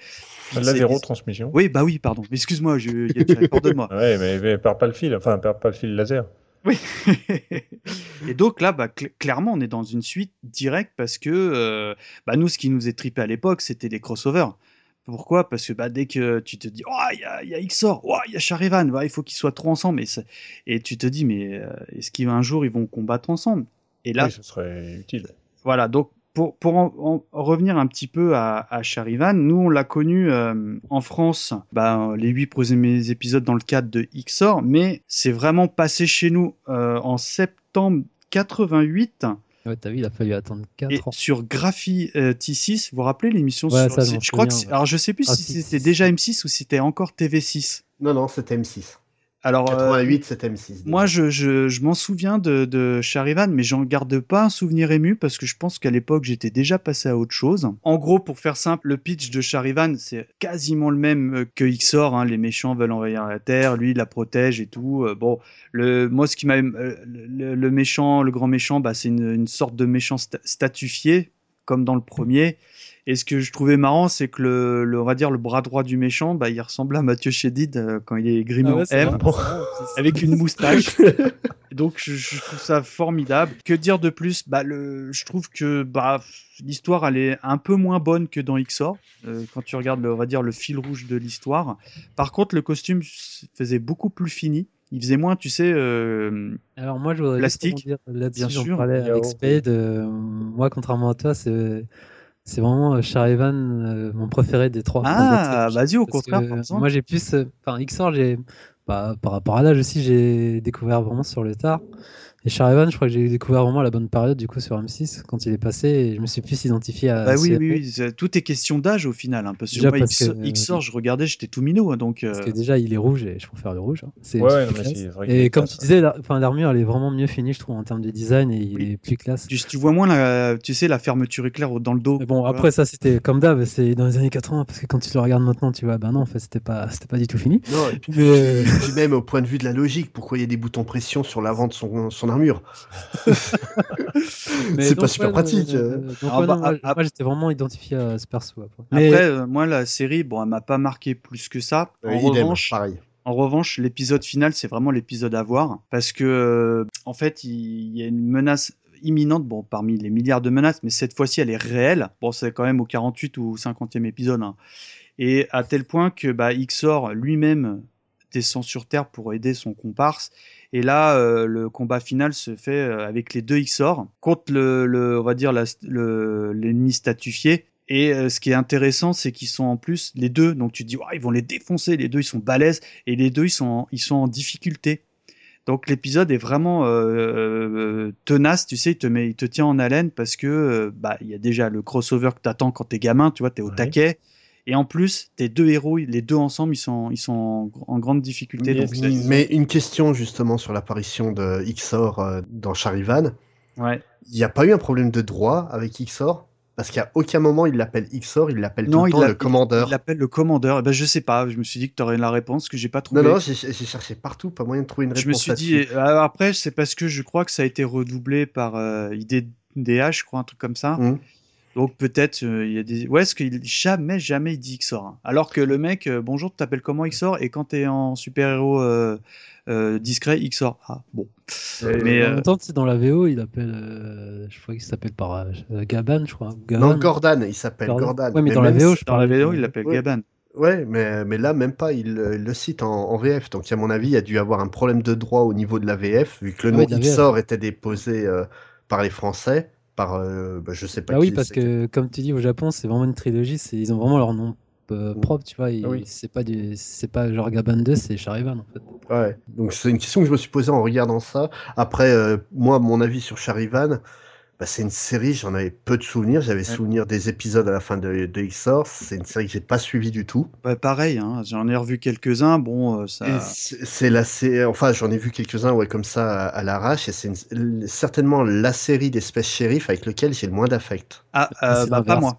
S1: La
S2: c'est-
S1: zéro transmission.
S2: Oui, bah oui, pardon. Excuse-moi, je... Yann, pardonne-moi. *laughs*
S1: Ouais, mais, mais perd pas le fil, enfin, perd pas le fil laser.
S2: Oui. *laughs* et donc là, bah, cl- clairement, on est dans une suite directe parce que bah, nous, ce qui nous est trippé à l'époque, c'était les crossovers. Pourquoi? Parce que bah, dès que tu te dis, oh, il y a, y a Xor, oh, il y a Charivan, bah, il faut qu'ils soient trop ensemble. Et, et tu te dis, mais euh, est-ce qu'un jour ils vont combattre ensemble? Et là,
S1: Oui, ce serait utile.
S2: voilà, donc pour, pour en, en revenir un petit peu à, à Charivan, nous on l'a connu euh, en France, bah, les huit premiers épisodes dans le cadre de Xor, mais c'est vraiment passé chez nous euh, en septembre 88
S4: Ouais, t'as vu, il a fallu attendre 4
S2: et
S4: ans.
S2: sur Graphy euh, T6. Vous vous rappelez l'émission
S4: Ouais,
S2: sur
S4: ça, je
S2: crois que
S4: ouais.
S2: alors je sais plus
S4: Ah,
S2: si c'était déjà
S4: si.
S2: M6 ou si c'était encore TV6.
S3: Non, non, c'était M6.
S2: Alors euh,
S3: 88, c'était M6.
S2: Moi, je, je, je m'en souviens de, de Charivan, mais j'en garde pas un souvenir ému parce que je pense qu'à l'époque, j'étais déjà passé à autre chose. En gros, pour faire simple, le pitch de Charivan, c'est quasiment le même que Xor. Hein. Les méchants veulent envahir la Terre, lui, il la protège et tout. Euh, bon, le, moi, ce qui m'a... euh, le, le méchant, le grand méchant, bah, c'est une, une sorte de méchant sta- statufié, comme dans le premier. Et ce que je trouvais marrant, c'est que le, le- on va dire le bras droit du méchant, bah, il ressemblait à Mathieu Chédid euh, quand il est grimé
S4: Ah ouais,
S2: M
S4: c'est-
S2: avec une moustache. *laughs* Donc je, je trouve ça formidable. Que dire de plus? Bah le, je trouve que bah l'histoire elle est un peu moins bonne que dans Xor euh, quand tu regardes le, on va dire le fil rouge de l'histoire. Par contre le costume faisait beaucoup plus fini. Il faisait moins, tu sais. euh,
S4: Alors moi, je voudrais
S2: Plastique,
S4: là-dessus,
S2: bien sûr.
S4: avec Spade. euh, moi, contrairement à toi, c'est c'est vraiment euh, Charivan euh, mon préféré des trois.
S2: Ah, vas-y, au
S4: parce
S2: contraire.
S4: Moi, j'ai plus. euh, Enfin, Xor, j'ai. bah, par rapport à l'âge aussi, j'ai découvert vraiment sur le tard. Et Charivan, je crois que j'ai découvert vraiment à la bonne période, du coup, sur M6, quand il est passé, et je me suis plus identifié à.
S2: Bah oui, oui, tout est question d'âge au final. Hein, parce que
S4: Déjà
S2: moi,
S4: parce
S2: Xor,
S4: que-
S2: Xor, je regardais, j'étais tout minot. hein, donc, euh,
S4: Parce que déjà, il est rouge et je préfère le rouge. hein. C'est
S1: Ouais, vrai
S4: Et comme
S1: classe,
S4: tu
S1: ouais.
S4: disais, la- l'armure, elle est vraiment mieux finie, je trouve, en termes de design et il
S2: Oui.
S4: est plus classe.
S2: tu, tu vois moins la, tu sais, la fermeture éclair dans le dos.
S4: Mais bon, après, ça, c'était comme d'hab, c'est dans les années 80, parce que quand tu le regardes maintenant, tu vois, bah non, en fait, c'était pas, c'était pas du tout fini.
S3: Non, et puis,
S4: Mais, euh,
S3: puis même au point de vue de la logique, pourquoi il y a des boutons pression sur l'avant de son, son armure. *laughs*
S4: Mais
S3: c'est pas super
S4: ouais,
S3: pratique. euh.
S4: euh, donc,
S2: Alors,
S4: ouais,
S2: bah,
S4: non, moi, j'étais vraiment identifié à ce perso. Après, Mais-
S2: Après, euh, moi, la série, bon, elle m'a pas marqué plus que ça. En
S3: Euh, idem,
S2: revanche,
S3: pareil.
S2: En revanche, l'épisode final, c'est vraiment l'épisode à voir parce que, euh, en fait, il y a une menace imminente, bon, parmi les milliards de menaces, mais cette fois-ci, elle est réelle. Bon, c'est quand même au 48 ou 50e épisode. hein. Et à tel point que bah, Ixor lui-même descend sur Terre pour aider son comparse. Et là, euh, le combat final se fait euh, avec les deux Ixor contre le, le- on va dire, la- le- l'ennemi statufié. Et euh, ce qui est intéressant, c'est qu'ils sont en plus les deux. Donc tu te dis, ils vont les défoncer. Les deux, ils sont balèzes. Et les deux, ils sont, en- ils sont en difficulté. Donc l'épisode est vraiment euh, tenace, tu sais, il te met, il te tient en haleine parce que euh, bah il y a déjà le crossover que t'attends quand t'es gamin, tu vois, t'es au
S1: Ouais.
S2: taquet. Et en plus, tes deux héros, les deux ensemble, ils sont, ils sont en, en grande difficulté. Donc,
S3: Mais une question justement sur l'apparition de Ixor euh, dans Charivan.
S2: ouais.
S3: Il n'y a pas eu un problème de droit avec Ixor Parce qu'à aucun moment il l'appelle Ixor, il l'appelle tout le temps le commandeur.
S2: Il l'appelle le commandeur. Eh ben, je sais pas. Je me suis dit que tu aurais la réponse que j'ai pas trouvé.
S3: Non, non, j'ai cherché partout, pas moyen de trouver une réponse
S2: je me suis dit. euh, après, c'est parce que je crois que ça a été redoublé par euh, IDDH, je crois, un truc comme ça.
S3: Mhm.
S2: Donc peut-être euh, il y a des. Ouais, parce qu'il jamais, jamais il dit Xor. hein. Alors que le mec, euh, bonjour, tu t'appelles comment Xor? Et quand t'es en super-héros euh, euh, discret, Xor. Ah, bon. mais,
S4: en
S2: euh,
S4: même temps, tu sais, dans la VO, il appelle. euh, je crois qu'il s'appelle par euh, Gaban, je crois. ou
S3: Non. Gordan, il s'appelle
S4: Gordon. Ouais, mais dans la VO, je
S2: Dans la
S4: de-
S2: il l'appelle
S3: Ouais.
S2: Gaban.
S3: Ouais, mais, mais là, même pas, il, il le cite en, en VF. Donc, à mon avis, il y a dû avoir un problème de droit au niveau de la VF, vu que le
S4: Ah
S3: nom
S4: oui.
S3: Ixor était déposé euh, par les Français, par, euh, bah, je sais pas
S4: Bah oui, parce que comme tu dis, au Japon, c'est vraiment une trilogie. c'est- Ils ont vraiment leur nom euh, propre, tu vois.
S1: Ah oui.
S4: C'est pas du, c'est pas genre Gaban 2, c'est Charivan en fait.
S3: Ouais, donc c'est une question que je me suis posée en regardant ça. Après, euh, moi, mon avis sur Charivan, bah, c'est une série, j'en avais peu de souvenirs. J'avais souvenir des épisodes à la fin de, de Ixor. C'est une série que j'ai pas suivi du tout.
S2: Ouais, pareil, hein, j'en ai revu quelques-uns. Bon, euh, ça.
S3: C'est la sé- enfin j'en ai vu quelques-uns ouais comme ça à, à l'arrache et c'est une- certainement la série des Space Sheriff avec lequel j'ai le moins d'affect.
S2: Ah, euh, bah, pas moi.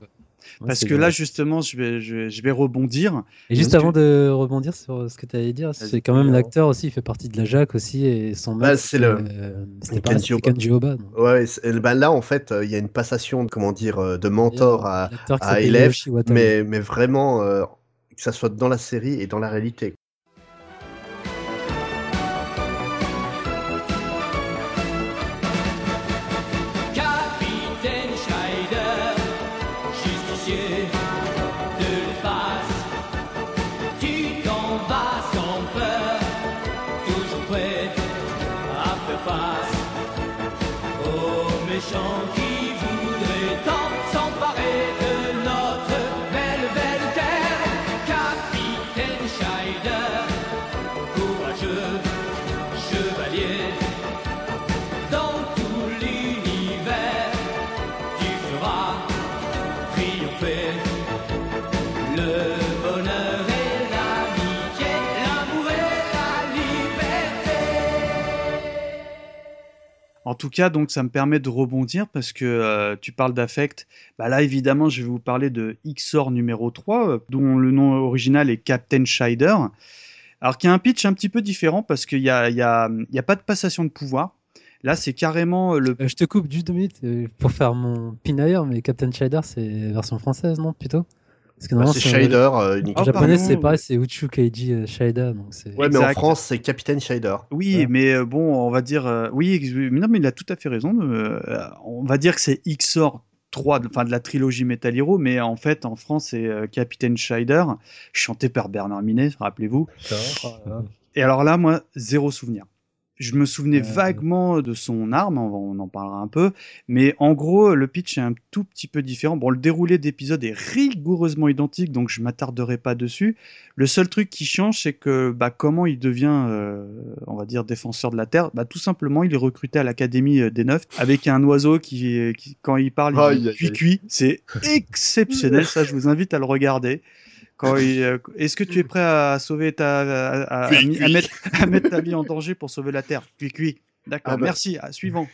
S4: Ouais,
S2: Parce que là, justement, je vais, je vais, je vais rebondir.
S4: Et juste avant de rebondir sur ce que tu allais dire, c'est quand même l'acteur aussi, il fait partie de la JAC aussi, et son
S3: Bah, c'est le-
S4: euh, c'était
S3: Kenji
S4: pas
S3: Oba.
S4: Kenji Oba. donc.
S3: Ouais, bah là en fait euh, il y a une passation comment dire euh, de mentor à, élève, mais mais vraiment euh, que ça soit dans la série et dans la réalité.
S2: En tout cas, donc ça me permet de rebondir parce que euh, tu parles d'affect. Bah là, évidemment, je vais vous parler de Xor numéro 3, euh, dont le nom original est Captain Scheider. Alors, qui a un pitch un petit peu différent parce qu'il n'y a, y a, pas de passation de pouvoir. Là, c'est carrément euh, le.
S4: Je te coupe juste deux minutes pour faire mon pin ailleurs, mais Captain Shider, c'est version française, non Plutôt?
S3: Bah, c'est
S4: en-
S3: Shader euh,
S4: En
S3: uniquement.
S2: Oh,
S4: japonais,
S2: pardon.
S4: c'est pareil, c'est Uchu Keiji euh, Shaida. Donc c'est...
S3: Ouais, mais en. France c'est Capitaine Shader.
S2: Oui,
S4: Ouais.
S2: mais euh, bon, on va dire. euh, oui, mais non, mais il a tout à fait raison. euh, on va dire que c'est Xor 3, de- enfin de la trilogie Metal Hero, mais en fait, en France, c'est euh, Captain Scheider, chanté par Bernard Minet, rappelez-vous. Et alors là, moi, zéro souvenir. Je me souvenais
S4: Euh,
S2: vaguement de son arme, on, en parlera un peu, mais en gros, le pitch est un tout petit peu différent. Bon, le déroulé d'épisode est rigoureusement identique, donc je m'attarderai pas dessus. Le seul truc qui change, c'est que bah, comment il devient, euh, on va dire, défenseur de la Terre? Bah, tout simplement, il est recruté à l'Académie euh, des Neuf avec un oiseau qui, qui quand il parle, il dit
S3: aïe,
S2: cuit
S3: aïe.
S2: cuit. C'est *laughs* exceptionnel, ça, je vous invite à le regarder. Quand il, euh, Est-ce que tu es prêt à sauver ta, à, à- à-
S3: Cuit,
S2: à
S3: cuit.
S2: mettre, à mettre ta vie en danger pour sauver la Terre? Cuit cuit. D'accord,
S3: Ah bah.
S2: merci. À, suivant.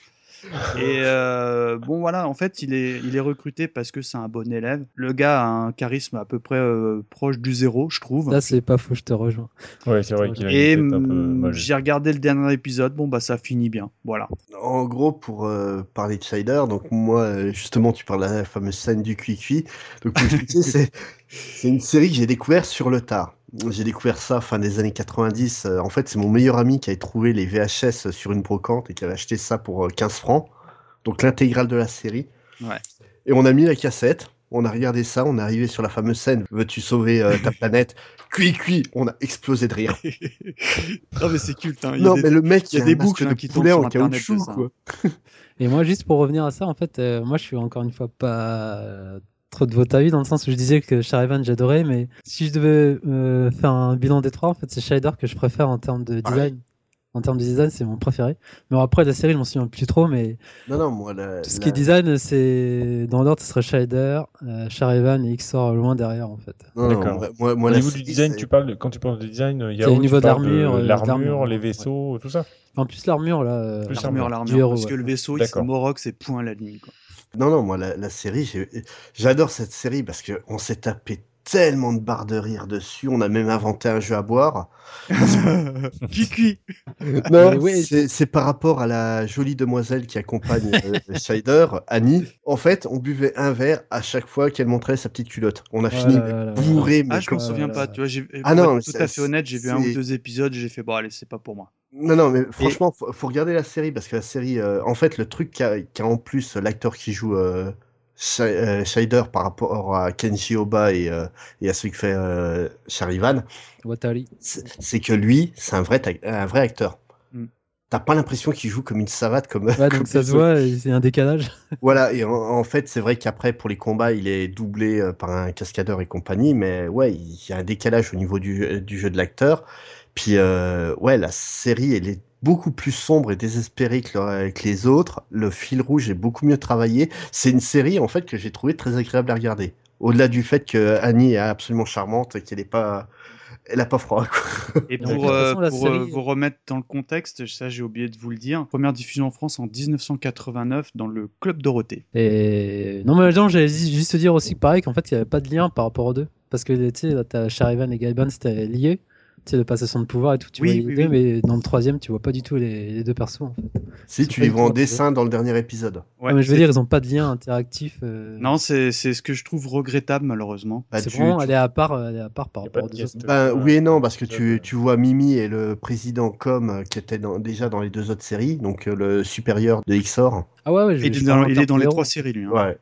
S2: Et euh, bon, voilà, en fait, il est, il est recruté parce que c'est un bon élève. Le gars a un charisme à peu près euh, proche du zéro, je trouve.
S4: Là, c'est pas faux, je te rejoins.
S1: Ouais, c'est vrai qu'il a
S2: Et
S1: molle.
S2: j'ai regardé le dernier épisode, bon, bah ça finit bien. Voilà.
S3: En gros, pour euh, parler de Shider, donc moi, justement, tu parles de la fameuse scène du cuicui. Donc, pour expliquer, *laughs* c'est c'est une série que j'ai découvert sur le tard. J'ai découvert ça fin des années 90. Euh, en fait, c'est mon meilleur ami qui avait trouvé les VHS sur une brocante et qui avait acheté ça pour euh, 15 francs. Donc, l'intégrale de la série.
S2: Ouais.
S3: Et on a mis la cassette. On a regardé ça, on est arrivé sur la fameuse scène Veux-tu sauver euh, ta planète? *laughs* Cui cui On a explosé de rire. *laughs*
S2: non, mais c'est culte. Hein. Il y a
S3: Non,
S2: des-
S3: mais le mec,
S2: il y a des boucles,
S3: de
S2: qui tournent
S3: poulet
S2: sur
S3: en caoutchouc. *laughs*
S4: Et moi, juste pour revenir à ça, en fait, euh, moi, je suis encore une fois pas euh, trop de votre avis dans le sens où je disais que Charivan j'adorais, mais si je devais euh, faire un bilan des trois, en fait, c'est Shider que je préfère en termes de design. En termes de design, c'est mon préféré. Mais bon, après, la série, je m'en souviens plus trop, mais
S3: Non, non, moi, la,
S4: tout ce
S3: la-
S4: qui est design, c'est dans l'ordre, ce serait Shider, euh, Charivan et Xor loin derrière, en fait.
S1: D'accord.
S3: moi,
S1: Au niveau du design, tu parles, quand tu parles de design, il y a
S4: au niveau d'armure, euh,
S1: l'armure, les
S4: ouais.
S1: vaisseaux, tout ça.
S4: En plus, l'armure, là. euh,
S1: Plus
S2: L'armure,
S1: l'armure.
S2: parce que
S4: ouais.
S2: le vaisseau, il c'est
S1: D'accord.
S2: Morok, c'est point à la ligne. Quoi.
S3: Non, non, moi, la, la série, j'adore cette série parce que on s'est tapé tellement de barres de rire dessus. On a même inventé un jeu à boire. *laughs*
S2: Kiki
S3: Non,
S4: ouais,
S3: c'est par rapport à la jolie demoiselle qui accompagne euh, *laughs* Shider, Annie. En fait, on buvait un verre à chaque fois qu'elle montrait sa petite culotte. On a fini bourré, mais
S2: Ah, je m'en souviens pas. Tu vois, j'ai,
S3: Ah non,
S2: être tout à fait honnête, j'ai vu un ou deux épisodes, j'ai fait bon, allez, c'est pas pour moi.
S3: Non, non, mais franchement, faut, faut regarder la série parce que la série, euh, en fait, le truc qu'a qu'a en plus l'acteur qui joue euh, Shi- euh, Shider par rapport à Kenji Oba et, euh, et à celui qui fait euh, Charivan,
S4: Watari.
S3: c'est que lui, c'est un vrai, un vrai acteur.
S2: Mm.
S3: T'as pas l'impression qu'il joue comme une savate, comme.
S4: Ouais,
S3: comme
S4: donc ça se voit, et c'est un décalage. *laughs*
S3: Voilà, et en, en fait, c'est vrai qu'après, pour les combats, il est doublé par un cascadeur et compagnie, mais ouais, il y a un décalage au niveau du, du jeu de l'acteur. Puis, euh, ouais, la série, elle est beaucoup plus sombre et désespérée que, le- que les autres. Le fil rouge est beaucoup mieux travaillé. C'est une série, en fait, que j'ai trouvé très agréable à regarder. Au-delà du fait que Annie est absolument charmante et qu'elle est pas, elle a pas froid, quoi.
S2: Et pour, euh,
S4: façon, la
S2: pour euh,
S4: série-
S2: vous remettre dans le contexte, ça j'ai oublié de vous le dire, première diffusion en France en 1989 dans le Club Dorothée.
S4: Et non, mais non, j'allais juste te dire aussi que pareil, qu'en fait, il n'y avait pas de lien par rapport aux deux. Parce que, tu sais, Charivan et Gaiban, c'était lié. Tu sais, de passation de pouvoir et tout, tu
S2: Oui,
S4: vois les
S2: oui,
S4: deux,
S2: oui.
S4: mais dans le troisième, tu vois pas du tout les, les deux persos, en fait.
S3: Si tu les vois en dessin dans le dernier épisode.
S2: Ouais,
S4: Non, mais je veux
S2: c'est-
S4: dire, ils ont pas de lien interactif. euh,
S2: Non, c'est c'est ce que je trouve regrettable malheureusement.
S3: Bah,
S4: c'est vraiment,
S3: tu-
S4: elle est à part, elle est à part par rapport aux autres.
S3: Ben,
S1: Ouais,
S3: oui et non, parce que tu, tu vois Mimi et le président Com euh, qui était dans- déjà dans les deux autres séries, donc euh, le supérieur de Xor.
S4: Ah ouais, ouais, je,
S2: Il
S4: je
S2: dans, il est dans les trois séries lui. hein.
S3: Ouais.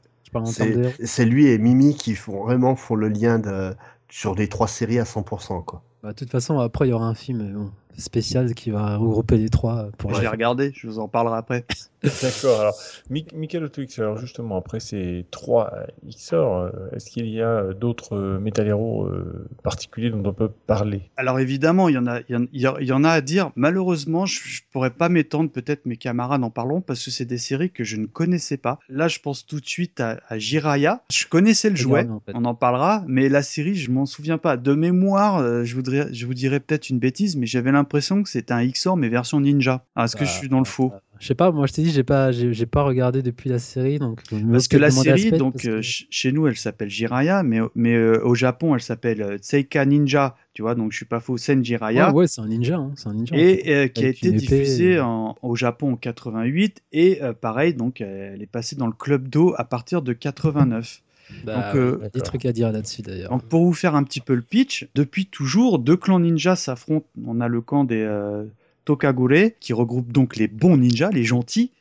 S3: C'est lui et Mimi qui font vraiment font le lien de, sur les trois séries à 100%. Quoi.
S4: Bah, de toute façon, après, il y aura un film euh, bon, spécial qui va regrouper les trois. Pour
S2: Je l'ai regardé, je vous en parlerai après.
S1: D'accord. Alors, Mi- Michael alors justement, après ces trois XOR, euh, est-ce qu'il y a d'autres euh, Metal Hero euh, particuliers dont on peut parler?
S2: Alors évidemment, il y en a, il y en, il y a- il y en a à dire. Malheureusement, je, je pourrais pas m'étendre. Peut-être mes camarades en parleront parce que c'est des séries que je ne connaissais pas. Là, je pense tout de suite à, à Jiraya. Je connaissais le jouet.
S4: En fait.
S2: On en parlera, mais la série, je m'en souviens pas. De mémoire, je voudrais, je vous dirais peut-être une bêtise, mais j'avais l'impression que c'était un XOR mais version ninja. Ah, Est-ce que je
S4: Bah,
S2: suis dans le faux?
S4: Je sais pas, moi je t'ai dit, j'ai pas, j'ai pas regardé depuis la série, donc.
S2: Parce que la série, donc
S4: que-
S2: euh, ch- chez nous, elle s'appelle Jiraya, mais, mais euh, au Japon, elle s'appelle euh, Seika Ninja. Tu vois, donc je suis pas faux, Sen Jiraya.
S4: Ouais, ouais, c'est un ninja, hein, c'est un ninja. en
S2: et
S4: fait.
S2: euh, qui a été diffusée
S4: et-
S2: en- au Japon en 88 et euh, pareil donc elle est passée dans le club d'eau à partir de 89.
S4: Bah,
S2: donc, euh,
S4: il y a des trucs à dire là-dessus d'ailleurs.
S2: Donc pour vous faire un petit peu le pitch, depuis toujours deux clans ninja s'affrontent. On a le camp des euh, Tokagure qui regroupe donc les bons ninjas, les gentils.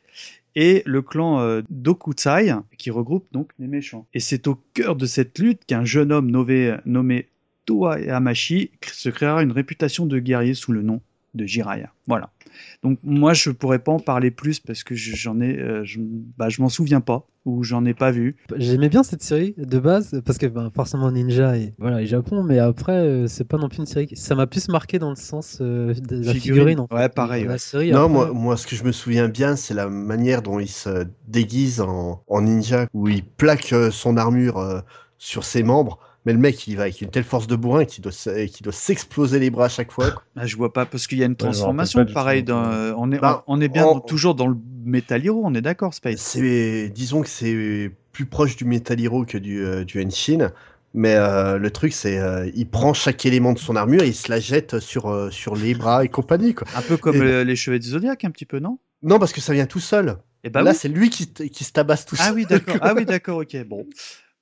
S2: Et le clan euh, Dokutsai, qui regroupe donc les méchants. Et c'est au cœur de cette lutte qu'un jeune homme nommé, nommé Toa Yamashi se créera une réputation de guerrier sous le nom de Jiraya. Voilà. Donc moi je pourrais pas en parler plus parce que je- j'en ai, euh, je, bah, je m'en souviens pas ou j'en ai pas vu.
S4: J'aimais bien cette série de base parce que ben, forcément Ninja et voilà et Japon, mais après euh, c'est pas non plus une série. qui- Ça m'a plus marqué dans le sens euh, de la
S2: Figurine.
S4: figurine. en fait.
S2: Ouais, pareil,
S4: La série.
S3: non,
S4: après-
S3: moi, moi, ce que je me souviens bien, c'est la manière dont il se déguise en, en ninja, où il plaque euh, son armure euh, sur ses membres. Mais le mec, il va avec une telle force de bourrin qu'il doit, doit s'exploser les bras à chaque fois.
S2: Ah, je vois pas parce qu'il y a une transformation
S1: du
S2: pareil. dans-
S1: donc,
S2: on est
S3: Bah,
S2: on est bien
S3: en-
S2: dans- toujours dans le Metal Hero, on est d'accord, Spade
S3: C'est, disons que c'est plus proche du Metal Hero que du, euh, du Henshin. Mais euh, le truc, c'est euh, il prend chaque élément de son armure et il se la jette sur, euh, sur les bras et compagnie. Quoi.
S2: Un peu comme
S3: Et-
S2: les Chevaliers du Zodiac, un petit peu, non?
S3: Non, parce que ça vient tout seul.
S2: Et bah
S3: Là,
S2: oui.
S3: c'est lui qui, qui se tabasse tout
S2: Ah
S3: seul.
S2: oui, d'accord. Ah oui, *laughs* d'accord. Ok, bon.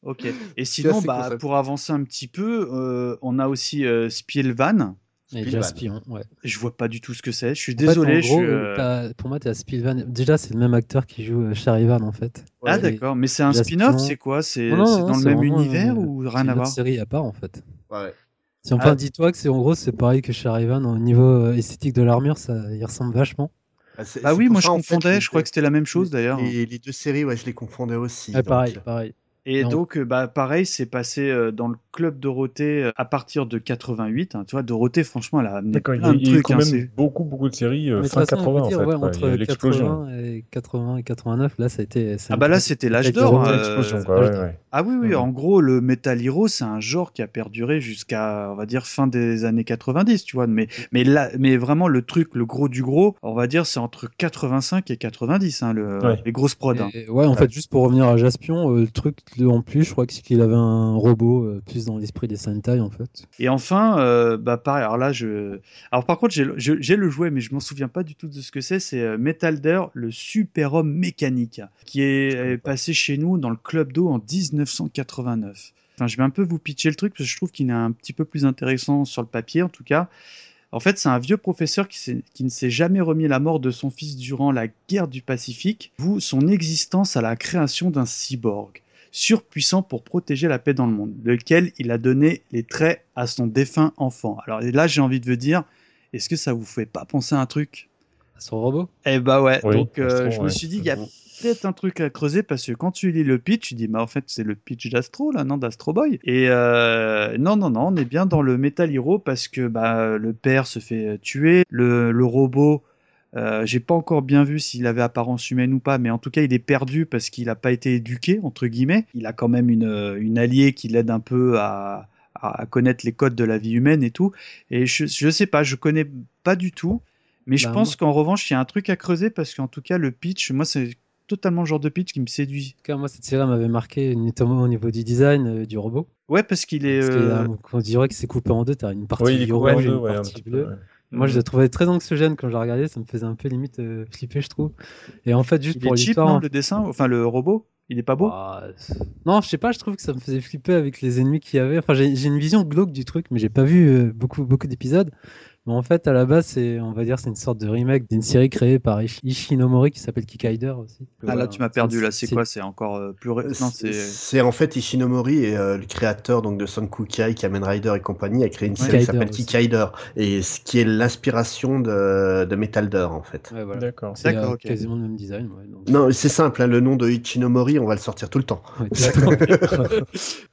S2: Ok. Et sinon, bah, pour avancer un petit peu, euh, on a aussi euh, Spielvan.
S4: Et
S3: Spillvan.
S4: Jaspion, ouais.
S2: Je vois pas du tout ce que c'est. Je suis
S4: En fait,
S2: désolé. je suis, euh,
S4: pour moi, tu as Spillvan. Déjà, c'est le même acteur qui joue euh, Charivan, en fait.
S2: Ah
S4: Ouais.
S2: d'accord. Mais c'est un spin-off. C'est quoi? C'est c'est dans le
S4: c'est
S2: même univers
S4: euh,
S2: ou
S4: C'est
S2: rien
S4: une
S2: à voir?
S4: série à part, en fait.
S3: Ouais.
S4: Si enfin,
S2: Ah.
S4: dis-toi que c'est en gros, c'est pareil que Charivan au niveau euh, esthétique de l'armure, ça y ressemble vachement.
S3: Ah, c'est-
S2: Bah
S3: c'est
S2: oui, moi je
S3: ça,
S2: confondais. Je crois que c'était la même chose d'ailleurs.
S3: Les, les deux séries, ouais, je les confondais aussi.
S4: Ouais, pareil, pareil.
S2: Et
S4: Non.
S2: donc, euh, bah, pareil, c'est passé euh, dans le club Dorothée euh, à partir de 88. hein. Tu vois, Dorothée, franchement, elle a amené
S1: il
S2: de trucs.
S1: quand
S2: hein,
S1: même beaucoup, beaucoup de séries euh, fin
S4: toute façon,
S1: 80
S4: on peut dire,
S1: en fait.
S4: ouais, entre
S1: l'explosion.
S4: 80 et 80 et 89, là, ça a été.
S2: Ah bah là, c'était l'âge d'or. hein, euh.
S1: Ouais, ouais.
S2: Ah oui, oui,
S1: Mhm.
S2: en gros, le Metal Hero, c'est un genre qui a perduré jusqu'à, on va dire, fin des années 90, tu vois. Mais, mais là, mais vraiment, le truc, le gros du gros, on va dire, c'est entre 85 et 90, hein, le,
S1: Ouais.
S2: les grosses prods. hein.
S4: Et- ouais, en fait, juste pour revenir à Jaspion, euh, le truc en plus, je crois que c'est qu'il avait un robot euh, plus dans l'esprit des Sentai, en fait.
S2: Et enfin, euh, bah pareil, alors là, je... Alors par contre, j'ai le- je- j'ai le jouet, mais je m'en souviens pas du tout de ce que c'est. C'est euh, Metalder, le super-homme mécanique, qui est passé chez nous dans le Club d'eau en 1989. Enfin, je vais un peu vous pitcher le truc, parce que je trouve qu'il est un petit peu plus intéressant sur le papier, en tout cas. En fait, c'est un vieux professeur qui, qui ne s'est jamais remis la mort de son fils durant la guerre du Pacifique, vous son existence à la création d'un cyborg, surpuissant pour protéger la paix dans le monde, lequel il a donné les traits à son défunt enfant. Alors là, j'ai envie de vous dire, est-ce que ça vous fait pas penser à un truc?
S4: Son robot?
S2: Eh bah ouais,
S1: Oui,
S2: donc euh,
S1: Astro,
S2: je me suis dit, il y a peut-être un truc à creuser parce que quand tu lis le pitch, tu dis, bah en fait, c'est le pitch d'Astro, là, non, d'Astro Boy. Et euh, non, non, non, on est bien dans le Metal Hero parce que bah, le père se fait tuer, le, le robot. Euh, j'ai pas encore bien vu s'il avait apparence humaine ou pas, mais en tout cas il est perdu parce qu'il n'a pas été éduqué entre guillemets. Il a quand même une, une alliée qui l'aide un peu à, à connaître les codes de la vie humaine et tout. Et je, je sais pas, je connais pas du tout. Mais je
S4: Bah,
S2: pense
S4: moi-
S2: qu'en revanche, il y a un truc à creuser parce qu'en tout cas, le pitch, moi, c'est totalement le genre de pitch qui me séduit.
S4: En tout cas, moi, cette série m'avait marqué, notamment au niveau du design euh, du robot.
S2: Ouais, parce qu'il est.
S4: Parce a-
S2: euh,
S4: on dirait que c'est coupé en deux. Tu as une partie
S1: Oui, en
S4: orange et une
S1: ouais, un
S4: partie
S1: peu,
S4: bleue.
S1: ouais.
S4: Moi, je
S2: Mhm.
S4: le trouvais très anxiogène quand je la regardais. Ça me faisait un peu limite euh, flipper, je trouve. Et en fait, juste
S2: il
S4: pour
S2: est cheap,
S4: l'histoire.
S2: non,
S4: en
S2: le dessin? Enfin, le robot? Il est pas beau?
S4: Ah, c'est- non, je sais pas, je trouve que ça me faisait flipper avec les ennemis qu'il y avait. Enfin, j'ai j'ai une vision glauque du truc, mais j'ai pas vu euh, beaucoup, beaucoup d'épisodes. Mais en fait, à la base, c'est, on va dire, c'est une sorte de remake d'une série créée par Ishi- Ishinomori qui s'appelle Kikaider aussi.
S2: Ah
S4: Voilà,
S2: là, tu m'as perdu, là, c'est quoi? C'est encore euh, plus. ré- Non, c'est.
S3: En fait Ishinomori et euh, le créateur donc de Son Kukai, Kamen Rider et compagnie a créé une série qui s'appelle. Kikaider et ce qui est l'inspiration de, de Metalder en fait.
S4: Ouais, voilà.
S1: D'accord.
S4: C'est
S2: D'accord,
S4: euh,
S2: ok.
S4: quasiment le même design. ouais, donc-
S3: Non, c'est simple, hein, le nom de Ichinomori, on va le sortir tout le temps. *laughs*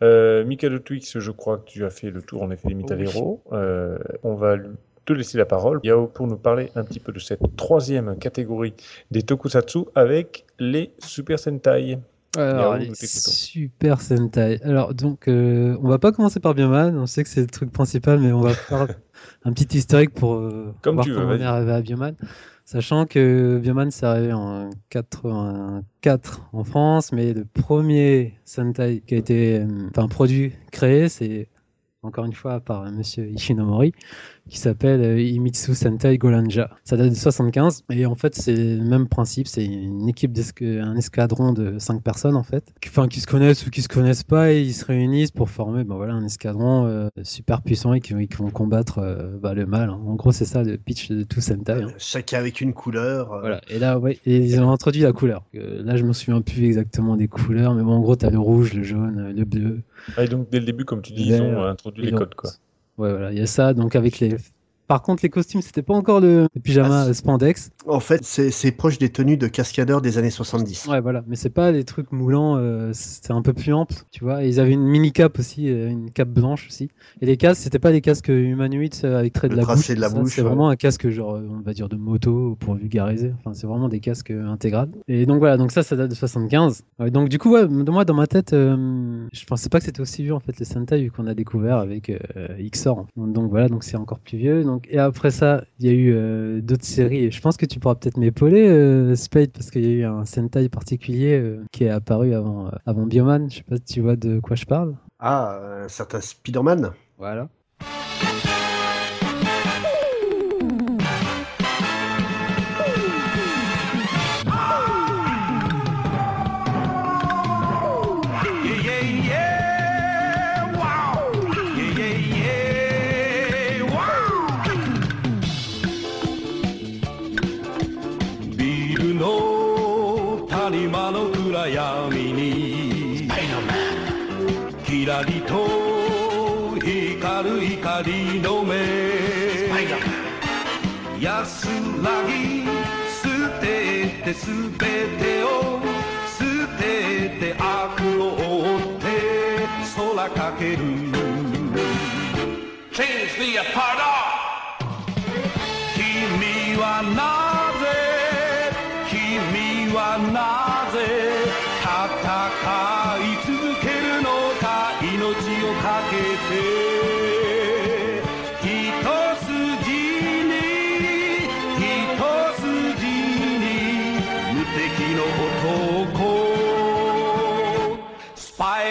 S1: Euh, Mikado Twix, je crois que tu as fait le tour en effet des Metal
S2: Oui.
S1: Hero. Euh, on va te laisser la parole, Yao, pour nous parler un petit peu de cette troisième catégorie des Tokusatsu avec les Super Sentai.
S4: Alors, les. Super Sentai. Alors, donc, euh, on va pas commencer par Bioman. On sait que c'est le truc principal, mais on va faire *laughs* un petit historique pour euh,
S1: Comme
S4: voir
S1: tu veux,
S4: comment on est arrivé à Bioman. Sachant que Bioman s'est arrivé en 84 en France, mais le premier Sentai qui a été, euh, enfin, produit, créé, c'est encore une fois par Monsieur Ishinomori, qui s'appelle euh, Imitsu Sentai Golanja. Ça date de 75 et en fait c'est le même principe, c'est une équipe un escadron de 5 personnes en fait, qui, enfin qui se connaissent ou qui se connaissent pas et ils se réunissent pour former ben voilà un escadron euh, super puissant et qui, qui vont combattre euh, bah, le mal. hein. En gros c'est ça le pitch de tout Sentai. hein.
S3: Chacun avec une couleur. euh,
S4: Voilà. Et là, ouais, et ils ont introduit la couleur. Euh, là, je me souviens plus exactement des couleurs, mais bon, en gros, t'as le rouge, le jaune, le bleu.
S1: Ah, et donc dès le début, comme tu dis, ils ont introduit les codes. Quoi.
S4: Ouais, voilà, il y a ça. Donc, avec les. Par contre, les costumes, c'était pas encore le, pyjama
S3: Ah,
S4: euh, spandex.
S3: En fait, c'est proche des tenues de cascadeurs des années 70.
S4: Ouais, voilà. Mais c'est pas des trucs moulants, euh, c'est un peu plus ample, tu vois. Et ils avaient une mini cape aussi, euh, une cape blanche aussi. Et les casques, c'était pas des casques humanoïdes euh, avec trait de la bouche.
S3: de la bouche,
S4: C'est
S3: ouais.
S4: vraiment un casque, genre, on va dire, de moto pour vulgariser. Enfin, c'est vraiment des casques intégrales. Et donc voilà, donc ça, ça date de 75. Ouais, donc du coup, ouais, moi, dans ma tête, euh, je pensais pas que c'était aussi vieux, en fait, les Sentai, vu qu'on a découvert avec euh, XOR. Donc voilà, donc c'est encore plus vieux. Donc donc, et après ça, il y a eu euh, d'autres séries. Et je pense que tu pourras peut-être m'épauler, euh, Spade, parce qu'il y a eu un Sentai particulier euh, qui est apparu avant, euh, avant Bioman. Je sais pas si tu vois de quoi je parle.
S3: Ah, un certain Spider-Man
S4: Voilà.
S7: 全てすべてを捨てて悪を追って空かける。Change the apart 君はなぜ君はなぜ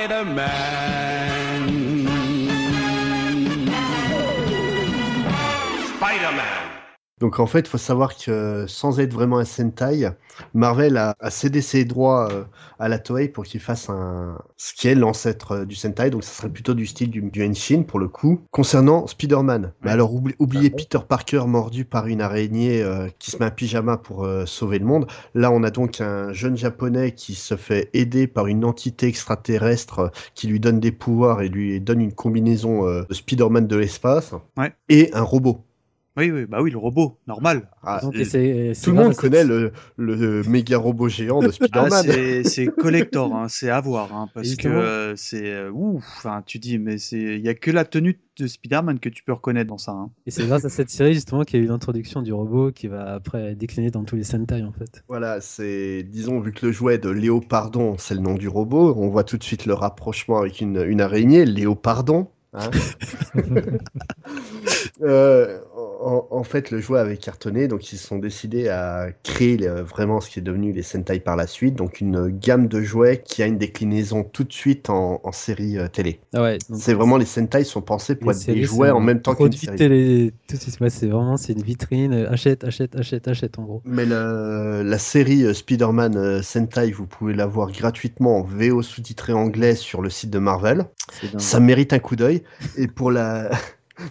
S7: Spider-Man.
S3: Donc en fait, il faut savoir que sans être vraiment un Sentai, Marvel a, a cédé ses droits euh, à la Toei pour qu'il fasse un ce qui est l'ancêtre euh, du Sentai, donc ça serait plutôt du style du, du Henshin pour le coup. Concernant Spider-Man, mais alors oublie- oubliez Peter Parker mordu par une araignée euh, qui se met un pyjama pour euh, sauver le monde. Là, on a donc un jeune japonais qui se fait aider par une entité extraterrestre euh, qui lui donne des pouvoirs et lui donne une combinaison de Spider-Man de l'espace
S2: Ouais.
S3: et un robot.
S2: Oui, oui, bah oui, le robot, normal.
S3: Ah,
S4: Donc,
S3: et-
S4: et c'est- c'est
S3: tout le monde connaît le, le méga robot géant de *laughs*
S2: Ah,
S3: Spider-Man.
S2: c'est c'est collector, hein, c'est à voir, hein, parce que euh, c'est euh, ouf. Enfin, tu dis, mais c'est, il y a que la tenue de Spider-Man que tu peux reconnaître dans ça. hein.
S4: Et c'est grâce à cette série justement qu'il y a eu l'introduction du robot qui va après décliner dans tous les Sentai en fait.
S3: Voilà, c'est, disons, vu que le jouet de Léopardon, c'est le nom du robot, on voit tout de suite le rapprochement avec une, une araignée, Léopardon. Hein *laughs* Euh, en, en fait, le jouet avait cartonné, donc ils se sont décidés à créer le- vraiment ce qui est devenu les Sentai par la suite, donc une gamme de jouets qui a une déclinaison tout de suite en, en série euh, télé.
S4: Ah ouais.
S3: C'est vraiment les Sentai sont pensés pour être des jouets en même temps qu'une série.
S4: télé tout. Ouais, c'est vraiment c'est une vitrine. euh, Achète, achète, achète, achète en gros.
S3: Mais la série euh, Spider-Man euh, Sentai, vous pouvez la voir gratuitement en VO sous-titré anglais sur le site de Marvel. Ça mérite un coup d'œil. Et pour la...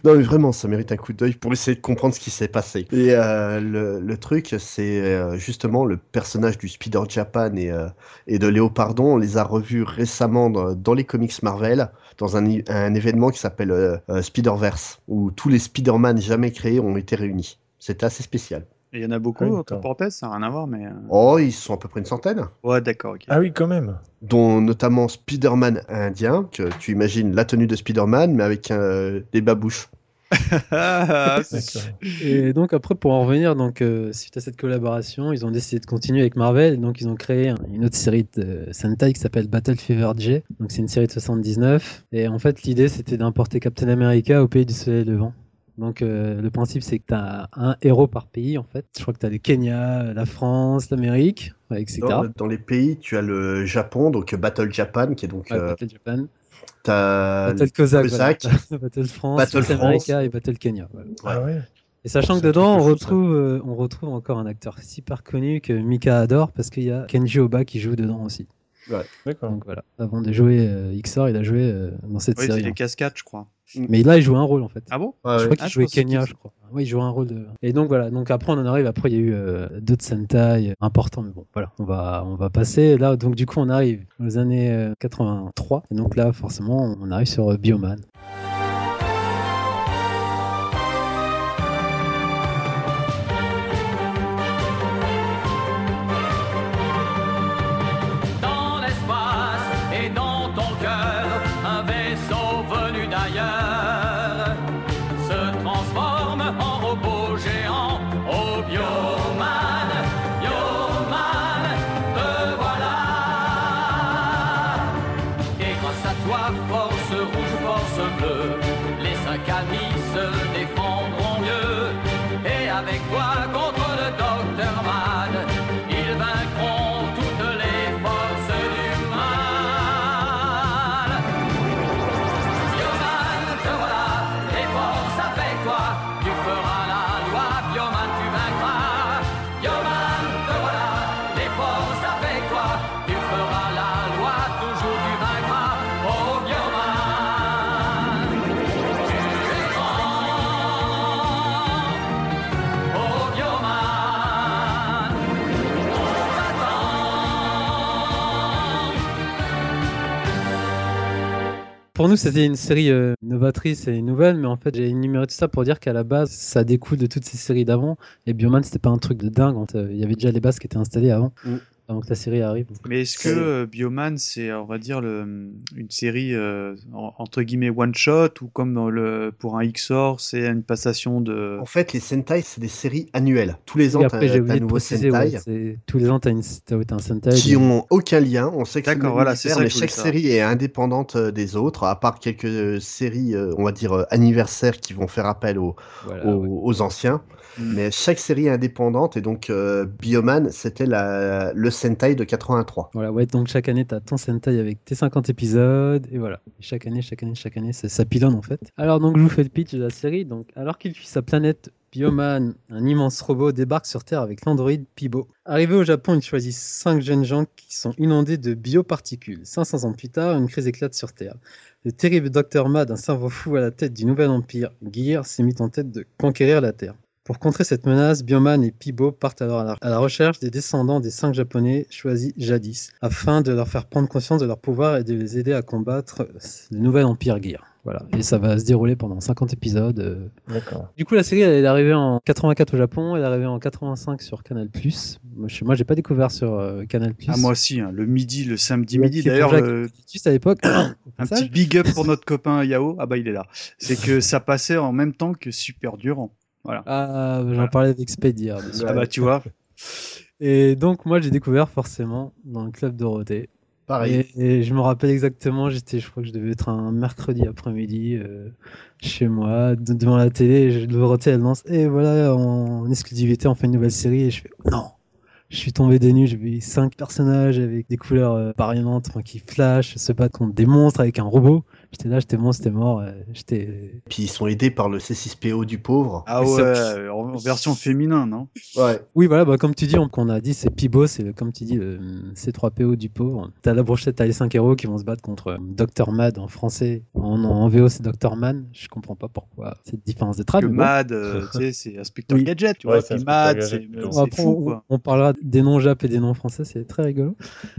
S3: Non mais vraiment, ça mérite un coup d'œil pour essayer de comprendre ce qui s'est passé. Et euh, le, truc, c'est euh, justement le personnage du Spider Japan et, euh, et de Léopardon. On les a revus récemment dans, les comics Marvel, dans un, un événement qui s'appelle Spider-Verse, où tous les Spider-Man jamais créés ont été réunis. C'était assez spécial.
S2: Il y en a beaucoup,
S1: Ah oui,
S2: entre parenthèses, ça n'a rien à voir, mais. euh,
S3: Oh, ils sont à peu près une centaine.
S2: Ouais, d'accord, ok.
S1: Ah oui, quand même.
S3: dont notamment Spider-Man indien, que tu imagines la tenue de Spider-Man, mais avec euh, des babouches. *laughs*
S2: Ah,
S1: D'accord.
S4: Et donc après pour en revenir donc euh, suite à cette collaboration ils ont décidé de continuer avec Marvel et donc ils ont créé un- une autre série de Sentai qui s'appelle Battle Fever J donc c'est une série de 79 et en fait l'idée c'était d'importer Captain America au pays du soleil levant donc euh, le principe c'est que tu as un héros par pays en fait je crois que tu as le Kenya la France l'Amérique ouais, etc
S3: Dans, dans les pays, tu as le Japon, donc Battle Japan, qui est donc...
S4: Ouais,
S3: euh,
S4: Battle Japan Battle voilà. *laughs* Battle France
S3: Battle France.
S4: America et Battle Kenya voilà.
S1: Ah ouais.
S4: Et sachant que dedans, on retrouve, euh, on retrouve encore un acteur super connu que Mika adore parce qu'il y a Kenji Oba qui joue dedans aussi.
S1: D'accord.
S4: Donc voilà, avant de jouer euh, XOR, il a joué euh, dans cette
S2: Oui, c'est
S4: série.
S2: les cascades, je crois.
S4: Mais là, il joue un rôle en fait.
S2: Ah bon?
S3: Ouais,
S4: je
S3: ouais.
S4: crois qu'il
S2: Ah,
S4: jouait Kenya, je crois. Oui, il joue un rôle de. Et donc voilà, donc après on en arrive, après il y a eu euh, d'autres Sentai importants, mais bon, voilà, on va, on va passer. Là, donc du coup, on arrive aux années euh, 83, et donc là, forcément, on arrive sur euh, Bioman. Pour nous, c'était une série euh, novatrice et nouvelle, mais en fait, j'ai énuméré tout ça pour dire qu'à la base, ça découle de toutes ces séries d'avant. Et Bioman, c'était pas un truc de dingue. Il y avait déjà les bases qui étaient installées avant,
S3: Mm.
S4: Avant que la série arrive.
S2: Mais est-ce que euh, Bioman, c'est, on va dire, le, une série euh, en- entre guillemets one shot ou comme dans le, pour un XOR, c'est une passation de.
S3: En fait, les Sentai, c'est des séries annuelles. Tous les ans, t'as
S4: oublié
S3: un nouveau
S4: préciser,
S3: Sentai
S4: ouais, tous les ans, ouais, t'as un Sentai.
S3: qui ont aucun lien. On sait que
S2: D'accord, voilà, c'est
S3: mais chaque série est indépendante euh, des autres, à part quelques séries, on va dire, anniversaires qui vont faire appel aux,
S4: Voilà,
S3: aux,
S4: ouais.
S3: aux anciens.
S2: Mm.
S3: Mais chaque série est indépendante, et donc euh, Bioman, c'était la- le Sentai de 83.
S4: Voilà, ouais, donc chaque année, tu as ton Sentai avec tes 50 épisodes, et voilà. Et chaque année, chaque année, chaque année, ça, ça pilonne en fait. Alors, donc, je vous fais le pitch de la série. Donc, alors qu'il fuit sa planète, Bioman, un immense robot, débarque sur Terre avec l'androïde Pibo. Arrivé au Japon, il choisit cinq jeunes gens qui sont inondés de bioparticules. 500 ans plus tard, une crise éclate sur Terre. Le terrible Dr. Mad, un cerveau fou à la tête du nouvel empire Gear, s'est mis en tête de conquérir la Terre. Pour contrer cette menace, Bioman et Pibo partent alors à la, à la recherche des descendants des cinq japonais choisis jadis, afin de leur faire prendre conscience de leur pouvoir et de les aider à combattre le nouvel empire Gear. Voilà, et ça va se dérouler pendant 50 épisodes. euh.
S1: D'accord.
S4: Du coup, la série, elle est arrivée en 84 au Japon, elle est arrivée en 85 sur Canal+. Moi, j'ai pas découvert sur euh, Canal+.
S2: Ah, moi aussi, hein, le midi, le samedi
S4: Ouais,
S2: midi. D'ailleurs,
S4: Juste à l'époque. *coughs*
S2: un *coughs* petit big up pour notre copain Yao. Ah bah il est là. C'est que ça passait en même temps que Super Durant. Voilà.
S4: Ah, j'en
S2: Voilà.
S4: parlais avec Spade hier. dessus.
S2: Ah bah tu vois.
S4: Et donc, moi, j'ai découvert forcément dans le club Dorothée.
S3: Pareil.
S4: Et, et je me rappelle exactement, j'étais, je crois que je devais être un mercredi après-midi euh, chez moi, de- devant la télé, je, Dorothée, elle lance, et voilà, en, exclusivité, on fait une nouvelle série, et je fais, non je suis tombé des nues, j'ai vu cinq personnages avec des couleurs euh, variantes, enfin, qui flashent, se battent contre des monstres avec un robot. J'étais là, j'étais monstre, j'étais mort, euh, j'étais...
S3: Puis ils sont aidés par le C6PO du pauvre.
S2: Ah
S4: ça-
S2: ouais, en, version féminin, non?
S3: Ouais.
S4: Oui, voilà, bah, comme tu dis, on, qu'on a dit, c'est Pibo, c'est le- comme tu dis, le C3PO du pauvre. T'as la brochette, t'as les 5 héros qui vont se battre contre euh, Dr. Mad en français. En, en VO, c'est Dr. Man. Je comprends pas pourquoi cette différence de trame. Bon.
S2: Mad, euh, *laughs* tu sais, c'est Inspecteur
S4: Oui.
S2: Gadget, tu
S1: Ouais,
S2: vois.
S1: c'est
S2: Mad, c'est fou,
S4: on, parlera des noms jap et des noms français, c'est très rigolo.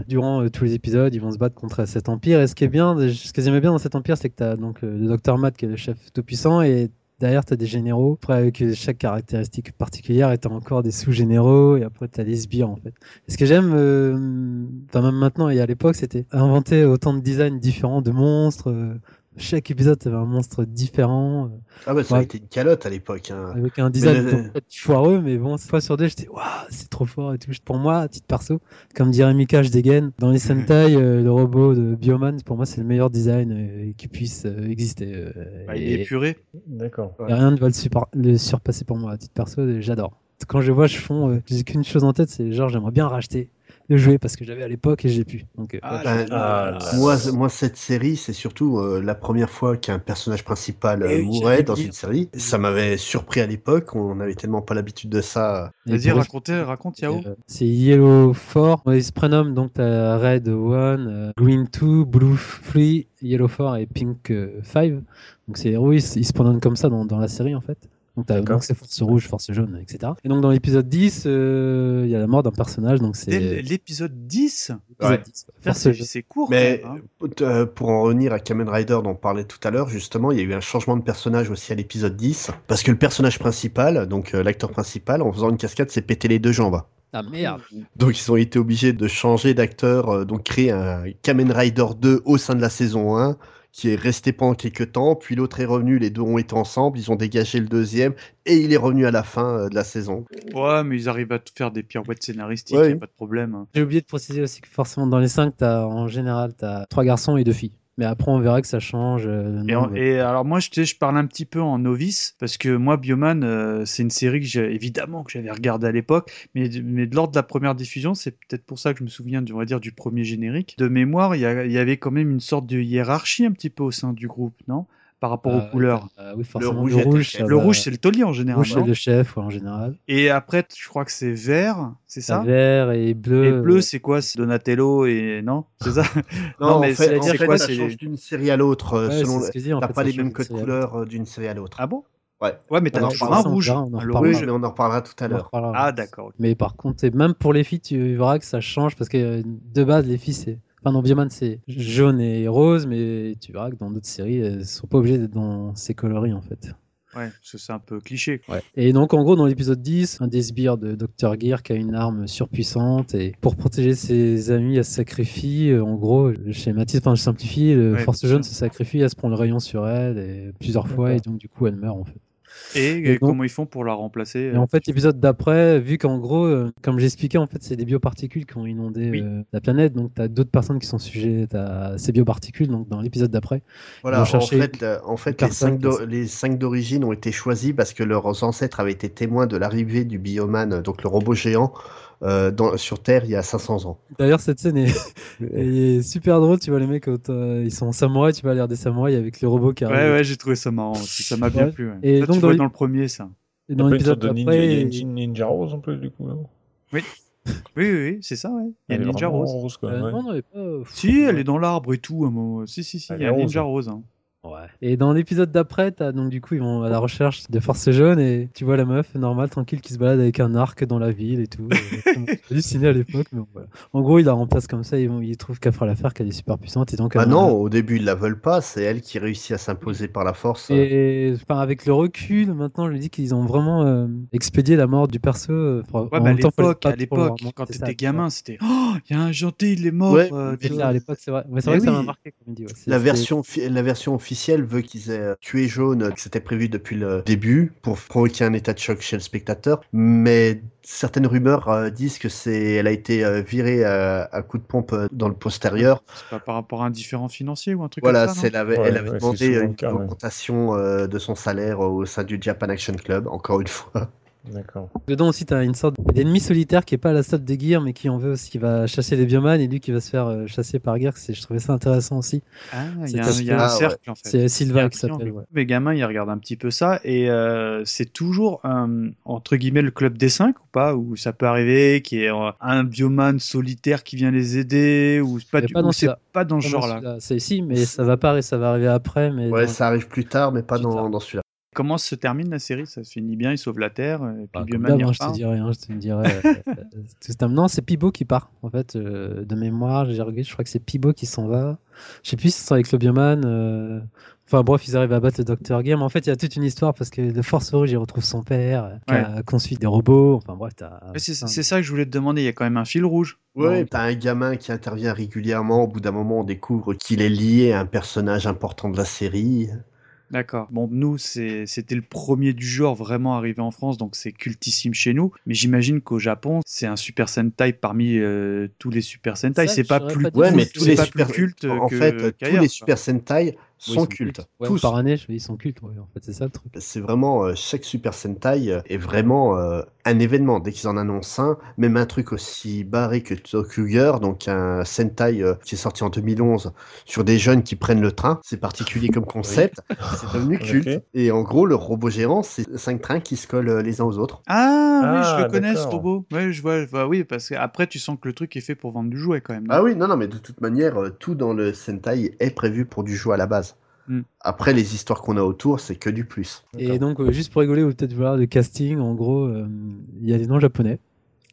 S4: Durant euh, tous les épisodes, ils vont se battre contre cet empire. Et ce qui est bien, ce que j'aimais bien dans cet empire, c'est que tu as donc euh, le Dr. Matt qui est le chef tout puissant et derrière tu as des généraux, après avec chaque caractéristique particulière et tu as encore des sous-généraux et après tu as les sbires en fait. Ce que j'aime, euh, même maintenant et à l'époque, c'était inventer autant de designs différents de monstres. euh, chaque épisode, avait un monstre différent. euh,
S3: Ah bah ça a
S4: Ouais.
S3: été une calotte à l'époque. hein.
S4: avec un design peut-être foireux, mais bon, cette fois sur deux, j'étais, waouh, c'est trop fort et tout. Pour moi, à titre perso, comme dirait Mika, je dégaine. Dans les Sentai, euh, le robot de Bioman, pour moi, c'est le meilleur design euh, qui puisse euh, exister. euh,
S2: Bah, il est épuré.
S1: D'accord.
S4: et rien ne va le, super- le surpasser pour moi, à titre perso, et j'adore. Quand je vois, je fond, euh, j'ai qu'une chose en tête, c'est genre, j'aimerais bien racheter le jouet parce que j'avais à l'époque et j'ai pu. Donc, euh,
S2: Ah,
S4: ouais.
S1: Ah là
S3: moi, moi, cette série, c'est surtout euh, la première fois qu'un personnage principal euh,
S2: oui,
S3: mourait
S2: j'allais
S3: dans
S2: dire.
S3: une série. Ça m'avait surpris à l'époque. On n'avait tellement pas l'habitude de ça.
S2: Vas-y, racontez, raconte Yao.
S4: Euh, C'est Yellow 4. Ils se prénomment donc t'as Red 1, euh, Green 2, Blue 3, Yellow 4 et Pink euh, 5. Donc c'est oui, ils, se- ils se prénomment comme ça dans, dans la série en fait. Donc t'as donc c'est force rouge, force jaune, etc. Et donc dans l'épisode 10, euh, il y a la mort d'un personnage, donc c'est
S2: Dès l'épisode 10,
S4: l'épisode
S3: Ouais.
S4: 10,
S2: Putain,
S4: force
S2: c'est court.
S3: Mais
S2: quand même, hein.
S3: euh, pour en revenir à Kamen Rider dont on parlait tout à l'heure, justement, il y a eu un changement de personnage aussi à l'épisode 10. Parce que le personnage principal, donc euh, l'acteur principal, en faisant une cascade, s'est pété les deux jambes.
S4: Ah merde.
S3: Donc ils ont été obligés de changer d'acteur, euh, donc créer un Kamen Rider 2 au sein de la saison 1 qui est resté pendant quelques temps, puis l'autre est revenu, les deux ont été ensemble, ils ont dégagé le deuxième, et il est revenu à la fin euh, de la saison.
S2: Ouais, mais ils arrivent à te faire des pirouettes scénaristiques,
S3: Ouais.
S2: y a pas de problème. hein.
S4: J'ai oublié de préciser aussi que forcément dans les 5, as, en général, t'as trois garçons et deux filles. Mais après on verra que ça change. euh,
S2: Et, en-
S4: nombre.
S2: et alors moi, je, je parle un petit peu en novice parce que moi, Bioman, euh, c'est une série que j'ai évidemment que j'avais regardée à l'époque, mais, mais lors de la première diffusion, c'est peut-être pour ça que je me souviens, du- on va dire, du premier générique. De mémoire, il y, a- il y avait quand même une sorte de hiérarchie un petit peu au sein du groupe, non? Par rapport
S4: Ah,
S2: aux couleurs.
S4: ah oui,
S3: rouge
S4: le rouge,
S3: le
S4: va-
S2: rouge, c'est le taulier en général.
S4: rouge, c'est le chef ouais, en général.
S2: Et après, je crois que c'est vert, c'est
S4: Ça vert et bleu.
S2: Et bleu,
S4: euh,
S2: c'est quoi? C'est Donatello et non? C'est ça? *laughs*
S3: Non,
S2: Non,
S3: en
S2: mais
S3: fait,
S2: c'est- quoi,
S3: ça change d'une série à l'autre, euh,
S4: ouais,
S3: selon... T'as pas les mêmes
S4: de
S3: codes couleurs euh, d'une série à l'autre.
S2: Ah bon?
S3: Ouais.
S2: Ouais, mais t'as toujours un rouge.
S4: on en
S2: un- le
S4: reparlera.
S2: rouge.
S3: Mais on en reparlera tout à l'heure.
S2: Ah, d'accord.
S4: Mais par contre, et même pour les filles, tu verras que ça change parce que euh, de base, les filles, c'est Enfin, dans Bioman, c'est jaune et rose, mais tu verras que dans d'autres séries, elles sont pas obligées d'être dans ces coloris, en fait.
S2: Ouais, parce que c'est un peu cliché. quoi.
S4: Et donc, en gros, dans l'épisode 10, un des sbires de Dr. Gear qui a une arme surpuissante et pour protéger ses amis, elle se sacrifie. Euh, En gros, je schématise, enfin, je simplifie, le
S2: Ouais,
S4: Force Jaune se sacrifie, elle se prend le rayon sur elle et plusieurs fois et donc, du coup, elle meurt, en fait.
S2: Et,
S4: Et
S2: euh,
S4: donc-
S2: comment ils font pour la remplacer
S4: Et en fait, l'épisode d'après, vu qu'en gros, euh, comme j'expliquais, en fait, c'est des bioparticules qui ont inondé
S2: Oui.
S4: euh, la planète. Donc, tu as d'autres personnes qui sont sujettes à ces bioparticules. Donc, dans l'épisode d'après,
S3: Voilà, en fait, euh, en fait les,
S4: personne
S3: cinq
S4: qui-
S3: d'o- les cinq d'origine ont été choisis parce que leurs ancêtres avaient été témoins de l'arrivée du Bioman, donc le robot géant, euh, dans- sur Terre il y a 500 ans.
S4: D'ailleurs, cette scène est, *laughs* est super drôle. Tu vois, les mecs, quand, euh, ils sont samouraïs, tu vas l'air des samouraïs avec les robots qui
S2: Ouais,
S4: arrivent.
S2: ouais, j'ai trouvé ça marrant aussi. Ça m'a bien
S4: Ouais.
S2: plu. ouais.
S4: Et
S2: Ça,
S4: donc,
S2: tu
S4: dans
S2: vois
S4: les-
S2: dans le premier, ça.
S4: Et
S1: Il y a
S4: dans l'épisode
S1: de ninja, il y a
S4: d'après,
S1: une petite ninja rose en plus, du coup.
S2: Oui, oui, oui, c'est ça, ouais. Il y a
S1: Elle
S2: Ninja
S1: vraiment
S2: Rose.
S1: quoi,
S4: euh,
S1: ouais.
S4: non, non, elle est pas. euh,
S2: Si, elle est dans l'arbre et tout. à un moment. Si, si, si,
S1: Elle
S2: il y a
S1: rose.
S2: Ninja Rose. hein.
S4: Ouais. Et dans l'épisode d'après, t'as donc du coup ils vont à la recherche de Force Jaune et tu vois la meuf normale, tranquille, qui se balade avec un arc dans la ville et tout. euh, halluciné à l'époque, mais bon, voilà. En gros, il la remplace comme ça, ils, vont, ils trouvent qu'elle fera l'affaire, qu'elle est super puissante et donc.
S3: Bah
S4: elle-
S3: non, au début ils la veulent pas, c'est elle qui réussit à s'imposer par la force.
S4: Et enfin, avec le recul, maintenant, je dis qu'ils ont vraiment euh, expédié la mort du perso. euh, enfin,
S2: Ouais,
S4: en
S2: bah, à
S4: même temps, fallait
S2: l'époque,
S4: pas
S2: à l'époque, quand t'étais gamin, c'était Oh, il y a un gentil, il est mort.
S3: Ouais,
S2: euh,
S4: clair, à l'époque, c'est vrai. Ouais, c'est
S2: Mais
S4: vrai que ça m'a marqué, comme dit.
S3: La version, la version officielle veut qu'ils aient euh, tué Jaune, que c'était prévu depuis le début, pour provoquer un état de choc chez le spectateur. Mais certaines rumeurs euh, disent que c'est, elle a été euh, virée euh, à coup de pompe euh, dans le postérieur.
S2: C'est pas par rapport à un différent financier ou un truc
S3: Voilà,
S2: comme ça non
S3: elle avait,
S1: Ouais,
S3: elle avait
S1: ouais, c'est
S3: demandé euh, une
S1: cas, ouais.
S3: augmentation euh, de son salaire au sein du Japan Action Club, encore une *laughs* fois.
S1: D'accord.
S4: Dedans aussi, t'as une sorte d'ennemi solitaire qui est pas à la solde de Gear, mais qui en veut aussi, qui va chasser les biomanes et lui qui va se faire euh, chasser par Gear. Je trouvais ça intéressant aussi.
S2: Ah, il
S4: C'est
S2: y a un, y a un cercle en fait.
S4: C'est
S2: un
S4: qui s'appelle. ouais.
S2: Les gamins, ils regardent un petit peu ça et euh, c'est toujours euh, entre guillemets le club des cinq ou pas Où ça peut arriver qu'il y ait euh, un bioman solitaire qui vient les aider ou pas, du,
S4: pas dans
S2: c'est
S4: celui-là.
S2: pas dans ce genre-là.
S4: C'est si, mais ça va pas, ça va arriver après. Mais
S3: Ouais,
S4: dans-
S3: ça arrive plus tard, mais pas
S4: Plus
S3: dans, dans celui-là.
S2: Comment se termine la série? Ça se finit bien, ils sauvent la Terre et puis
S4: Bah,
S2: Bioman
S4: d'hab,
S2: il
S4: hein, je te dirais rien, je te dirais. euh, euh, non, c'est Pibo qui part. En fait, euh, de mémoire, j'ai regardé, je crois que c'est Pibo qui s'en va. Je sais plus si c'est avec le bioman. euh, Enfin bref, ils arrivent à battre le Dr. Game. En fait, il y a toute une histoire parce que le Force Rouge, il retrouve son père, euh, qui a conçu des robots. Enfin bref,
S2: C'est ça que je voulais te demander. Il y a quand même un fil rouge.
S3: Ouais, t'as un gamin qui intervient régulièrement. Au bout d'un moment, on découvre qu'il est lié à un personnage important de la série.
S2: D'accord. Bon, nous, c'est- c'était le premier du genre vraiment arrivé en France, donc c'est cultissime chez nous. Mais j'imagine qu'au Japon, c'est un Super Sentai parmi euh, tous les Super Sentai. C'est pas plus
S4: pas.
S3: Ouais, mais
S2: c'est
S3: tous les
S2: pas
S3: super
S2: plus culte
S3: En
S2: que-
S3: fait, tous les. Super Sentai sont cultes.
S4: Ouais,
S3: Tous.
S4: Par année, je- ils sont cultes. ouais, en fait, c'est ça le truc.
S3: C'est vraiment euh, chaque Super Sentai euh, est vraiment euh, un événement. Dès qu'ils en annoncent un, même un truc aussi barré que Tokuger, donc un Sentai euh, qui est sorti en 2011 sur des jeunes qui prennent le train. C'est particulier comme *laughs* concept. *laughs* C'est devenu culte. Et en gros, le robot gérant, c'est cinq trains qui se collent les uns aux autres.
S2: Ah, oui, je
S1: Ah,
S2: le connais ce robot. Ouais, je vois, je vois, oui, parce qu'après, tu sens que le truc est fait pour vendre du jouet quand même.
S3: Ah oui, non, non, mais de toute manière, tout dans le Sentai est prévu pour du jouet à la base.
S2: Hmm.
S3: Après, les histoires qu'on a autour, c'est que du plus.
S4: Et donc, euh, juste pour rigoler, ou peut-être voir le casting, en gros, euh, il y a des noms japonais,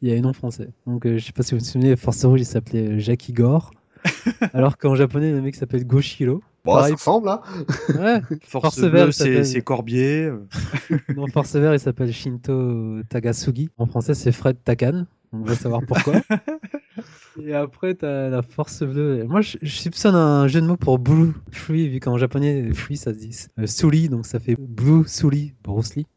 S4: il y a des noms français. Donc, euh, je sais pas si vous vous souvenez, Force Rouge, il s'appelait euh, Jackie Gore. *laughs* alors qu'en japonais, le mec s'appelle Goshiro.
S3: Bon,
S4: Pareil.
S3: ça ressemble, hein
S4: Ouais,
S2: Force,
S4: Force Verte
S2: c'est Corbier. *laughs*
S4: dans Force Vert, il s'appelle Shinto Tagasugi. En français, c'est Fred Takan. On va savoir pourquoi. *laughs* Et après, t'as la Force Bleue. Moi, je, je soupçonne un jeu de mots pour Blue Free, vu qu'en japonais, Free, ça se dit euh, Suli, donc ça fait Blue Suli, Bruce Lee.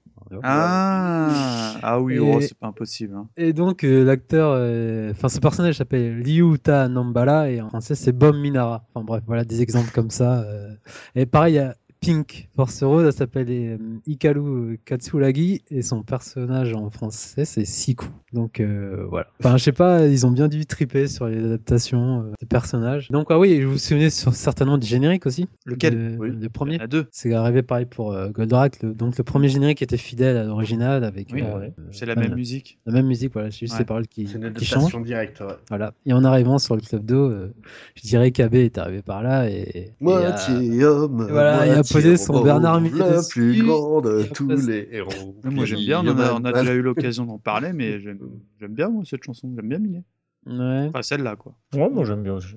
S2: Ah, ah oui, oh, c'est pas impossible. hein.
S4: Et donc euh, l'acteur, euh, enfin ce personnage s'appelle Ryuta Nambala et en français c'est Bom Minara. Enfin bref, voilà des exemples comme ça. euh. Et pareil, il y a Pink Force Rose, elle s'appelle euh, Hikaru Katsuragi et son personnage en français c'est Siku. Donc euh, voilà. Enfin je sais pas, ils ont bien dû triper sur les adaptations euh, des personnages. Donc ah oui, je vous souvenez sur certainement du générique aussi?
S2: Lequel?
S4: Le,
S3: Oui.
S4: le premier?
S2: deux.
S4: C'est arrivé pareil pour euh, Goldorak. le- donc le premier générique était fidèle à l'original avec
S2: Oui,
S4: euh,
S1: ouais.
S2: C'est la
S4: euh,
S2: même musique.
S4: la même musique, voilà, c'est juste
S2: Ouais.
S4: les paroles qui,
S3: C'est une adaptation directe, ouais.
S4: Voilà. Et en arrivant sur le club d'eau, euh, je dirais qu'Abbé est arrivé par là et. euh,
S3: homme,
S4: voilà, il son Bernard Minet
S3: Le
S4: dessus,
S3: plus grand de tous les héros.
S2: Moi j'aime bien, on, a, on a déjà eu l'occasion d'en parler, mais j'aime j'aime bien moi, cette chanson, j'aime bien Minet.
S4: Ouais.
S2: Enfin celle-là quoi.
S1: Ouais, moi j'aime bien aussi.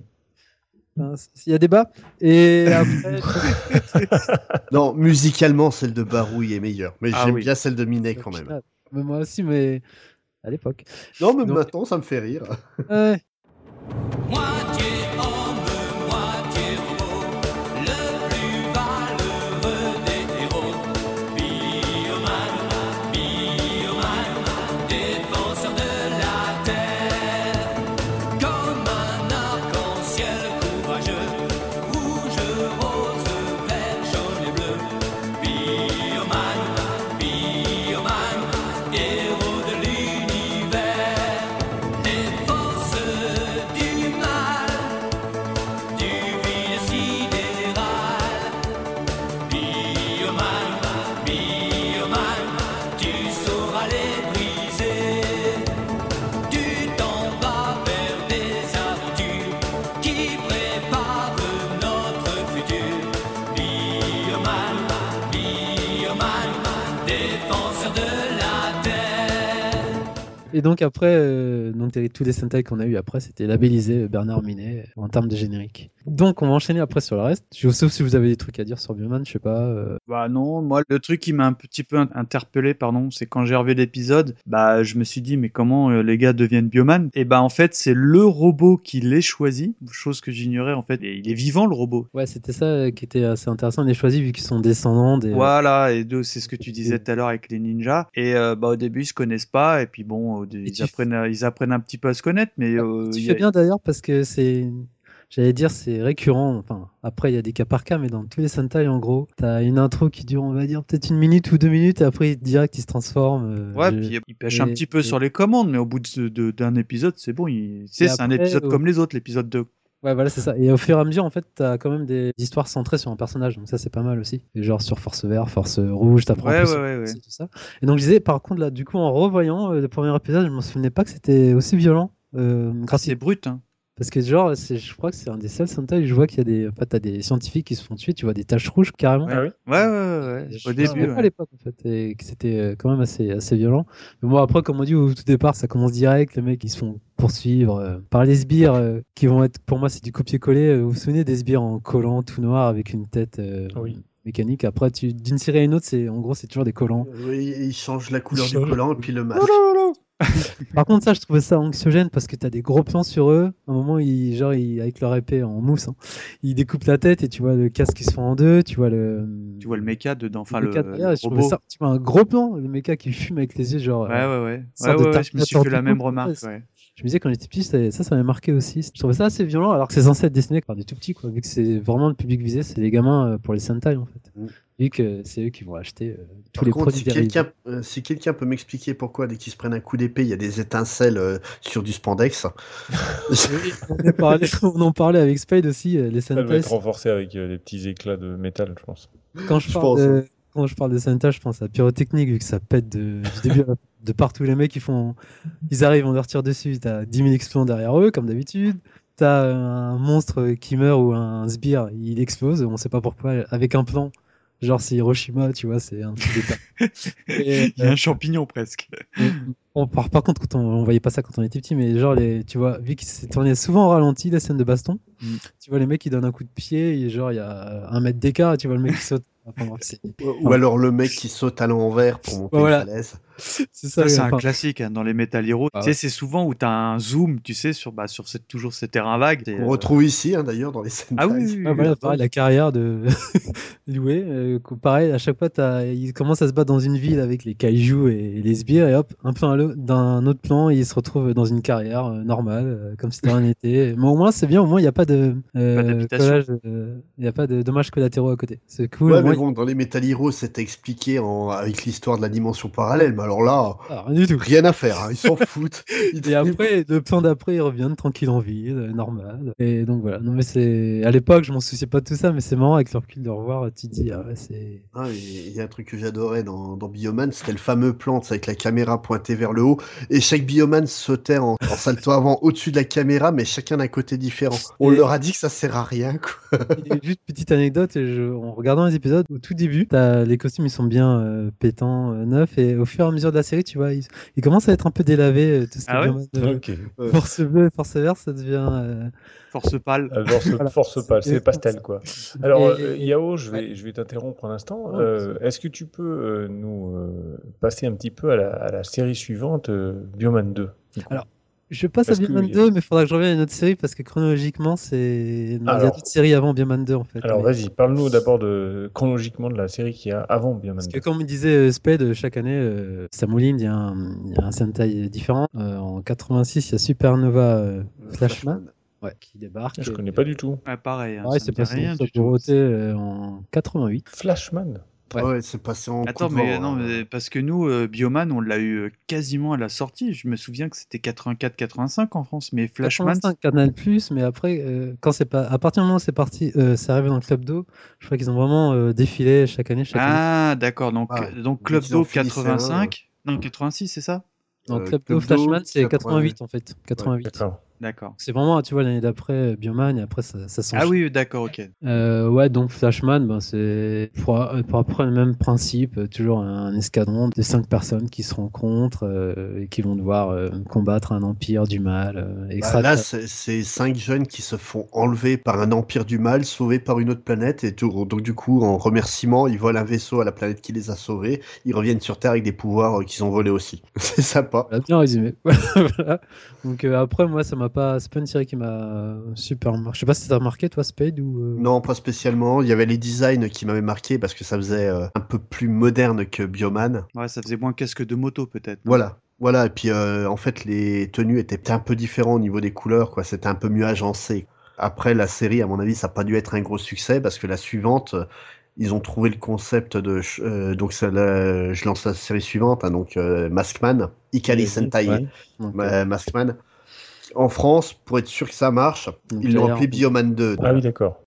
S4: Enfin, Il y a débat. Et *laughs* après, *laughs*
S3: Non, musicalement, celle de Barouille est meilleure. Mais
S2: Ah
S3: j'aime
S2: oui.
S3: bien celle de Minet quand même.
S4: Mais moi aussi, mais à l'époque.
S3: Non, mais
S4: Donc-
S3: maintenant, ça me fait rire.
S4: Ouais. *laughs*
S7: Et
S4: donc après, euh, donc tous les Sentai qu'on a eu après, c'était labellisé euh, Bernard Minet euh, en termes de générique. Donc on va enchaîner après sur le reste. Je- Sauf si vous avez des trucs à dire sur Bioman, je sais pas. euh,
S2: Bah non, moi le truc qui m'a un petit peu in- interpellé, pardon, c'est quand j'ai revu l'épisode, bah je me suis dit mais comment euh, les gars deviennent bioman? Et bah en fait c'est le robot qui les choisit, chose que j'ignorais en fait. Et il est vivant le robot.
S4: Ouais, c'était ça qui était assez intéressant. On les choisit vu qu'ils sont descendants des.
S2: Voilà, et c'est ce que tu disais tout à l'heure avec les ninjas. Et bah au début ils se connaissent pas, et puis bon, ils apprennent, à, ils apprennent un petit peu à se connaître, mais euh,
S4: Tu fais
S2: a-
S4: bien d'ailleurs parce que c'est. J'allais dire c'est récurrent, enfin après il y a des cas par cas, mais dans tous les Sentai en gros, t'as une intro qui dure on va dire peut-être une minute ou deux minutes et après direct il se transforme. euh,
S2: Ouais,
S4: je-
S2: puis il pêche un
S4: et-
S2: petit peu
S4: et-
S2: sur les commandes, mais au bout de- de- d'un épisode, c'est bon. Il... C'est un épisode comme les autres, l'épisode 2.
S4: Ouais, voilà, c'est ça. Et au fur et à mesure, en fait, t'as quand même des histoires centrées sur un personnage. Donc ça, c'est pas mal aussi. Et genre sur Force Vert, Force Rouge, t'apprends
S2: Ouais, ouais,
S4: tout ça. Et donc je disais, par contre, là, du coup, en revoyant euh, le premier épisode, je me souvenais pas que c'était aussi violent. Euh, grâce
S2: C'est brut, hein.
S4: Parce que genre, je crois que c'est un des seuls Sentai où je vois qu'il y a des, en fait, t'as des scientifiques qui se font tuer, tu vois des taches rouges carrément.
S1: Ah oui
S2: Ouais, ouais, ouais. ouais. Au début, ouais.
S4: à l'époque en fait, et que c'était euh, quand même assez, assez violent. Mais moi après, comme on dit au tout départ, ça commence direct, les mecs ils se font poursuivre euh, par les sbires euh, qui vont être, pour moi c'est du copier-coller. Vous vous souvenez des sbires en collant tout noir avec une tête euh,
S1: Oui.
S4: mécanique? Après, tu, d'une série à une autre, c'est en gros c'est toujours des collants.
S3: Oui, il change la couleur du collant et puis le masque. *laughs*
S4: Par contre, ça, je trouvais ça anxiogène parce que t'as des gros plans sur eux. À un moment, ils, genre, ils, avec leur épée en mousse, hein, ils découpent la tête et tu vois le casque qui se fend en deux. Tu vois le.
S2: Tu vois le méca dedans, enfin
S4: le
S2: le,
S4: je
S2: robot.
S4: ça- tu vois un gros plan, le méca qui fume avec les yeux, genre.
S2: Ouais, ouais, ouais. Ouais, ouais, ouais, je me suis fait la même remarque.
S4: ouais. Je me disais quand j'étais petit, ça, ça, m'avait marqué aussi. Je trouvais ça assez violent, alors que c'est censé être dessiné par des tout petits, quoi. Vu que c'est vraiment le public visé, c'est les gamins euh, pour les Sentai, en fait. Vu que c'est eux qui vont acheter euh, tous
S3: Par
S4: les
S3: contre,
S4: produits
S3: si quelqu'un euh, si quelqu'un peut m'expliquer pourquoi dès qu'ils se prennent un coup d'épée, il y a des étincelles euh, sur du spandex? *laughs* *laughs*
S4: on, en parlait, on en parlait avec Spade aussi, euh, les
S1: Ça va
S4: Sentai.
S1: être renforcé avec euh, des petits éclats de métal, je pense.
S4: Quand je,
S3: Je
S4: parle
S3: pense,
S4: de, quand je parle de Sentai, je pense à pyrotechnique, vu que ça pète de, du début à la- de partout. Les mecs, ils font, ils arrivent, on leur tire dessus. T'as 10 000 explosions derrière eux, comme d'habitude. T'as un monstre qui meurt ou un sbire, il explose, on sait pas pourquoi, avec un plan. Genre c'est Hiroshima, tu vois, c'est un. *laughs* Et,
S2: Il y a un champignon presque.
S4: Bon, par, par contre, quand on, on voyait pas ça quand on était petit, mais genre, les, tu vois, vu qu'ils s'est tourné souvent en ralenti, les scènes de baston,
S2: Mm.
S4: tu vois les mecs qui donnent un coup de pied, et genre, il y a un mètre d'écart, tu vois le mec qui saute. C'est
S3: Ou alors le mec qui saute à l'envers pour monter
S4: Voilà.
S3: une falaise. *laughs*
S4: c'est ça.
S2: Ça, c'est un
S4: enfin,
S2: classique hein, dans les Metal Hero.
S4: Ah
S2: tu sais, c'est souvent où tu as un zoom, tu sais, sur, bah, sur cette, toujours ces terrains vagues.
S3: On
S2: euh,
S3: retrouve ici, hein, d'ailleurs, dans les scènes.
S2: Ah oui, oui,
S4: ouais,
S2: oui,
S4: voilà,
S2: oui.
S4: pareil, la carrière de *laughs* Loué. euh, pareil, à chaque fois, t'as- il commence à se battre dans une ville avec les kaiju et les sbires, et hop, un peu un d'un autre plan, il se retrouve dans une carrière euh, normale, euh, comme si de rien n'était. Mais au moins, c'est bien, au moins, il n'y a pas de
S2: Pas d'habitation.
S4: collage, il n'y a pas de dommages collatéraux à côté. C'est cool.
S3: Ouais,
S4: au moins,
S3: mais bon, dans les Metal Heroes, c'était expliqué en... avec l'histoire de la dimension parallèle. Mais alors là,
S4: Ah, rien du tout.
S3: rien à faire. hein, Ils s'en *laughs* foutent. Ils
S4: Et après, le plan d'après, ils reviennent tranquille en ville, euh, normal. Et donc voilà. Non, mais c'est. À l'époque, je m'en souciais pas de tout ça, mais c'est marrant avec le recul de revoir, tu te dis, ah ouais, c'est.
S3: Ah, Il y a un truc que j'adorais dans, dans Bioman, c'était le fameux plan avec la caméra pointée vers le haut. Et chaque Bioman sautait en, en salto avant *laughs* au-dessus de la caméra, mais chacun d'un côté différent. On
S4: Et-
S3: leur a dit que ça sert à rien. Quoi.
S4: Et juste petite anecdote, je- en regardant les épisodes, au tout début. Les costumes ils sont bien euh, pétants, euh, neufs, et au fur et à mesure de la série, tu vois, ils, ils commencent à être un peu délavés. euh, tout ce qui
S2: Ah ouais
S4: euh. *laughs* Force bleue, force verte, ça devient. euh,
S2: Force pâle.
S4: Voilà.
S1: force pâle, c'est pastel quoi. Alors,
S4: Et-
S1: Yao, je vais, je vais t'interrompre un instant.
S4: Ouais,
S1: Euh, Est-ce que tu peux euh, nous euh, passer un petit peu à la, à la série suivante, euh, Bioman 2 du coup?
S4: Alors, Je passe
S1: Parce
S4: à
S1: que-
S4: Bioman 2, mais il faudra que je revienne à une autre série parce que chronologiquement, c'est. Il y a
S1: Alors-
S4: d'autres séries avant Bioman 2 en fait.
S1: Alors
S4: mais-
S1: vas-y, parle-nous d'abord de, chronologiquement de la série qu'il y a avant Bioman
S4: Parce que
S1: 2.
S4: comme disait euh, Spade, euh, chaque année, euh, ça mouline, il y a un, Sentai différent. Euh, en 86, il y a Supernova euh, Flashman ouais, qui débarque.
S1: Je connais pas du tout.
S2: Ouais, pareil. hein, ça
S4: c'est passé
S2: rien
S4: en
S2: du tout.
S4: Dorothée euh, en 88.
S1: Flashman?
S4: Ouais.
S3: Ouais, c'est passé en
S2: Attends, mais non,
S3: hein.
S2: mais parce que nous, euh, Bioman, on l'a eu euh, quasiment à la sortie. Je me souviens que c'était 84-85 en France, mais Flashman.
S4: 85 Canal Plus, mais après, euh, quand c'est pas, à partir du moment où c'est parti, euh, c'est arrivé dans le club d'eau, je crois qu'ils ont vraiment euh, défilé chaque année, chaque.
S2: Ah, d'accord. Donc,
S3: Ah,
S2: euh, Club d'eau
S3: finissaient un,
S2: 85. Non, 86, c'est ça?
S3: Euh,
S4: Club
S3: Club
S4: d'eau Flashman, c'est
S3: 88
S4: 88 en fait. 88.
S1: D'accord.
S4: C'est vraiment, tu vois, l'année d'après euh, Bioman et après ça, ça s'enchaîne.
S2: Ah oui, d'accord, ok.
S4: Euh, ouais, donc Flashman, ben, c'est pour, euh, pour après le même principe, toujours un escadron de cinq personnes qui se rencontrent euh, et qui vont devoir euh, combattre un empire du mal. euh,
S3: Bah, là, c'est c'est cinq jeunes qui se font enlever par un empire du mal, sauvés par une autre planète, et tout. Donc du coup, en remerciement, ils volent un vaisseau à la planète qui les a sauvés. Ils reviennent sur Terre avec des pouvoirs euh, qu'ils ont volés aussi. *laughs* c'est sympa.
S4: Voilà, bien résumé. *laughs* Voilà. Donc euh, après, moi, ça m'a pas, c'est pas une série qui m'a super marqué. Je sais pas si t'as remarqué toi, Spade ou. euh,
S3: Non, pas spécialement. Il y avait les designs qui m'avaient marqué parce que ça faisait euh, un peu plus moderne que Bioman.
S2: Ouais, ça faisait moins casque de moto, peut-être.
S3: Voilà. Voilà, et puis euh, en fait les tenues étaient un peu différentes au niveau des couleurs, quoi. C'était un peu mieux agencé. Après la série, à mon avis, ça n'a pas dû être un gros succès parce que la suivante, ils ont trouvé le concept de euh, donc ça, je lance la série suivante, hein, donc euh, Maskman, Ikari. Sentai
S4: Ouais. euh,
S3: euh, Maskman. En France, pour être sûr que ça marche, ils l'ont appelé Bioman 2.
S1: Ah oui, d'accord.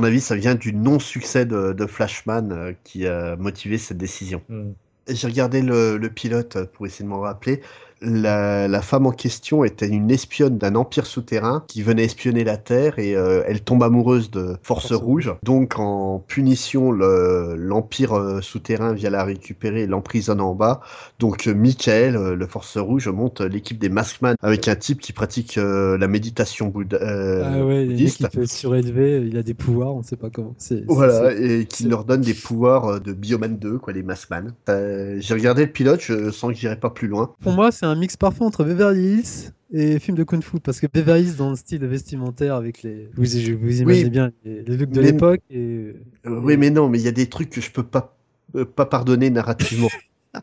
S7: Mon
S3: avis, ça vient du non-succès de, de Flashman euh, qui a motivé cette décision.
S1: Hmm.
S3: J'ai regardé le, le pilote pour essayer de m'en rappeler. La, la femme en question était une espionne d'un empire souterrain qui venait espionner la Terre et euh, elle tombe amoureuse de Force,
S4: Force
S3: Rouge. Donc en punition, le- l'empire euh, souterrain vient la récupérer et l'emprisonne en bas. Donc euh, Michael, euh, le Force Rouge, monte l'équipe des Maskman avec un type qui pratique euh, la méditation bouddha, euh,
S4: Ah ouais, le
S3: bouddhiste.
S4: il peut surélever, il a des pouvoirs, on sait pas comment. C'est,
S3: Voilà, et qui leur donne des pouvoirs de Bioman 2, quoi, les Maskman. Euh, J'ai regardé le pilote, je sens que j'irai pas plus loin.
S4: Pour moi, c'est un mix parfait entre Beverly Hills et film de Kung Fu. Parce que Beverly Hills, dans le style vestimentaire, avec les. Vous, imaginez bien les, les looks de l'époque. Et...
S3: Euh, oui, mais non, mais il y a des trucs que je peux pas, euh, pas pardonner narrativement. *laughs*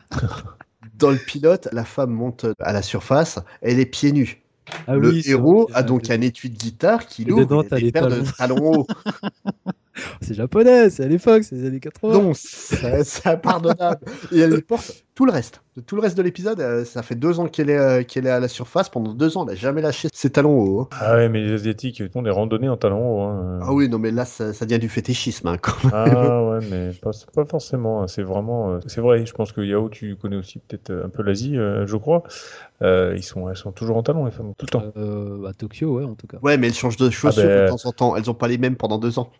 S3: Dans le pilote, la femme monte à la surface, elle est pieds nus.
S4: Ah
S3: le
S4: oui,
S3: héros a donc un étui de guitare qui
S4: Et
S3: l'ouvre,
S4: t'as
S3: des paires de
S4: talons.
S3: hauts. *laughs*
S4: C'est japonais, c'est à l'époque, c'est les années 80.
S3: Non, c'est c'est impardonnable. Et elle porte tout le reste. Tout le reste de l'épisode, euh, ça fait deux ans qu'elle est, euh, qu'elle est à la surface. Pendant deux ans, elle n'a jamais lâché ses talons hauts. hein.
S1: Ah ouais, mais les Asiatiques font des randonnées en talons hauts. hein.
S3: Ah oui, non, mais là, ça, ça devient du fétichisme. hein, quand même.
S1: Ah ouais, mais pas, pas forcément. hein. C'est vraiment. euh, C'est vrai, je pense que Yao, tu connais aussi peut-être euh, un peu l'Asie, euh, je crois. Euh, ils sont, elles sont toujours en talons, les femmes, tout le temps.
S4: Euh, à Tokyo, ouais, en tout cas.
S3: Ouais, mais elles changent de chaussures
S1: ben-
S3: de temps en temps. Elles n'ont pas les mêmes pendant deux ans.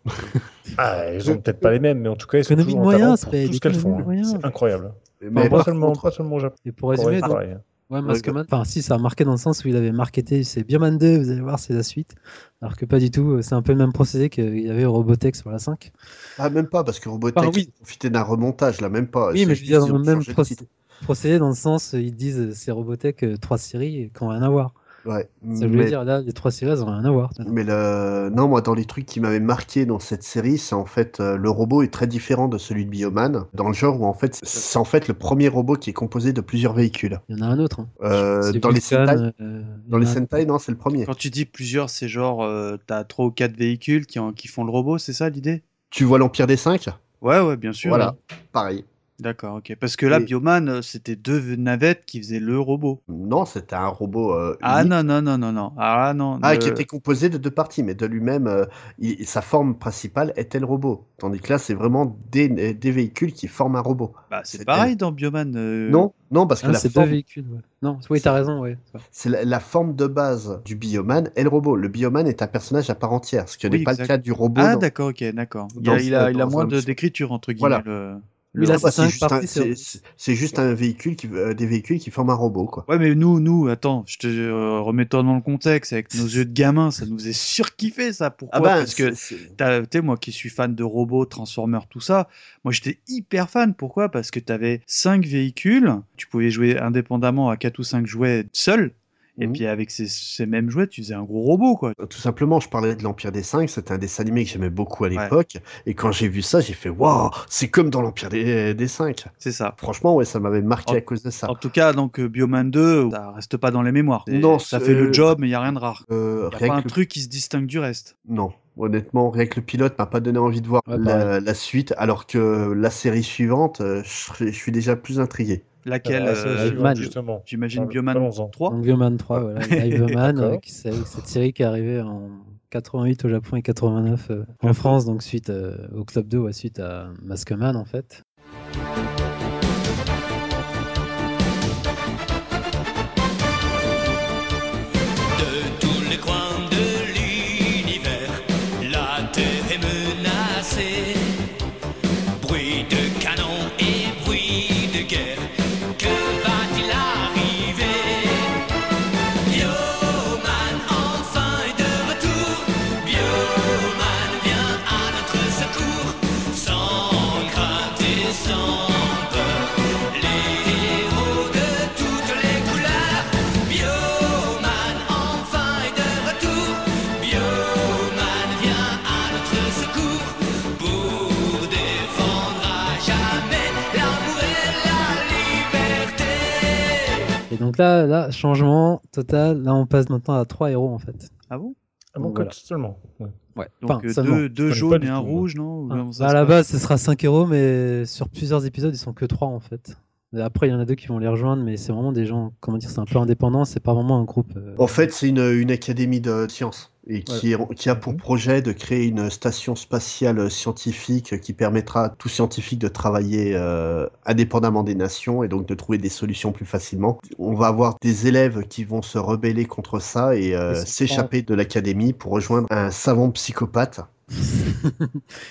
S1: Ah, elles ont peut-être pas les mêmes, mais en tout cas, elles sont
S4: Économie
S1: toujours
S4: de
S1: en talons pour tout ce qu'elles
S4: économie
S1: font.
S4: de
S1: hein.
S4: moyens.
S1: C'est incroyable.
S3: Mais
S1: Enfin, pas,
S3: par
S1: seulement,
S3: contre-
S1: pas seulement au Japon.
S4: Et pour résumer, donc,
S1: hein.
S4: Ouais, Maskman, enfin si, ça a marqué dans le sens où il avait marketé, c'est Bioman 2, vous allez voir, c'est la suite. Alors que pas du tout, euh, c'est un peu le même procédé qu'il y avait au Robotech sur la 5.
S3: Ah, même pas, parce que Robotech
S4: Enfin, oui.
S3: profitait d'un remontage, là, même pas.
S4: Oui,
S3: C'est
S4: mais je veux dire, dans le même procédé, dans le sens, euh, ils disent euh, c'est Robotech, euh, trois séries qui n'ont rien à voir.
S3: Ouais,
S4: Ça veut
S3: mais-
S4: dire, là, les trois séries, elles n'ont rien à voir.
S3: Mais le... non, moi, dans les trucs qui m'avaient marqué dans cette série, c'est en fait euh, le robot est très différent de celui de Bioman, dans le genre où en fait c'est en fait le premier robot qui est composé de plusieurs véhicules.
S4: Il y en a un autre. hein.
S3: Euh, dans les Sentai,
S4: euh,
S3: dans les Sentai, non, c'est le premier.
S2: Quand tu dis plusieurs, c'est genre, euh, t'as trois ou quatre véhicules qui, en- qui font le robot, c'est ça l'idée?
S3: Tu vois l'Empire des Cinq?
S2: Ouais, ouais, bien sûr.
S3: Voilà,
S2: ouais.
S3: pareil.
S2: D'accord, ok. Parce que là,
S3: Et-
S2: Bioman, euh, c'était deux navettes qui faisaient le robot.
S3: Non, c'était un robot. euh,
S2: Ah non, non, non, non, non. Ah non.
S3: Ah,
S2: le-
S3: qui était composé de deux parties, mais de lui-même, euh, sa forme principale était le robot. Tandis que là, c'est vraiment des, des véhicules qui forment un robot.
S2: Bah, c'est pareil dans Bioman. euh,
S3: Non, non, parce que
S4: Ah,
S3: la
S4: c'est deux
S3: forme,
S4: véhicules. ouais. Non, oui, t'as raison, ouais.
S3: c'est la, la forme de base du bioman est le robot. Le bioman est un personnage à part entière, ce qui
S2: Oui,
S3: n'est pas le cas du robot.
S2: Ah d'accord, ok, d'accord. Il, a, il, a, il a
S3: dans
S2: moins d'écriture entre guillemets.
S3: Voilà.
S2: le- le
S4: là, c'est
S3: juste un-
S4: parties,
S3: c'est-
S4: c'est-
S3: c'est c'est juste un véhicule qui, euh, des véhicules qui forment un robot, quoi.
S2: Ouais, mais nous, nous, attends, je te euh, remets-toi dans le contexte avec nos yeux de gamin, ça nous est surkiffé ça. Pourquoi?
S3: Ah bah,
S2: Parce que sais, moi qui suis fan de robots, Transformers, tout ça, moi j'étais hyper fan. Pourquoi? Parce que t'avais cinq véhicules, tu pouvais jouer indépendamment à quatre ou cinq jouets seul. Et
S3: Mhm.
S2: puis avec ces, ces mêmes jouets, tu faisais un gros robot, quoi.
S3: Tout simplement, je parlais de l'Empire des Cinq, c'était un dessin animé que j'aimais beaucoup à l'époque, et quand j'ai vu ça, j'ai fait waouh, c'est comme dans l'Empire des, des Cinq.
S2: C'est ça.
S3: Franchement, ouais, ça m'avait marqué à cause de ça.
S2: En tout cas, donc euh, Bioman 2, ça reste pas dans les mémoires.
S3: Non,
S2: ça fait le job, mais il y a rien de rare.
S3: Euh,
S2: Y a
S3: rien
S2: pas un
S3: le-
S2: truc qui se distingue du reste.
S3: Non, honnêtement, rien que le pilote m'a pas donné envie de voir
S4: Ouais,
S3: la, la suite, alors que la série suivante, euh, je suis déjà plus intrigué.
S2: Laquelle
S1: Ah,
S2: euh,
S4: Bioman.
S1: justement.
S2: J'imagine
S1: Ah,
S2: Bioman
S1: parlons-en.
S2: 3
S4: Donc Bioman 3, *laughs* voilà.
S1: D'accord.
S4: euh, qui- cette série qui est arrivée en 88 au Japon et 89 euh, en France, donc suite euh, au Club 2, ouais, suite à Maskman en fait. Là, là, changement total. Là, on passe maintenant à trois héros en fait.
S2: Ah bon?
S1: Ah bon,
S4: voilà.
S1: seulement. Ouais.
S4: Ouais.
S2: Donc
S4: Enfin,
S2: euh,
S4: seulement.
S2: deux, jaunes et un rouge, non Ou
S4: Ah, bah, à la base, ce sera 5 héros, mais sur plusieurs épisodes, ils sont que 3 en fait. Après, il y en a deux qui vont les rejoindre, mais c'est vraiment des gens, comment dire, c'est un peu indépendant, c'est pas vraiment un groupe. euh,
S3: En fait, c'est une, une académie de sciences et qui, est- qui a pour projet de créer une station spatiale scientifique qui permettra à tout scientifique de travailler euh, indépendamment des nations et donc de trouver des solutions plus facilement. On va avoir des élèves qui vont se rebeller contre ça et euh, s'échapper de l'académie pour rejoindre un savant psychopathe.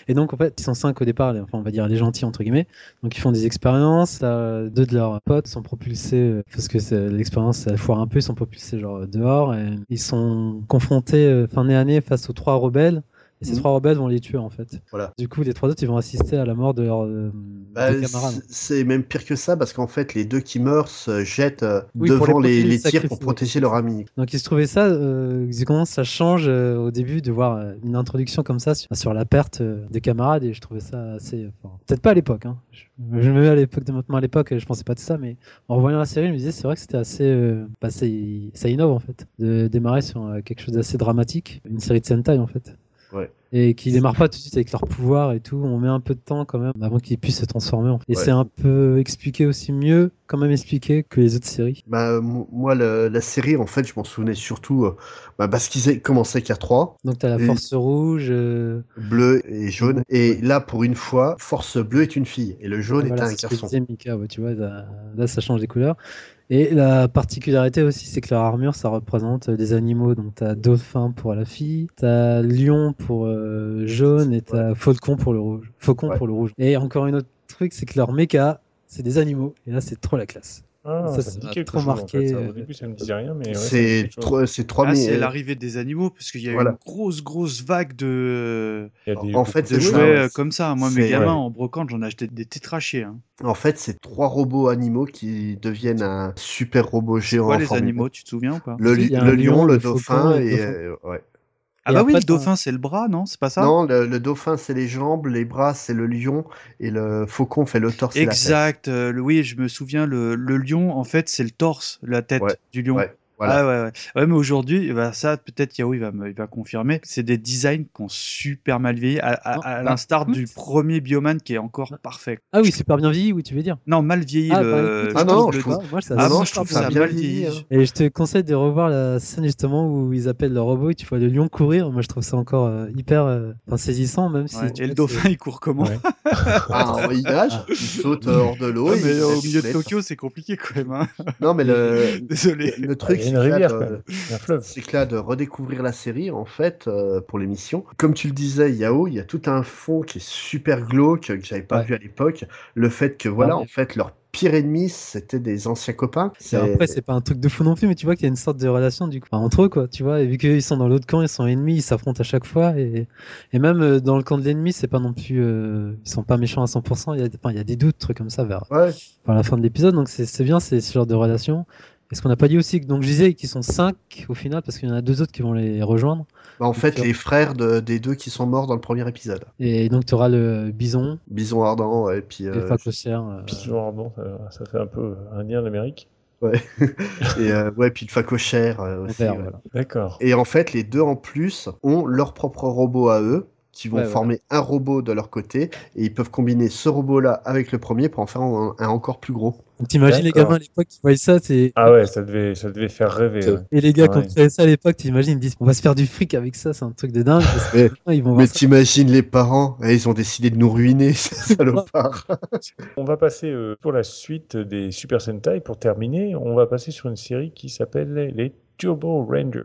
S4: Et donc, en fait, ils sont 5 au départ, les- enfin, on va dire les gentils, entre guillemets. Donc, ils font des expériences. deux de leurs potes sont propulsés, euh, parce que l'expérience, elle foire un peu, ils sont propulsés genre dehors. Et ils sont confrontés euh, fin année année face aux trois rebelles. Et ces
S3: Mhm.
S4: trois rebelles vont les tuer, en fait.
S3: Voilà.
S4: Du coup, les trois autres, ils vont assister à la mort de leurs euh,
S3: Bah,
S4: camarades.
S3: c'est- même pire que ça parce qu'en fait les deux qui meurent se jettent euh,
S4: Oui,
S3: devant
S4: les
S3: les, tirs pour protéger leur ami.
S4: Donc il se trouvait ça, euh, ils commencent, ça change euh, au début de voir euh, une introduction comme ça sur, sur la perte euh, des camarades et je trouvais ça assez, enfin, peut-être pas à l'époque, hein. je, je me mets à l'époque de maintenant à l'époque, je pensais pas de ça, mais en revoyant la série, je me disais c'est vrai que c'était assez, euh, bah, ça innove en fait, de démarrer sur euh, quelque chose d'assez dramatique, une série de Sentai en fait.
S3: Ouais.
S4: Et qui démarre pas tout de suite avec leur pouvoir et tout, on met un peu de temps quand même avant qu'ils puissent se transformer. en fait. Et
S3: Ouais.
S4: c'est un peu expliqué aussi mieux, quand même expliqué que les autres séries.
S3: Bah, moi, la série, en fait, je m'en souvenais surtout euh, bah, parce qu'ils aient commencé qu'à 3,
S4: Donc t'as la Force Rouge, euh,
S3: bleu et jaune. Et là, pour une fois, Force Bleue est une fille et le jaune
S4: Voilà,
S3: est un
S4: c'est
S3: garçon.
S4: disait Mika, ouais, tu vois, là, là, ça change des couleurs. Et la particularité aussi, c'est que leur armure, ça représente euh, des animaux. Donc, t'as dauphin pour la fille, t'as lion pour euh, jaune et t'as faucon pour le rouge. Faucon
S3: Ouais.
S4: pour le rouge. Et encore une autre truc, c'est que leur méca, c'est des animaux. Et là, c'est trop la classe.
S1: Ah,
S4: Ça,
S1: ça,
S4: ça trop
S1: chose, en fait.
S4: marqué,
S1: Au début, ça me disait rien, mais ouais,
S3: C'est
S1: quelque chose.
S3: trois, c'est trois
S2: Ah, c'est l'arrivée des animaux, parce qu'il y a eu
S3: Voilà.
S2: une grosse, grosse vague de,
S1: Il y a des-
S3: En fait,
S1: de jouets,
S3: ouais.
S2: comme ça. Moi, mes gamins,
S1: ouais.
S2: en brocante, j'en ai acheté des tétrachiers. Hein.
S3: En fait, c'est trois robots animaux qui deviennent un super robot géant.
S2: Quoi, les animaux, tu te souviens ou pas?
S3: Le,
S4: un
S3: lion,
S4: lion,
S3: le dauphin
S4: et le
S3: et
S4: dauphin.
S3: euh, ouais.
S2: Ah bah oui, le dauphin, c'est le bras, non? C'est pas ça?
S3: Non, le, le dauphin c'est les jambes, les bras c'est le lion et le faucon fait le torse et la tête.
S2: Exact. euh, oui, je me souviens, le, le lion, en fait, c'est le torse, la tête
S3: Ouais,
S2: du lion.
S3: ouais, voilà.
S2: Ah ouais, ouais. Ouais, mais aujourd'hui, bah, ça, peut-être Yao, il va, me- il va confirmer. C'est des designs qui ont super mal vieilli, à, à- à
S4: bah,
S2: l'instar du premier Bioman qui est encore parfait.
S4: Ah oui, super bien vieilli, oui, tu veux dire.
S2: Non, mal vieilli.
S4: Ah,
S2: le...
S4: bah, écoute,
S3: Ah
S2: je
S3: non, je
S2: le-
S3: trouve-
S4: moi, ça
S3: Ah non, je trouve
S4: bien
S3: ça bien
S2: mal
S3: vieilli.
S2: vieilli.
S3: hein.
S4: Et je te conseille de revoir la scène justement où ils appellent le robot et tu vois le lion courir. Moi, je trouve ça encore euh, hyper euh, saisissant, même si.
S2: Ouais,
S4: tu
S2: Et le dauphin, il court comment
S1: Ouais. *laughs*
S3: Ah, il nage, il saute hors de l'eau.
S2: Mais au milieu de Tokyo, c'est compliqué quand même. hein.
S3: Non, mais le, *laughs*
S2: Désolé.
S3: le truc,
S1: une
S3: là,
S1: rivière,
S3: de-
S1: a un fleuve.
S3: c'est là, de redécouvrir la série, en fait, euh, pour l'émission, comme tu le disais, Yao, il y a tout un fond qui est super glauque, que j'avais pas
S4: Ouais.
S3: vu à l'époque. Le fait que, voilà, en fait, leur pire ennemi, c'était des anciens copains.
S4: Après, c'est pas un truc de fou non plus, mais tu vois qu'il y a une sorte de relation du coup enfin, entre eux, quoi. Tu vois, et vu qu'ils sont dans l'autre camp, ils sont ennemis, ils s'affrontent à chaque fois, et, et même euh, dans le camp de l'ennemi, c'est pas non plus, euh, ils sont pas méchants à 100%. Il y a, enfin, il y a des doutes, trucs comme ça vers,
S3: Ouais,
S4: vers la fin de l'épisode, donc c'est c'est bien, c'est ce genre de relation. Et ce qu'on n'a pas dit aussi, que- donc je disais qu'ils sont 5 au final, parce qu'il y en a deux autres qui vont les rejoindre.
S3: bah, en fait, les frères de- des deux qui sont morts dans le premier épisode.
S4: Et donc tu auras le bison,
S3: Bison ardent, et puis.
S4: et
S3: euh,
S4: Facocère. euh,
S1: toujours, bon, ça, ça fait un peu indien d'Amérique.
S3: ouais. *laughs* et euh, ouais, puis le facochère euh, aussi.
S4: vert,
S3: ouais.
S4: voilà.
S1: D'accord.
S3: Et en fait, les deux en plus ont leur propre robot à eux, qui vont
S4: Ouais, voilà.
S3: former un robot de leur côté, et ils peuvent combiner ce robot-là avec le premier pour en faire un, un encore plus gros.
S4: T'imagines les gamins à l'époque qui voyaient ça, c'est.
S1: Ah ouais, ça devait, ça devait faire rêver. ouais.
S4: Et les gars, quand
S1: Ouais.
S4: ils faisaient ça à l'époque, t'imagines, ils disent on va se faire du fric avec ça, c'est un truc de dingue.
S3: Mais-
S4: ils vont
S3: Mais t'imagines les parents, eh, ils ont décidé de nous ruiner, *laughs* ces salopards.
S1: On va passer euh, pour la suite des Super Sentai. Pour terminer, on va passer sur une série qui s'appelle les Turbo Rangers.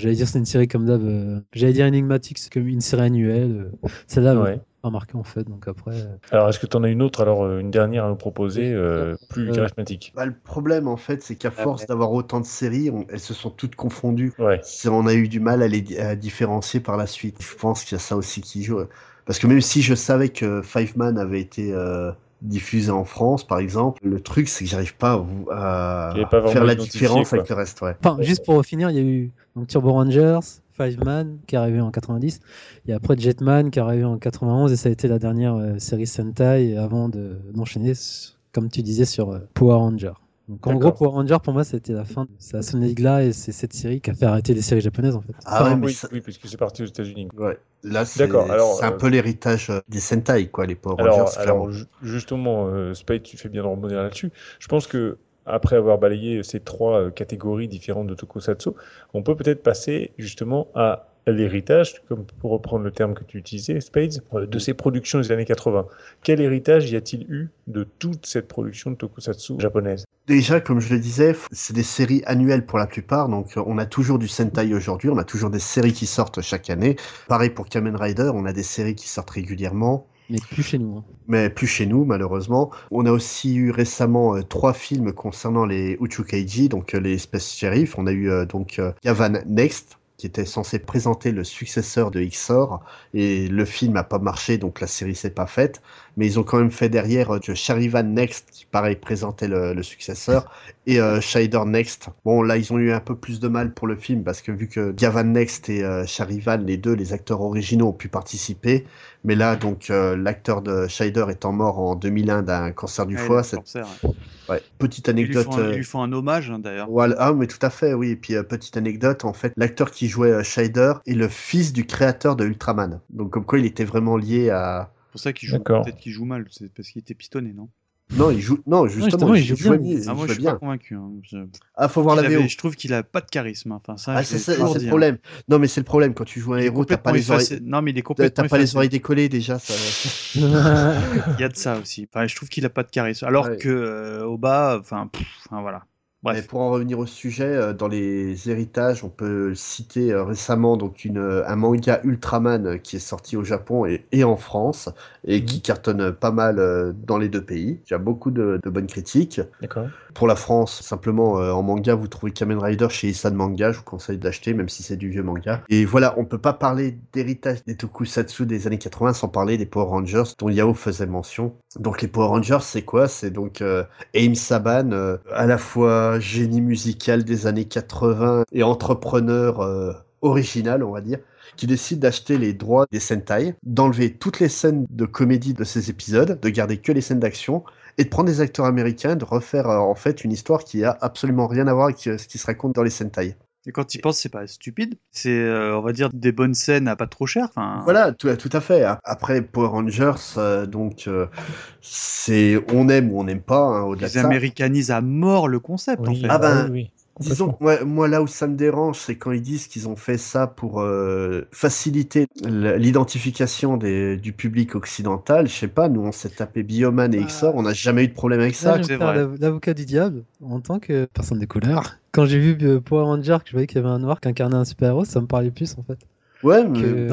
S4: J'allais dire c'est une série comme d'hab. euh, J'allais dire énigmatique, c'est comme une série annuelle. euh, Celle-là,
S1: Ouais.
S4: ouais. pas marqué en fait. Donc après, euh,
S1: Alors, est-ce que tu en as une autre, alors une dernière à nous proposer, euh, plus
S4: Euh,
S1: charismatique?
S3: Bah, le problème, en fait, c'est qu'à
S4: Ah
S3: force
S4: ouais.
S3: d'avoir autant de séries, on- elles se sont toutes confondues.
S1: Ouais.
S3: C'est- On a eu du mal à les à différencier par la suite. Je pense qu'il y a ça aussi qui joue. Parce que même si je savais que Five Man avait été euh, diffusé en France, par exemple, le truc, c'est que j'arrive pas à, vous- à
S1: J'avais pas vraiment
S3: faire la différence
S1: quoi.
S3: avec le reste. Ouais.
S4: enfin, juste pour finir, il y a eu donc Turbo Rangers, Five Man qui est arrivé en 90, et après Jetman qui est arrivé en 91, et ça a été la dernière euh, série Sentai avant de d'enchaîner, comme tu disais, sur euh, Power Ranger. Donc en gros. Power Ranger pour moi c'était la fin. Ça a sonné le glas et c'est cette série qui a fait arrêter les séries japonaises en fait.
S3: Ah ouais, mais
S1: oui,
S3: ça-
S1: oui, puisque c'est parti aux États-Unis.
S3: Ouais. Là, c'est
S1: D'accord, alors,
S3: c'est un
S1: euh,
S3: peu l'héritage euh, des Sentai, quoi, les Power
S1: Alors,
S3: Rangers.
S1: alors ju- justement, euh, Spade, tu fais bien de rebondir là-dessus. Je pense que après avoir balayé ces trois catégories différentes de tokusatsu, on peut peut-être passer justement à l'héritage, comme pour reprendre le terme que tu utilisais, Spades, de ces productions des années 80. Quel héritage y a-t-il eu de toute cette production de tokusatsu japonaise?
S3: Déjà, comme je le disais, c'est des séries annuelles pour la plupart, donc euh, on a toujours du Sentai aujourd'hui, on a toujours des séries qui sortent chaque année. Pareil pour Kamen Rider, on a des séries qui sortent régulièrement,
S4: Mais plus chez nous. hein.
S3: mais plus chez nous malheureusement. On a aussi eu récemment euh, trois films concernant les Uchukaiji, donc euh, les Space Sheriff. On a eu euh, donc Yavan Next, qui était censé présenter le successeur de Xor, et le film a pas marché, donc la série s'est pas faite. Mais ils ont quand même fait derrière euh, que Charivan Next, qui pareil présentait le, successeur, et euh, Next. Bon, là, ils ont eu un peu plus de mal pour le film, parce que vu que Gavan Next et euh, Charivan, les deux, les acteurs originaux, ont pu participer, mais là, donc, euh, l'acteur de Shider étant mort en 2001 d'un cancer du
S2: Ouais,
S3: foie,
S2: cancer, ouais.
S3: Ouais. Petite
S2: Ils lui,
S3: anecdote.
S2: un,
S3: euh,
S2: ils lui font un hommage hein, d'ailleurs.
S3: voilà. Ah, mais tout à fait, oui. Et puis, euh, petite anecdote, en fait, l'acteur qui jouait euh, Shider est le fils du créateur de Ultraman. Donc, comme quoi, il était vraiment lié à.
S2: C'est pour ça qu'il joue. Peut-être qu'il joue mal, c'est parce qu'il était pistonné, non?
S3: Non, il joue. Non, justement,
S4: justement, il joue bien.
S2: Ah, moi, je suis
S3: bien.
S2: pas convaincu. hein. Je...
S3: Ah, faut voir
S2: Il
S3: la
S2: avait-
S3: VO.
S2: Je trouve qu'il a pas de charisme. hein. Enfin, ça,
S3: Ah, c'est le problème. Non, mais c'est le problème quand tu joues un
S2: Il
S3: héros, t'as pas les oreilles.
S2: effacé. Non, mais il est
S3: T'as
S2: complètement
S3: t'as pas les oreilles décollées déjà. Ça... *laughs*
S2: Il y a de ça aussi. Enfin, je trouve qu'il a pas de charisme. Alors
S3: Ouais.
S2: que euh, au bas, enfin, pff, enfin, voilà.
S3: Mais
S2: Bref.
S3: pour en revenir au sujet, euh, dans les héritages, on peut citer euh, récemment donc une, euh, un manga Ultraman qui est sorti au Japon et, et en France et qui cartonne pas mal dans les deux pays. Il y a beaucoup de, de bonnes critiques. Pour la France, simplement en manga, vous trouvez Kamen Rider chez Isan Manga. Je vous conseille d'acheter, même si c'est du vieux manga. Et voilà, on peut pas parler d'héritage des tokusatsu des années 80 sans parler des Power Rangers dont Yao faisait mention. Donc les Power Rangers, c'est quoi? C'est donc euh, Aim Saban, euh, à la fois génie musical des années 80 et entrepreneur euh, original, on va dire qui décide d'acheter les droits des Sentai, d'enlever toutes les scènes de comédie de ces épisodes, de garder que les scènes d'action, et de prendre des acteurs américains, de refaire euh, en fait une histoire qui a absolument rien à voir avec ce qui se raconte dans les Sentai.
S2: Et quand tu y penses, c'est pas stupide. C'est, euh, on va dire, des bonnes scènes à pas trop cher. Enfin,
S3: Voilà, tout, tout à fait. Après Power Rangers, euh, donc euh, c'est on aime ou on n'aime pas, hein, au-delà de
S2: Ils
S3: ça.
S2: américanisent à mort le concept, en fait.
S3: Ah ben,
S1: oui, oui,
S3: Disons, moi, moi, là où ça me dérange, c'est quand ils disent qu'ils ont fait ça pour euh, faciliter l'identification des- du public occidental. Je sais pas, nous on s'est tapé Bioman et XOR, on n'a jamais eu de problème avec
S4: Là,
S3: ça.
S4: l'avocat du diable en tant que personne des couleurs. Quand j'ai vu euh, Power Ranger, que je voyais qu'il y avait un noir qui incarnait un super-héros, ça me parlait plus en fait.
S3: Ouais, mais...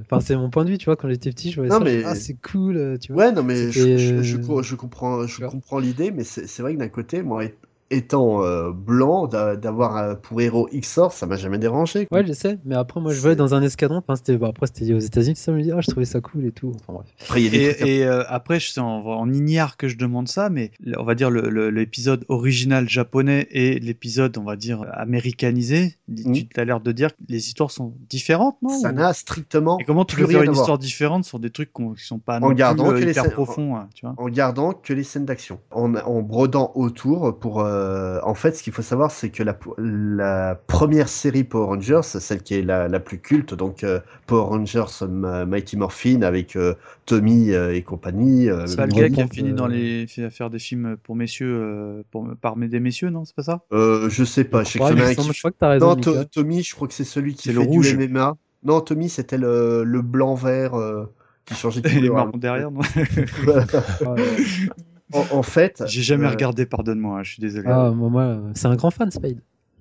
S4: Enfin, c'est mon point de vue, tu vois. Quand j'étais petit, je voyais
S3: Non,
S4: ça,
S3: mais-
S4: ah, c'est cool, euh, tu vois.
S3: Ouais, non, mais je,
S4: C'était,
S3: je, je,
S4: euh,
S3: je comprends, je comprends l'idée, mais c'est vrai que d'un côté, moi, étant euh, blanc, d'a- d'avoir euh, pour héros XOR, ça m'a jamais dérangé. quoi.
S4: Ouais, je sais, mais après, moi, je voyais dans un escadron. Enfin, c'était, bon, après, c'était aux États-Unis, ça me dit, ah, je trouvais ça cool et tout. Enfin, bref.
S3: Après, il y a des trucs
S2: Et, et, euh, après, je sais en, en ignare que je demande ça, mais on va dire l'épisode original japonais et l'épisode, on va dire, américanisé.
S3: Mhm.
S2: Tu as l'air de dire que les histoires sont différentes, non
S3: ça
S2: Ou-
S3: n'a strictement
S2: Et comment tu peux faire une histoire différente sur des trucs qui sont pas
S3: En
S2: non plus,
S3: gardant
S2: euh,
S3: que les
S2: hyper
S3: scènes-
S2: profonds, hein, tu vois?
S3: en gardant que les scènes d'action, en, en brodant autour pour. euh, en fait, ce qu'il faut savoir, c'est que la, la première série Power Rangers, celle qui est la, la plus culte, donc euh, Power Rangers Ma- Mighty Morphin avec euh, Tommy euh, et compagnie. euh,
S2: C'est pas le gars qui a fini
S4: Euh,
S2: dans les fait à faire des films pour messieurs, euh, pour, par des messieurs, non C'est pas ça?
S3: Euh, je sais pas, je sais que
S4: Ouais,
S3: il
S4: il
S3: qui-
S4: je crois que t'as raison.
S3: Non, To-. Tommy, je crois que c'est celui qui fait
S2: le rouge.
S3: du MMA. Non, Tommy, c'était le, le blanc-vert euh, qui changeait de *laughs*
S2: Et les
S3: couleur.
S2: marrons derrière, non? *laughs* *laughs*
S3: en, en fait.
S2: J'ai jamais
S3: euh,
S2: regardé, pardonne-moi, hein, je suis désolé.
S4: Ah, moi, moi, c'est un grand fan, Spade.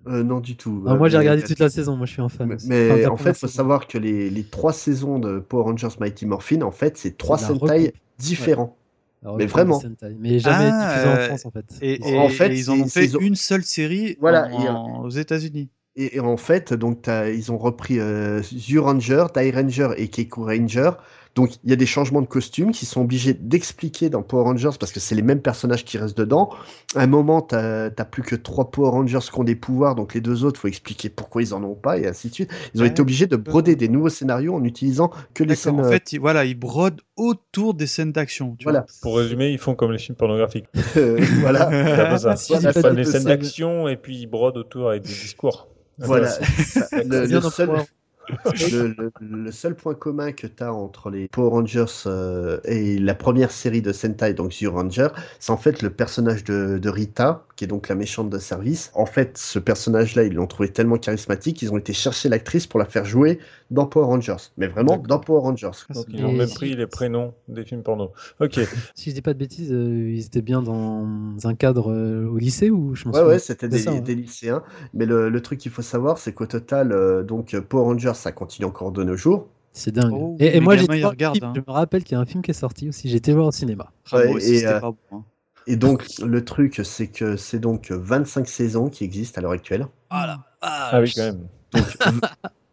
S3: euh, non, du tout.
S4: Ah,
S3: Euh,
S4: moi, j'ai
S3: mais-
S4: regardé toute la saison. Moi, je suis un fan.
S3: Mais, en fait, il faut savoir que les, les trois saisons de Power Rangers Mighty Morphin, en fait, c'est trois Sentai différents.
S4: Alors,
S3: mais vraiment.
S4: Mais jamais
S2: Ah,
S4: diffusé en
S2: euh,
S4: France, en fait.
S2: Et,
S3: En fait,
S2: et ils en ont fait une seule série
S3: Voilà,
S2: en-
S3: et, euh,
S2: en- aux États-Unis.
S3: Et, et en fait, donc, ils ont repris euh, U-Ranger, Die Ranger et Keiko Ranger. Donc, il y a des changements de costumes qui sont obligés d'expliquer dans Power Rangers parce que c'est les mêmes personnages qui restent dedans. À un moment, t'as plus que trois Power Rangers qui ont des pouvoirs, donc les deux autres, faut expliquer pourquoi ils en ont pas et ainsi de suite. Ils ont
S2: Ouais.
S3: été obligés de broder des nouveaux scénarios en utilisant que les scènes.
S2: en
S3: euh,
S2: fait, ils, voilà, ils brodent autour des scènes d'action.
S3: Voilà.
S1: Pour résumer, ils font comme les films pornographiques. *laughs*
S3: euh, voilà. *laughs*
S1: Ça. *laughs*
S4: Si
S1: Ils
S4: pas
S1: font
S4: de
S1: des scènes d'action et puis ils brodent autour avec des discours.
S3: Voilà. Le, seul. *laughs* le, seul point commun que tu as entre les Power Rangers euh, et la première série de Sentai, donc Zero Ranger, c'est en fait le personnage de Rita, qui est donc la méchante de service. En fait, ce personnage-là, ils l'ont trouvé tellement charismatique, ils ont été chercher l'actrice pour la faire jouer dans Power Rangers. Mais vraiment dans Power Rangers.
S2: C'est
S1: ils ont
S4: Et
S1: même
S4: si-
S1: pris les prénoms des films porno. Ok. *laughs*
S4: Si je dis pas de bêtises, euh, ils étaient bien dans un cadre euh, au lycée ou je
S3: Ouais,
S4: souviens
S3: ouais, c'était des,
S4: ouais.
S3: des lycéens. Mais le, le truc qu'il faut savoir, c'est qu'au total, euh, donc Power Rangers, ça continue encore de nos jours.
S4: C'est dingue.
S2: Oh,
S4: et, moi, film,
S2: hein.
S4: Je me rappelle qu'il y a un film qui est sorti aussi. J'étais voir au cinéma.
S2: Ah,
S3: Ouais,
S2: moi aussi,
S3: et,
S2: c'était
S3: euh,
S2: pas bon. hein.
S3: Et donc, le truc, c'est que c'est donc 25 saisons qui existent à l'heure actuelle.
S1: Ah oui, quand même.
S3: Donc,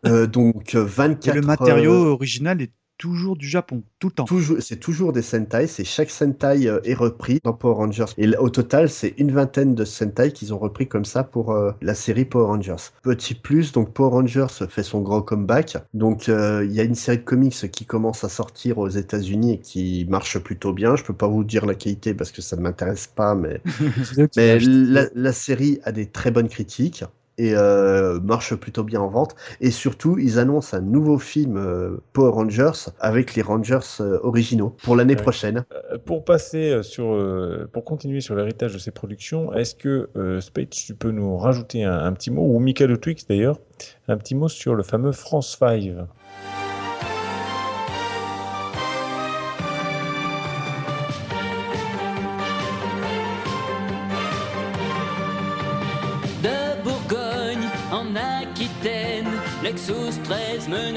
S3: Euh, *laughs* donc euh, 24.
S2: Et le matériau
S3: euh,
S2: original est toujours du Japon, tout le temps.
S3: C'est toujours des Sentai, c'est chaque Sentai euh, est repris dans Power Rangers. Et au total, c'est une vingtaine de Sentai qu'ils ont repris comme ça pour euh, la série Power Rangers. Petit plus, donc Power Rangers fait son grand comeback. Donc euh, il y a une série de comics qui commence à sortir aux États-Unis et qui marche plutôt bien. Je peux pas vous dire la qualité parce que ça ne m'intéresse pas, mais *laughs* mais la, la série a des très bonnes critiques et euh, marche plutôt bien en vente. Et surtout, ils annoncent un nouveau film euh, Power Rangers avec les Rangers euh, originaux pour l'année
S1: Ouais.
S3: prochaine.
S1: Euh, Pour passer sur, pour continuer sur l'héritage de ces productions, est-ce que Spade, tu peux nous rajouter un, un petit mot, ou Michael Twix d'ailleurs, un petit mot sur le fameux France 5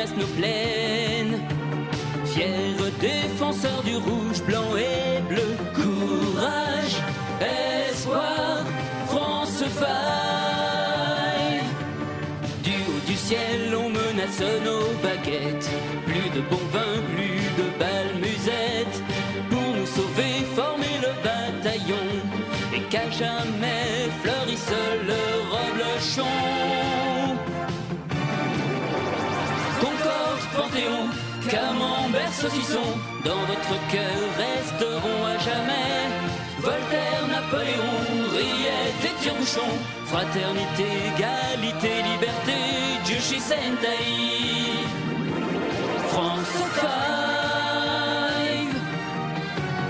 S5: 13 menace nos plaines. Fiers défenseurs du rouge, blanc et bleu, courage, espoir, France 5. Du haut du ciel, on menace nos baguettes. Plus de bon vin, plus de balles musettes. Pour nous sauver, former le bataillon. Et qu'à jamais fleurisse le reblochon. Camembert, saucisson, dans votre cœur resteront à jamais. Voltaire, Napoléon, Riette et Tire-Bouchon, fraternité, égalité, liberté, Jushi Sentai. France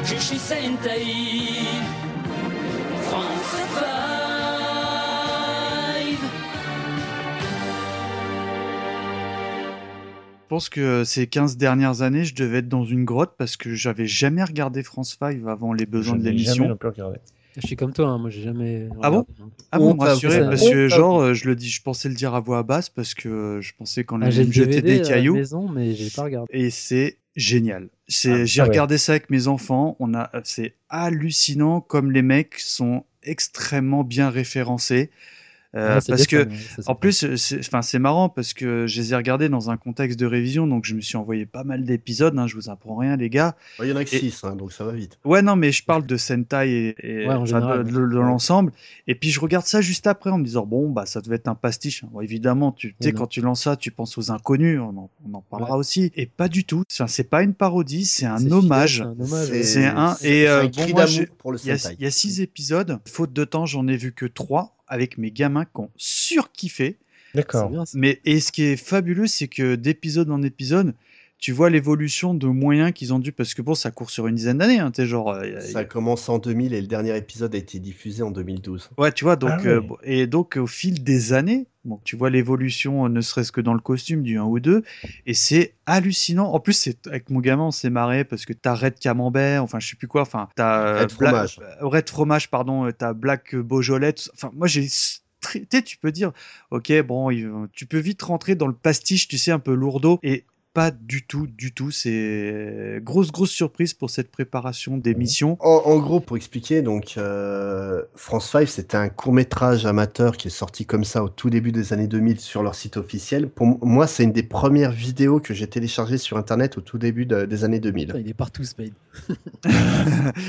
S5: 5, Jushi Sentai. France 5.
S2: Pense que ces 15 dernières années, je devais être dans une grotte parce que j'avais jamais regardé France 5 avant les besoins de
S1: jamais
S2: l'émission.
S1: non plus regardé.
S4: Je suis comme toi, hein, moi j'ai jamais.
S2: Ah bon. Ah bon,
S3: à vous.
S2: parce que
S3: à
S2: genre, euh, je le dis, je pensais le dire à voix basse parce que euh, je pensais qu'on allait me jeter des
S4: à la
S2: cailloux.
S4: maison, mais j'ai pas regardé.
S2: Et c'est génial. C'est,
S1: Ah,
S2: j'ai
S1: ah ouais.
S2: regardé ça avec mes enfants. On a, c'est hallucinant comme les mecs sont extrêmement bien référencés. Euh,
S4: Ouais,
S2: parce que
S4: ça,
S2: en plus, c'est, enfin, c'est marrant parce que je les ai regardés dans un contexte de révision, donc je me suis envoyé pas mal d'épisodes. Hein, je vous apprends rien, les gars.
S3: Il y en a que
S2: Et-
S3: 6, donc ça va vite.
S2: Ouais, non, mais je parle de Sentai et, et-
S4: Ouais, général,
S2: de,
S4: ouais.
S2: de- de l'ensemble. Et puis je regarde ça juste après en me disant bon bah ça devait être un pastiche. Bon, évidemment, tu sais quand tu lances ça, tu penses aux inconnus. On en, on en parlera aussi. Et pas du tout. Enfin, c'est pas une parodie, c'est un
S4: un hommage,
S3: C'est-
S2: un et euh, bon, il y, a,
S3: Sentai.
S2: il y a six épisodes. Faute de temps, j'en ai vu que trois avec mes gamins qui ont surkiffé.
S1: D'accord.
S2: Mais et ce qui est fabuleux, c'est que d'épisode en épisode, tu vois l'évolution de moyens qu'ils ont dû parce que bon, ça court sur une dizaine d'années. Hein, t'es genre. euh, y a-
S3: Ça commence en 2000 et le dernier épisode a été diffusé en 2012.
S2: Ouais, tu vois, donc,
S1: Ah
S2: euh, bon, et donc au fil des années, bon, tu vois l'évolution, euh, ne serait-ce que dans le costume du 1 ou 2, et c'est hallucinant. En plus, c'est avec mon gamin, on s'est marré parce que t'as Red Camembert, enfin, je sais plus quoi, enfin, t'as
S3: Red
S2: Bla-
S3: Fromage.
S2: euh, Red Fromage, pardon, t'as Black Beaujolais, tout ça. enfin, moi j'ai. Tu peux dire, ok, bon, tu peux vite rentrer dans le pastiche, tu sais, un peu lourdeau, et pas du tout, du tout. C'est grosse, grosse surprise pour cette préparation d'émission.
S3: En, en gros, pour expliquer, donc euh, France 5, c'était un court métrage amateur qui est sorti comme ça au tout début des années 2000 sur leur site officiel. Pour moi, c'est une des premières vidéos que j'ai téléchargées sur Internet au tout début de- des années 2000.
S4: Putain, Il est partout, Spade. *laughs*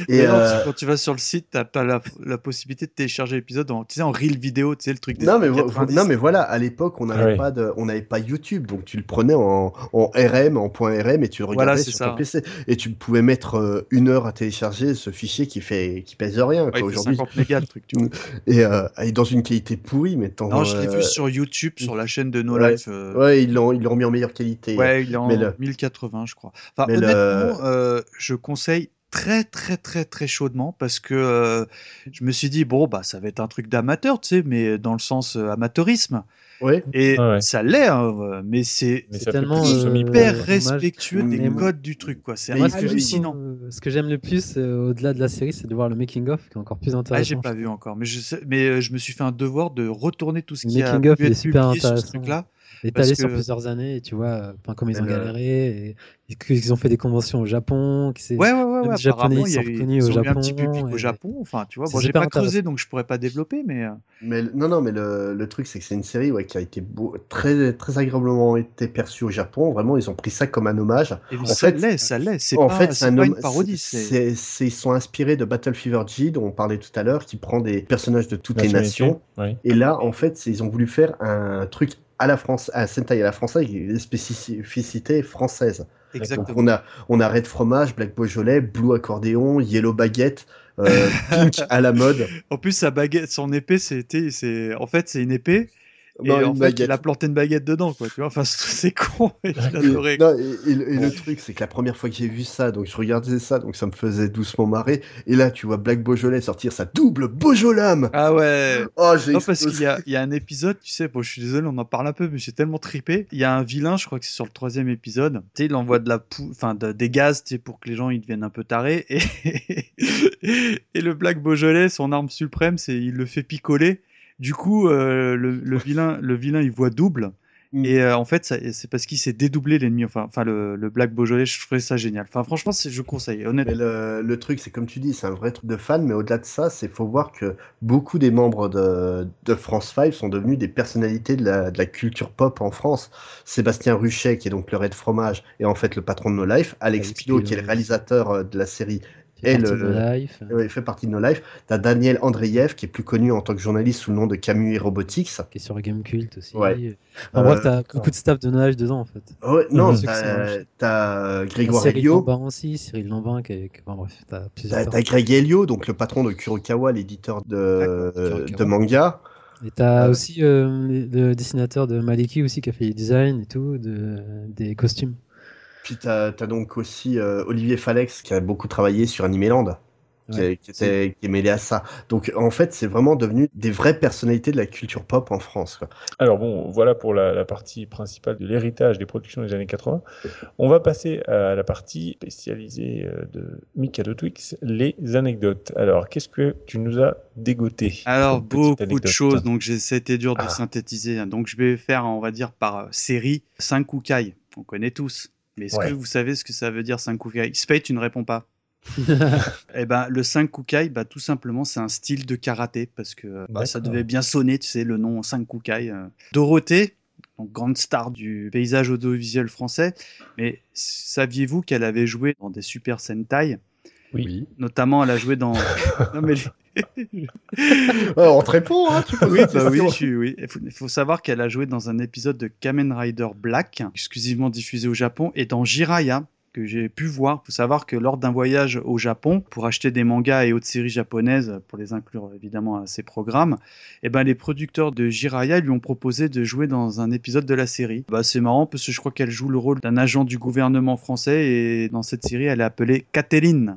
S3: Et
S2: non,
S3: euh,
S2: quand tu vas sur le site, t'as pas la, la possibilité de télécharger l'épisode en, tu sais, en reel vidéo, tu sais, le truc des
S3: non mais,
S2: années
S3: vo-
S2: 90.
S3: non mais voilà, à l'époque on n'avait
S1: Ah oui.
S3: pas de, on n'avait pas YouTube, donc tu le prenais en, en RM, en point .rm et tu
S2: Voilà,
S3: regardais
S2: c'est
S3: sur
S2: ça.
S3: ton PC et tu pouvais mettre euh, une heure à télécharger ce fichier qui fait, qui pèse rien
S2: Ouais,
S3: aujourd'hui
S2: 50 mégas le truc, tu vois. *laughs*
S3: et, euh, et dans une qualité pourrie, mais tant,
S2: Non, je l'ai
S3: euh,
S2: vu sur YouTube, sur la chaîne de No
S3: ouais.
S2: Life. euh,
S3: Ouais, ils l'ont, ils l'ont mis en meilleure qualité.
S2: ouais, il est en
S3: le-
S2: 1080, je crois. Enfin,
S3: mais
S2: honnêtement, euh, je conseille très très très très chaudement parce que euh, je me suis dit bon bah ça va être un truc d'amateur tu sais mais dans le sens euh, amateurisme
S3: Ouais.
S2: et
S1: Ah ouais.
S2: ça l'est hein, mais c'est
S4: tellement, euh,
S2: hyper respectueux des
S3: Mais
S4: moi-
S2: codes du truc quoi c'est
S4: ce que,
S2: hallucinant
S4: ce que j'aime le plus, euh, au-delà de la série, c'est de voir le making-of, qui est encore plus
S2: Ah,
S4: intéressant.
S2: j'ai pas vu encore, mais je, sais, mais euh, je me suis fait un devoir de retourner tout ce
S4: Le
S2: qui a
S4: making of,
S2: pu être
S4: super
S2: publié sur ce
S4: intéressant.
S2: truc-là.
S4: Étalé sur
S2: que-
S4: plusieurs années, et tu vois, euh, enfin, comme ils
S3: Mais
S4: ont
S3: le-
S4: galéré, et, et qu'ils ont fait des conventions au Japon, que c'est
S2: Ouais, ouais, ouais,
S4: Japonais, ils
S2: il y a
S4: sont
S2: eu,
S4: reconnus
S2: ils
S4: au
S2: ont eu un
S4: Japon.
S2: petit public au Japon. Enfin, tu vois, bon, j'ai pas creusé, donc je pourrais pas développer, mais euh,
S3: Mais non, non, mais le, le truc, c'est que c'est une série ouais, qui a été beau- très, très agréablement été perçue au Japon. Vraiment, ils ont pris ça comme un hommage.
S2: et
S3: En
S2: ça
S3: fait,
S2: l'est, ça l'est. C'est
S3: en
S2: pas,
S3: fait,
S2: c'est
S3: un
S2: pas une parodie.
S3: c'est- ils sont inspirés de Battle Fever G, dont on parlait tout à l'heure, qui prend des personnages de toutes les nations. Et là, en fait, ils ont voulu faire un truc à la France, un Sentai à la française, des spécificités françaises. Donc
S2: exactement.
S3: on a, on a Red Fromage, Black Beaujolais, Blue Accordéon, Yellow Baguette, euh, Pink *laughs* à la mode.
S2: En plus, sa baguette, son épée, c'était, c'est, en fait, c'est une épée. Et en fait, il a planté une baguette dedans, quoi. Tu vois, enfin, *laughs* c'est con. et je
S3: non, et- et le- truc, c'est que la première fois que j'ai vu ça, donc je regardais ça, donc ça me faisait doucement marrer. Et là, tu vois Black Beaujolais sortir sa double Beaujolame.
S2: Ah ouais.
S3: Oh, j'ai
S2: Non, parce qu'il y a, il y a un épisode, tu sais, bon, je suis désolé, on en parle un peu, mais j'ai tellement tripé. Il y a un vilain, je crois que c'est sur le troisième épisode. Tu sais, il envoie de la pou... enfin, de- des gaz, tu sais, pour que les gens ils deviennent un peu tarés. Et, *laughs* et le Black Beaujolais, son arme suprême, c'est il le fait picoler. Du coup, euh, le, le vilain, le vilain, il voit double.
S3: Mm.
S2: Et euh, en fait, c'est parce qu'il s'est dédoublé l'ennemi. Enfin, enfin, le, le Black Beaujolais, je trouvais ça génial. Enfin, franchement, c'est- je conseille, honnêtement.
S3: le, le truc, c'est comme tu dis, c'est un vrai truc de fan, mais au-delà de ça, c'est faut voir que beaucoup des membres de, de France 5 sont devenus des personnalités de la, de la culture pop en France. Sébastien Ruchet, qui est donc le Red Fromage, et en fait le patron de No Life. Alex
S4: Alex
S3: qui est le réalisateur euh, de la série,
S4: fait
S3: et
S4: partie de Life.
S3: euh, il fait partie de No Life. T'as Daniel Andreev, qui est plus connu en tant que journaliste sous le nom de Camus et Robotics.
S4: qui est sur Game Cult aussi.
S3: Ouais.
S4: En
S3: Euh,
S4: bref, t'as beaucoup de staff de nage dedans en fait.
S3: Non,
S4: Mhm.
S3: t'as Grégoire
S4: Cyril
S3: Elio.
S4: Lambin aussi, Cyril Lambin qui est. qui- Enfin bref, t'as plusieurs.
S3: T'as t'as Greg Elio, donc le patron de Kurokawa, l'éditeur de, de manga.
S4: Et t'as
S3: Euh,
S4: aussi euh, le dessinateur de Maliki aussi qui a fait les designs et tout, de, des costumes.
S3: Puis t'as as donc aussi euh, Olivier Falex qui a beaucoup travaillé sur Animeland, qui,
S4: Ouais.
S3: qui était, qui est mêlé à ça. Donc en fait, c'est vraiment devenu des vraies personnalités de la culture pop en France. quoi.
S1: Alors bon, voilà pour la, la partie principale de l'héritage des productions des années 80. On va passer à la partie spécialisée euh, de Mikado Twix, les anecdotes. Alors, qu'est-ce que tu nous as dégoté
S2: Alors, beaucoup de choses, donc j'ai- ça a été dur de
S1: Ah.
S2: synthétiser. hein. Donc, je vais faire, on va dire, par euh, série, Sankukai. On connaît tous. Mais est-ce
S1: Ouais.
S2: que vous savez ce que ça veut dire Sankukai Spade, tu ne réponds pas. *laughs* Eh ben, le Sankukai, bah, tout simplement, c'est un style de karaté parce que euh, bah, ça devait bien sonner, tu sais, le nom Sankukai. euh. Dorothée, donc grande star du paysage audiovisuel français, mais saviez-vous qu'elle avait joué dans des Super Sentai?
S1: Oui.
S2: Notamment, elle a joué dans. *laughs* non, mais *laughs*
S3: Oh, on te répond, hein, tu
S2: oui, bah oui, oui. Il faut, savoir qu'elle a joué dans un épisode de Kamen Rider Black, exclusivement diffusé au Japon, et dans Jiraiya, que j'ai pu voir. Il faut savoir que lors d'un voyage au Japon, pour acheter des mangas et autres séries japonaises, pour les inclure évidemment à ses programmes, eh ben, les producteurs de Jiraiya lui ont proposé de jouer dans un épisode de la série. Bah, c'est marrant parce que je crois qu'elle joue le rôle d'un agent du gouvernement français, et dans cette série, elle est appelée Catherine.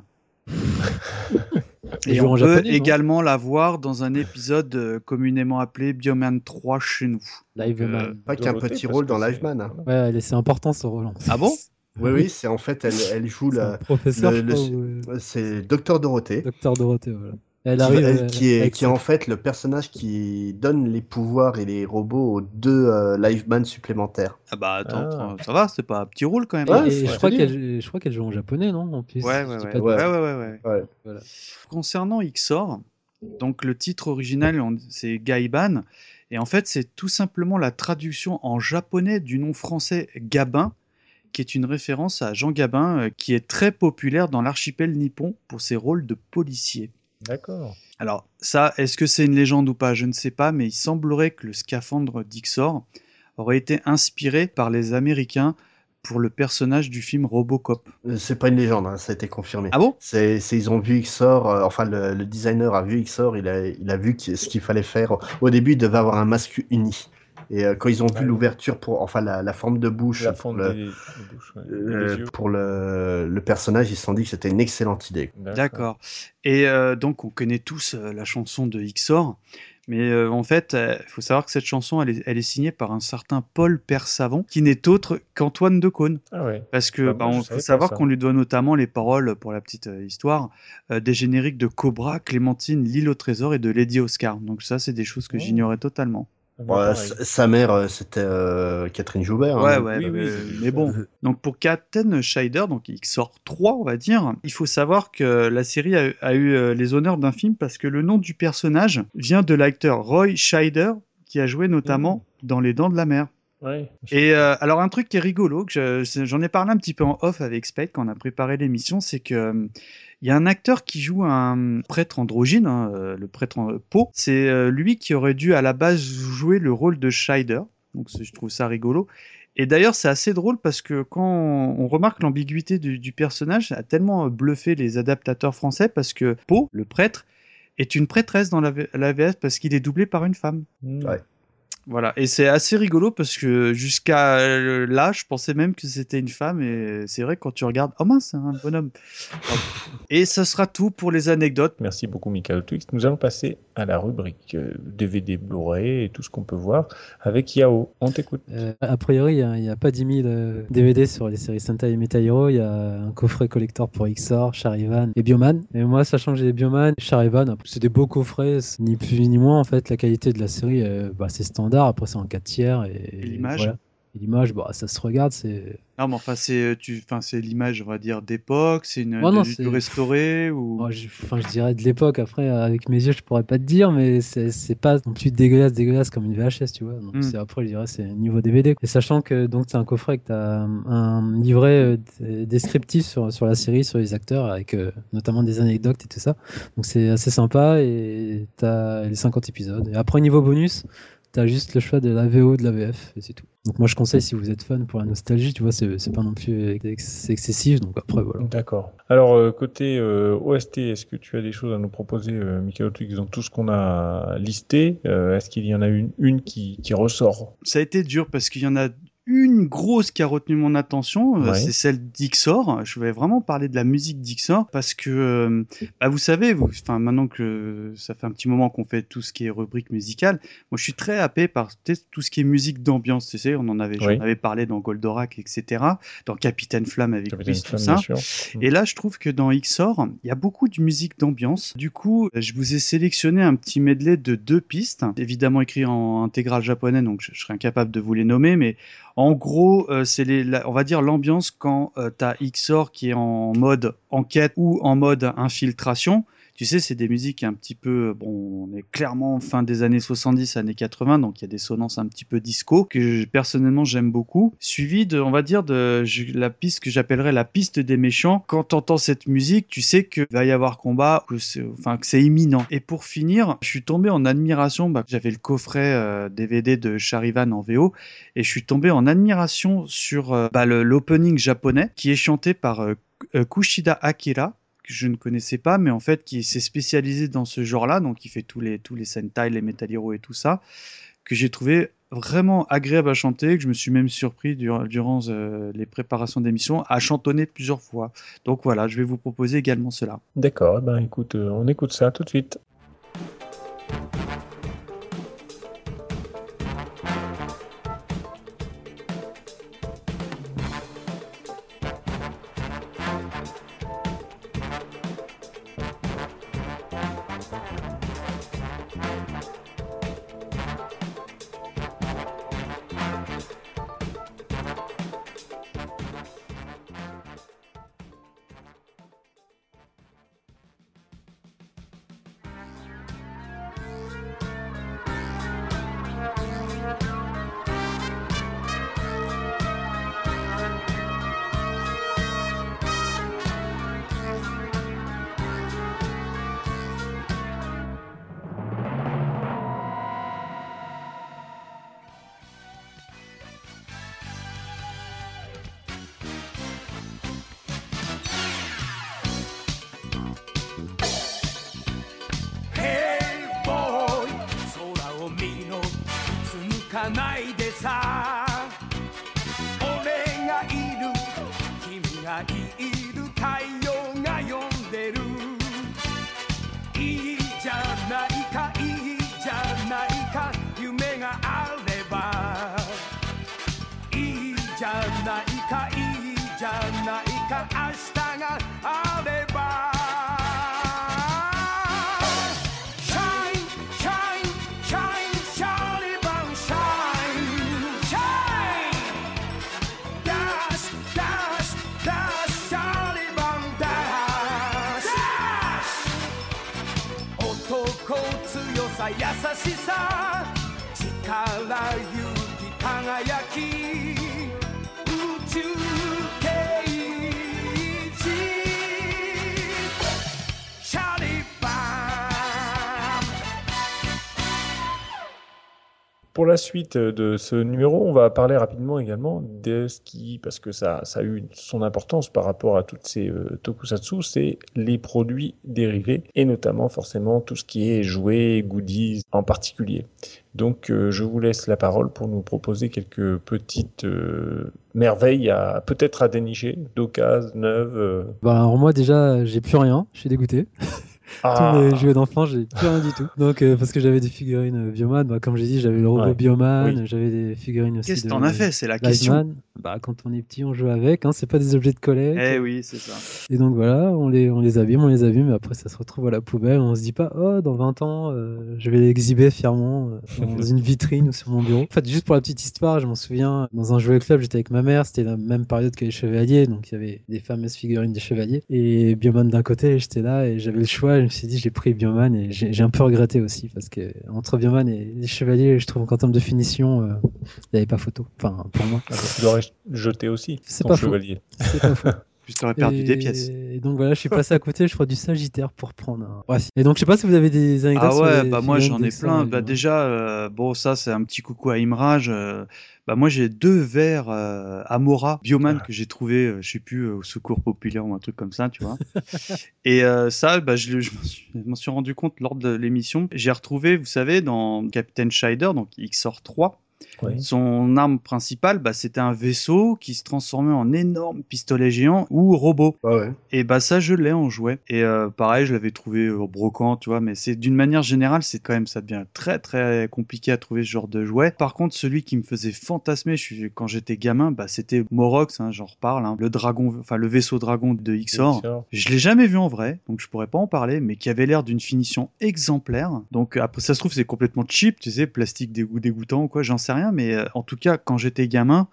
S2: Et on peut
S4: japonais,
S2: également la voir dans un épisode euh, communément appelé Bioman 3 chez nous.
S4: Live
S2: Euh,
S4: Man.
S3: Pas qu'un petit rôle dans Liveman. hein.
S4: Ouais, elle est- c'est important ce rôle.
S2: Ah bon *laughs*
S3: Oui, oui, c'est en fait, elle, elle joue la.
S4: professeur,
S3: le- le-
S4: ou, euh,
S3: C'est Docteur Dorothée.
S4: Docteur Dorothée, voilà. Elle
S3: qui, elle- qui est, qui est en fait le personnage qui donne les pouvoirs et les robots aux deux euh, Liveman supplémentaires.
S2: Ah bah attends,
S1: Ah.
S2: ça va, c'est pas un petit rôle quand même.
S3: Ouais,
S4: Et
S3: c'est
S4: je crois qu'elle, je crois qu'elle joue en japonais, non En plus.
S2: Ouais, ouais, ouais. Ouais,
S3: Ouais.
S2: ouais, ouais, ouais.
S3: Ouais.
S4: Voilà.
S2: Concernant XOR, donc le titre original, c'est Gaiban, et en fait, c'est tout simplement la traduction en japonais du nom français Gabin, qui est une référence à Jean Gabin, euh, qui est très populaire dans l'archipel nippon pour ses rôles de policier.
S1: D'accord.
S2: Alors, ça, est-ce que c'est une légende ou pas? Je ne sais pas, mais il semblerait que le scaphandre d'Ixor aurait été inspiré par les Américains pour le personnage du film Robocop.
S3: Euh, C'est pas une légende, hein, ça a été confirmé.
S2: Ah bon?
S3: C'est, c'est- ils ont vu XOR, euh, enfin le, le designer a vu XOR, il a, il a vu ce qu'il fallait faire. Au début, il devait avoir un masque uni. Et euh, quand ils ont vu
S1: Ouais.
S3: l'ouverture pour, enfin la, la forme de bouche
S1: La
S3: pour,
S1: fonte
S3: le,
S1: des, des bouches, ouais.
S3: euh, pour le, le personnage, ils se sont dit que c'était une excellente idée.
S2: D'accord. Et euh, donc, on connaît tous euh, la chanson de Ixor. Mais euh, en fait, il faut savoir que cette chanson, elle est, elle est signée par un certain Paul Persavant, qui n'est autre qu'Antoine Decaune.
S1: Ah ouais.
S2: Parce que
S1: Bah,
S2: bah, on faut savoir qu'on lui doit notamment les paroles, pour la petite euh, histoire, euh, des génériques de Cobra, Clémentine, L'île au trésor et de Lady Oscar. Donc ça, c'est des choses que
S1: Oh.
S2: j'ignorais totalement.
S1: Ouais,
S3: Ouais, sa mère, euh, c'était euh, Catherine Joubert.
S2: Ouais,
S3: hein.
S2: ouais,
S1: oui,
S2: mais,
S1: oui,
S2: mais bon. *laughs* Donc pour Captain Scheider, donc il sort 3, on va dire, il faut savoir que la série a, a eu euh, les honneurs d'un film parce que le nom du personnage vient de l'acteur Roy Scheider qui a joué notamment dans Les Dents de la Mer.
S1: Ouais.
S2: Et euh, alors un truc qui est rigolo, que je- j'en ai parlé un petit peu en off avec Spade quand on a préparé l'émission, c'est que euh, il y a un acteur qui joue un prêtre androgyne, hein, euh, le prêtre en peau. C'est euh, lui qui aurait dû à la base jouer le rôle de Scheider. Donc je trouve ça rigolo. Et d'ailleurs c'est assez drôle parce que quand on remarque l'ambiguïté du, du personnage, ça a tellement bluffé les adaptateurs français parce que Poe, le prêtre, est une prêtresse dans la, la VS parce qu'il est doublé par une femme.
S1: Mm.
S3: Ouais.
S2: Voilà, et c'est assez rigolo parce que jusqu'à euh, là, je pensais même que c'était une femme, et c'est vrai quand tu regardes, oh mince, c'est un bonhomme. et ça sera tout pour les anecdotes.
S1: Merci beaucoup, Michael Twix. Nous allons passer à la rubrique euh, DVD Blu-ray et tout ce qu'on peut voir avec Yao. On t'écoute.
S4: Euh, a priori, il n'y a, pas 10 000 euh, DVD sur les séries Sentai et Metal Hero. Il y a un coffret collector pour Xor, Charivan et Bioman. Et moi, sachant que j'ai Bioman, Charivan, c'est des beaux coffrets, ni plus ni moins. En fait, la qualité de la série, euh, bah, c'est standard. Après, c'est en 4 tiers. Et,
S2: Et l'image
S4: voilà. L'image, bah, ça se regarde. C'est
S2: Non, mais enfin, c'est tu, enfin, c'est l'image, on va dire, d'époque, c'est une
S4: Oh non,
S2: du-
S4: c'est-
S2: du restauré ou. *laughs*
S4: Moi, je, enfin, je dirais de l'époque. Après, avec mes yeux, je pourrais pas te dire, mais c'est c'est pas non plus dégueulasse, dégueulasse comme une VHS, tu vois. Donc,
S2: Mm.
S4: c'est après, je dirais, c'est niveau DVD. Et sachant que donc c'est un coffret que tu as un livret euh, descriptif sur, sur la série, sur les acteurs, avec euh, notamment des anecdotes et tout ça. Donc, c'est assez sympa et tu as les 50 épisodes. Et après, niveau bonus, tu as juste le choix de la VO, de la VF, et c'est tout. Donc, moi, je conseille si vous êtes fan pour la nostalgie, tu vois, c'est pas non plus ex- excessif. Donc, après, voilà.
S1: D'accord. Alors, euh, côté euh, OST, est-ce que tu as des choses à nous proposer, euh, Michael dans tout ce qu'on a listé euh, Est-ce qu'il y en a une, une qui, qui ressort?
S2: Ça a été dur parce qu'il y en a une grosse qui a retenu mon attention, euh,
S1: Ouais.
S2: c'est celle d'Ixor. Je vais vraiment parler de la musique d'Ixor parce que, euh, bah, vous savez, vous, enfin maintenant que ça fait un petit moment qu'on fait tout ce qui est rubrique musicale, moi je suis très happé par tout ce qui est musique d'ambiance. Tu sais, on en avait, j'en
S1: Oui.
S2: avais parlé dans Goldorak, etc., dans Capitaine Flamme avec
S1: Capitaine
S2: tout ça. Et là, je trouve que dans XOR, il y a beaucoup de musique d'ambiance. Du coup, je vous ai sélectionné un petit medley de deux pistes, évidemment écrit en intégral japonais, donc je, je serais incapable de vous les nommer, mais en gros, euh, c'est on va dire l'ambiance quand euh, t'as XOR qui est en mode enquête ou en mode infiltration. Tu sais, c'est des musiques un petit peu, bon, on est clairement fin des années 70, années 80, donc il y a des sonnances un petit peu disco que je- personnellement j'aime beaucoup. Suivi de, on va dire, de la piste que j'appellerais la piste des méchants. Quand t'entends cette musique, tu sais qu'il va y avoir combat, que c'est, enfin, que c'est imminent. Et pour finir, je suis tombé en admiration, bah, j'avais le coffret euh, DVD de Charivan en VO, et je suis tombé en admiration sur euh, bah, l'opening japonais qui est chanté par euh, euh, Kushida Akira que je ne connaissais pas, mais en fait qui s'est spécialisé dans ce genre-là, donc il fait tous les tous les Sentai, les Metal Hero et tout ça, que j'ai trouvé vraiment agréable à chanter, que je me suis même surpris durant, durant euh, les préparations d'émission à chantonner plusieurs fois. Donc voilà, je vais vous proposer également cela.
S1: D'accord, eh ben écoute, euh, on écoute ça tout de suite. Suite de ce numéro, on va parler rapidement également de ce qui, parce que ça, ça a eu son importance par rapport à toutes ces euh, tokusatsu, c'est les produits dérivés, et notamment forcément tout ce qui est jouets, goodies en particulier. Donc euh, je vous laisse la parole pour nous proposer quelques petites euh, merveilles à peut-être à dénicher, d'occasion, neuves. euh.
S4: Bah, alors moi déjà, j'ai plus rien, je suis dégoûté. *laughs*
S1: Ah.
S4: Tous les jouets d'enfants, j'ai plus rien du tout. Donc euh, parce que j'avais des figurines euh, Bioman, bah, comme j'ai dit, j'avais le robot
S1: Ouais.
S4: Bioman,
S1: Oui.
S4: j'avais des figurines aussi.
S2: Qu'est-ce que t'en as fait? C'est la
S4: Liveman.
S2: question.
S4: Bah quand on est petit, on joue avec, hein, c'est pas des objets de collecte.
S2: Eh oui, c'est ça.
S4: Et donc voilà, on les, on les abîme, on les abîme, et après ça se retrouve à la poubelle. On se dit pas, oh, dans 20 ans, euh, je vais l'exhiber fièrement euh, dans *laughs* une vitrine ou sur mon bureau. En fait, juste pour la petite histoire, je m'en souviens, dans un jouet club, j'étais avec ma mère, c'était la même période que les chevaliers, donc il y avait des fameuses figurines des chevaliers. Et Bioman d'un côté, j'étais là, et j'avais le choix, je me suis dit, j'ai pris Bioman, et j'ai un peu regretté aussi, parce que entre Bioman et les chevaliers, je trouve qu'en termes de finition, euh, il n'y avait pas photo. Enfin, pour moi.
S1: Ah, tu l'aurais jeté aussi,
S4: C'est
S1: ton
S4: pas faux.
S1: chevalier.
S4: C'est pas faux. *laughs*
S2: Juste t'aurais perdu
S4: Et-
S2: des pièces.
S4: Et donc voilà, je suis passé à côté, je crois, du Sagittaire pour prendre un. Bref. Et donc je sais pas si vous avez des anecdotes.
S2: Ah
S4: sur
S2: ouais,
S4: les
S2: bah moi j'en ai plein. Bah
S4: du-
S2: déjà, euh, bon ça c'est un petit coucou à Imrage. euh, bah moi j'ai deux verres euh, Amora Bioman que j'ai trouvé, euh, je sais plus euh, au Secours Populaire ou un truc comme ça, tu vois. *laughs* Et euh, ça, bah je, je m'en suis, je m'en suis rendu compte lors de l'émission. J'ai retrouvé, vous savez, dans Captain Scheider, donc XOR 3.
S1: Oui.
S2: Son arme principale, bah, c'était un vaisseau qui se transformait en énorme pistolet géant ou robot.
S3: Ouais.
S2: Et bah ça, je l'ai en jouet. Et euh, pareil, je l'avais trouvé au brocant, tu vois. Mais c'est d'une manière générale, c'est quand même ça devient très très compliqué à trouver ce genre de jouet. Par contre, celui qui me faisait fantasmer, je suis, quand j'étais gamin, bah c'était Morox, hein, j'en reparle, hein, le dragon, enfin le vaisseau dragon de Xor.
S1: Xor.
S2: Je l'ai jamais vu en vrai, donc je pourrais pas en parler, mais qui avait l'air d'une finition exemplaire. Donc après, ça se trouve, c'est complètement cheap, tu sais, plastique dégoût dégoûtant ou quoi, j'en sais rien, mais euh, en tout cas, quand j'étais gamin,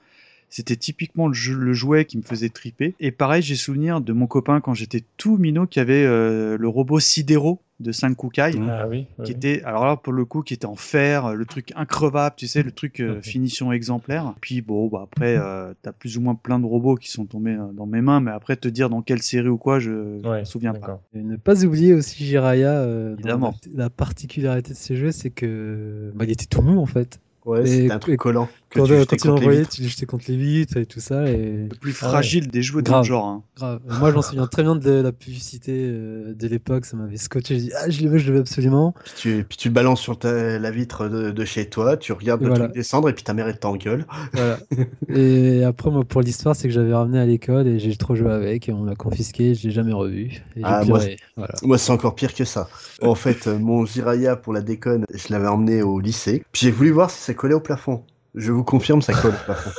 S2: c'était typiquement le, jeu- le jouet qui me faisait triper. Et pareil, j'ai souvenir de mon copain quand j'étais tout minot qui avait euh, le robot Sidero de Sankukai.
S1: Ah oui, oui,
S2: Qui était, alors là, pour le coup, qui était en fer, le truc increvable, tu sais, le truc euh, finition exemplaire. Puis bon, bah après, euh, t'as plus ou moins plein de robots qui sont tombés euh, dans mes mains, mais après, te dire dans quelle série ou quoi, je
S1: Ouais,
S2: me souviens pas.
S4: Et ne pas oublier aussi Jiraya. euh,
S2: Évidemment.
S4: La, la particularité de ces jeux, c'est que bah, il était tout mou en fait.
S3: Ouais, c'était un truc collant. Que
S4: Quand,
S3: tu
S4: quand il
S3: vitres.
S4: tu le jetais contre les vitres et tout ça. Et...
S2: Le plus
S4: Ah ouais.
S2: fragile des jouets dans
S4: Grave.
S2: le genre. hein.
S4: Grave. Moi, j'en souviens très bien de la publicité euh, de l'époque. Ça m'avait scotché. Je dis, ah, je le veux, je le veux absolument.
S3: Puis tu, puis tu le balances sur ta- la vitre de, de chez toi, tu regardes
S4: Et
S3: le
S4: voilà.
S3: truc descendre et puis ta mère elle t'engueule.
S4: Voilà. *laughs* et après, moi, pour l'histoire, c'est que j'avais ramené à l'école et j'ai trop joué avec et on l'a confisqué. Je l'ai jamais revu. Et
S3: Ah, moi.
S4: Voilà.
S3: Moi, c'est encore pire que ça. En fait, mon Jiraya, pour la déconne, je l'avais emmené au lycée. Puis j'ai voulu voir si ça collait au plafond. Je vous confirme, ça colle.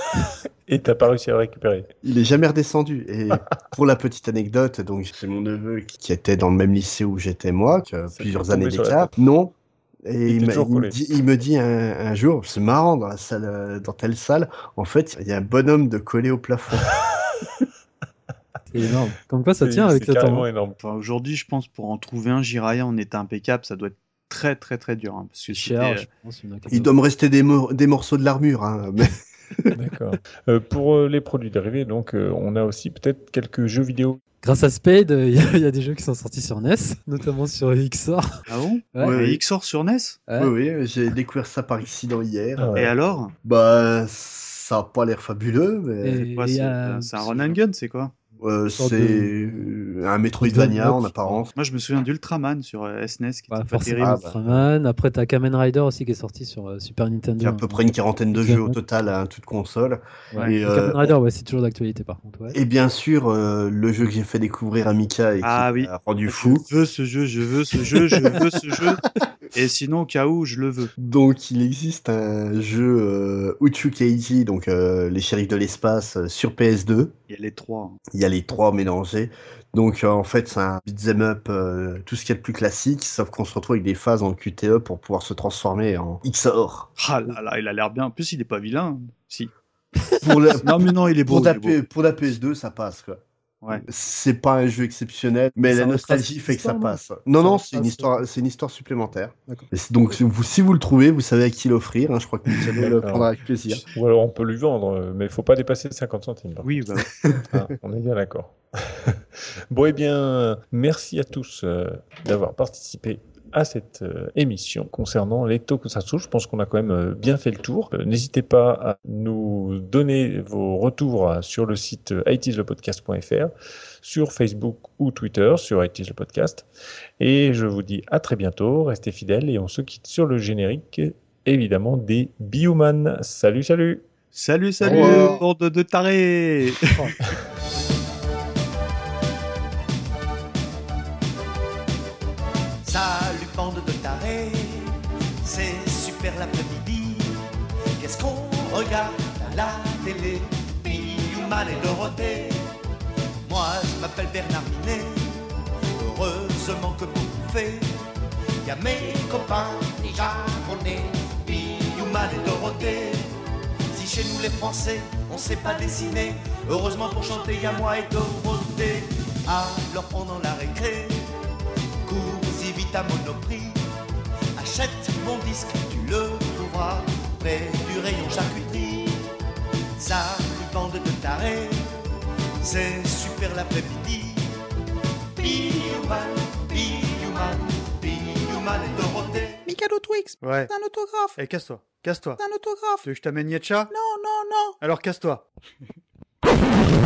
S3: *laughs*
S1: Et t'as pas réussi à le récupérer.
S3: Il est jamais redescendu. Et pour la petite anecdote, donc c'est mon neveu qui était dans le même lycée où j'étais moi, qui a
S1: Ça
S3: plusieurs années d'écart. Non. Et
S1: Il
S3: me dit, il me dit un, un jour, c'est marrant dans la salle, euh, dans telle salle, en fait, il y a un bonhomme de collé au plafond. *laughs*
S4: C'est énorme. Comme quoi, ça tient avec
S1: c'est
S4: le temps.
S1: carrément énorme.
S2: Enfin, aujourd'hui, je pense pour en trouver un Jiraya en état impeccable, ça doit être très très très dur. hein, parce que
S4: Cher,
S2: c'était,
S4: je pense. il
S3: doit me rester des, mor- des morceaux de l'armure. Hein, mais- *laughs*
S1: D'accord. Euh, pour euh, les produits dérivés, donc, euh, on a aussi peut-être quelques jeux vidéo.
S4: Grâce à Spade, euh, il y, a- il y a des jeux qui sont sortis sur NES, notamment sur XOR.
S2: Ah bon?
S4: Ouais.
S2: XOR sur NES
S4: Ouais.
S3: Oui, oui, j'ai découvert ça par accident hier.
S1: Ah ouais.
S2: Et alors?
S3: Bah, ça a pas l'air fabuleux, mais
S2: c'est un run and gun, c'est quoi?
S3: Euh, c'est
S4: de-
S3: un Metroidvania
S4: de-
S3: en apparence.
S2: Moi, je me souviens d'Ultraman sur euh, SNES qui
S4: Bah,
S2: était pas terrible.
S3: Ah, bah.
S4: Ultraman. Après, t'as Kamen Rider aussi qui est sorti sur euh, Super Nintendo.
S3: Il y a à peu près une quarantaine de jeux au total à toute console.
S4: Ouais.
S3: Et,
S4: Et
S3: euh,
S4: Kamen Rider, ouais, c'est toujours d'actualité par contre. Ouais.
S3: Et bien sûr, euh, le jeu que j'ai fait découvrir à Mika et qui
S2: Ah oui.
S3: m'a rendu fou.
S2: Je veux ce jeu, je veux ce jeu, je veux ce jeu. *laughs* Et sinon, au cas où, je le veux.
S3: Donc, il existe un jeu euh, Uchu Keiji, donc euh, les shérifs de l'espace, euh, sur PS2.
S2: Il y a les trois. hein.
S3: Il y a les trois mélangés. Donc, euh, en fait, c'est un beat'em up, tout ce qu'il y a de plus classique, sauf qu'on se retrouve avec des phases en QTE pour pouvoir se transformer en XOR.
S2: Ah là là, il a l'air bien. En plus, il est pas vilain. Si.
S3: Pour, la-
S2: Non, mais non, il est beau.
S3: pour,
S2: il
S3: la
S2: est beau.
S3: P- pour la PS2, ça passe, quoi.
S2: Ouais.
S3: C'est pas un jeu exceptionnel, mais
S10: Ça
S3: la nostalgie fait que ça passe. Non, non, c'est une histoire, c'est une histoire supplémentaire. Et Donc, vous, si vous le trouvez, vous savez à qui l'offrir. hein. Je crois que Michel le prendra avec plaisir.
S1: Ou alors on peut lui vendre, euh, mais il faut pas dépasser 50 centimes.
S2: Oui, bah, *laughs*
S1: Ah, on est bien d'accord. *laughs* bon, eh bien, merci à tous euh, d'avoir participé à cette euh, émission concernant les tokusatsu. Je pense qu'on a quand même euh, bien fait le tour. Euh, N'hésitez pas à nous donner vos retours euh, sur le site itislepodcast.fr, sur Facebook ou Twitter, sur itis le podcast. Et je vous dis à très bientôt. Restez fidèles et on se quitte sur le générique, évidemment, des Bioman. Salut, salut
S2: Salut, salut, bande de tarés *laughs*
S11: regarde la télé Bioman et Dorothée. Moi je m'appelle Bernard Minet, heureusement que vous fait. Y a mes copains, les japonais, Bioman et Dorothée. Si chez nous les Français, on sait pas dessiner, heureusement pour chanter, y a moi et Dorothée. Alors pendant la récré, cours y vite à Monoprix. Achète mon disque, tu le trouveras près du rayon charcuterie. Salut bande de tarés, c'est super l'après-midi. Bioman, Bioman, Bioman et Dorothée.
S12: Mikado Twix,
S2: Ouais.
S12: un autographe,
S2: Eh, casse-toi, casse-toi.
S12: un autographe.
S2: Tu veux que je t'amène Yetcha
S12: Non, non, non.
S2: Alors casse-toi. *laughs*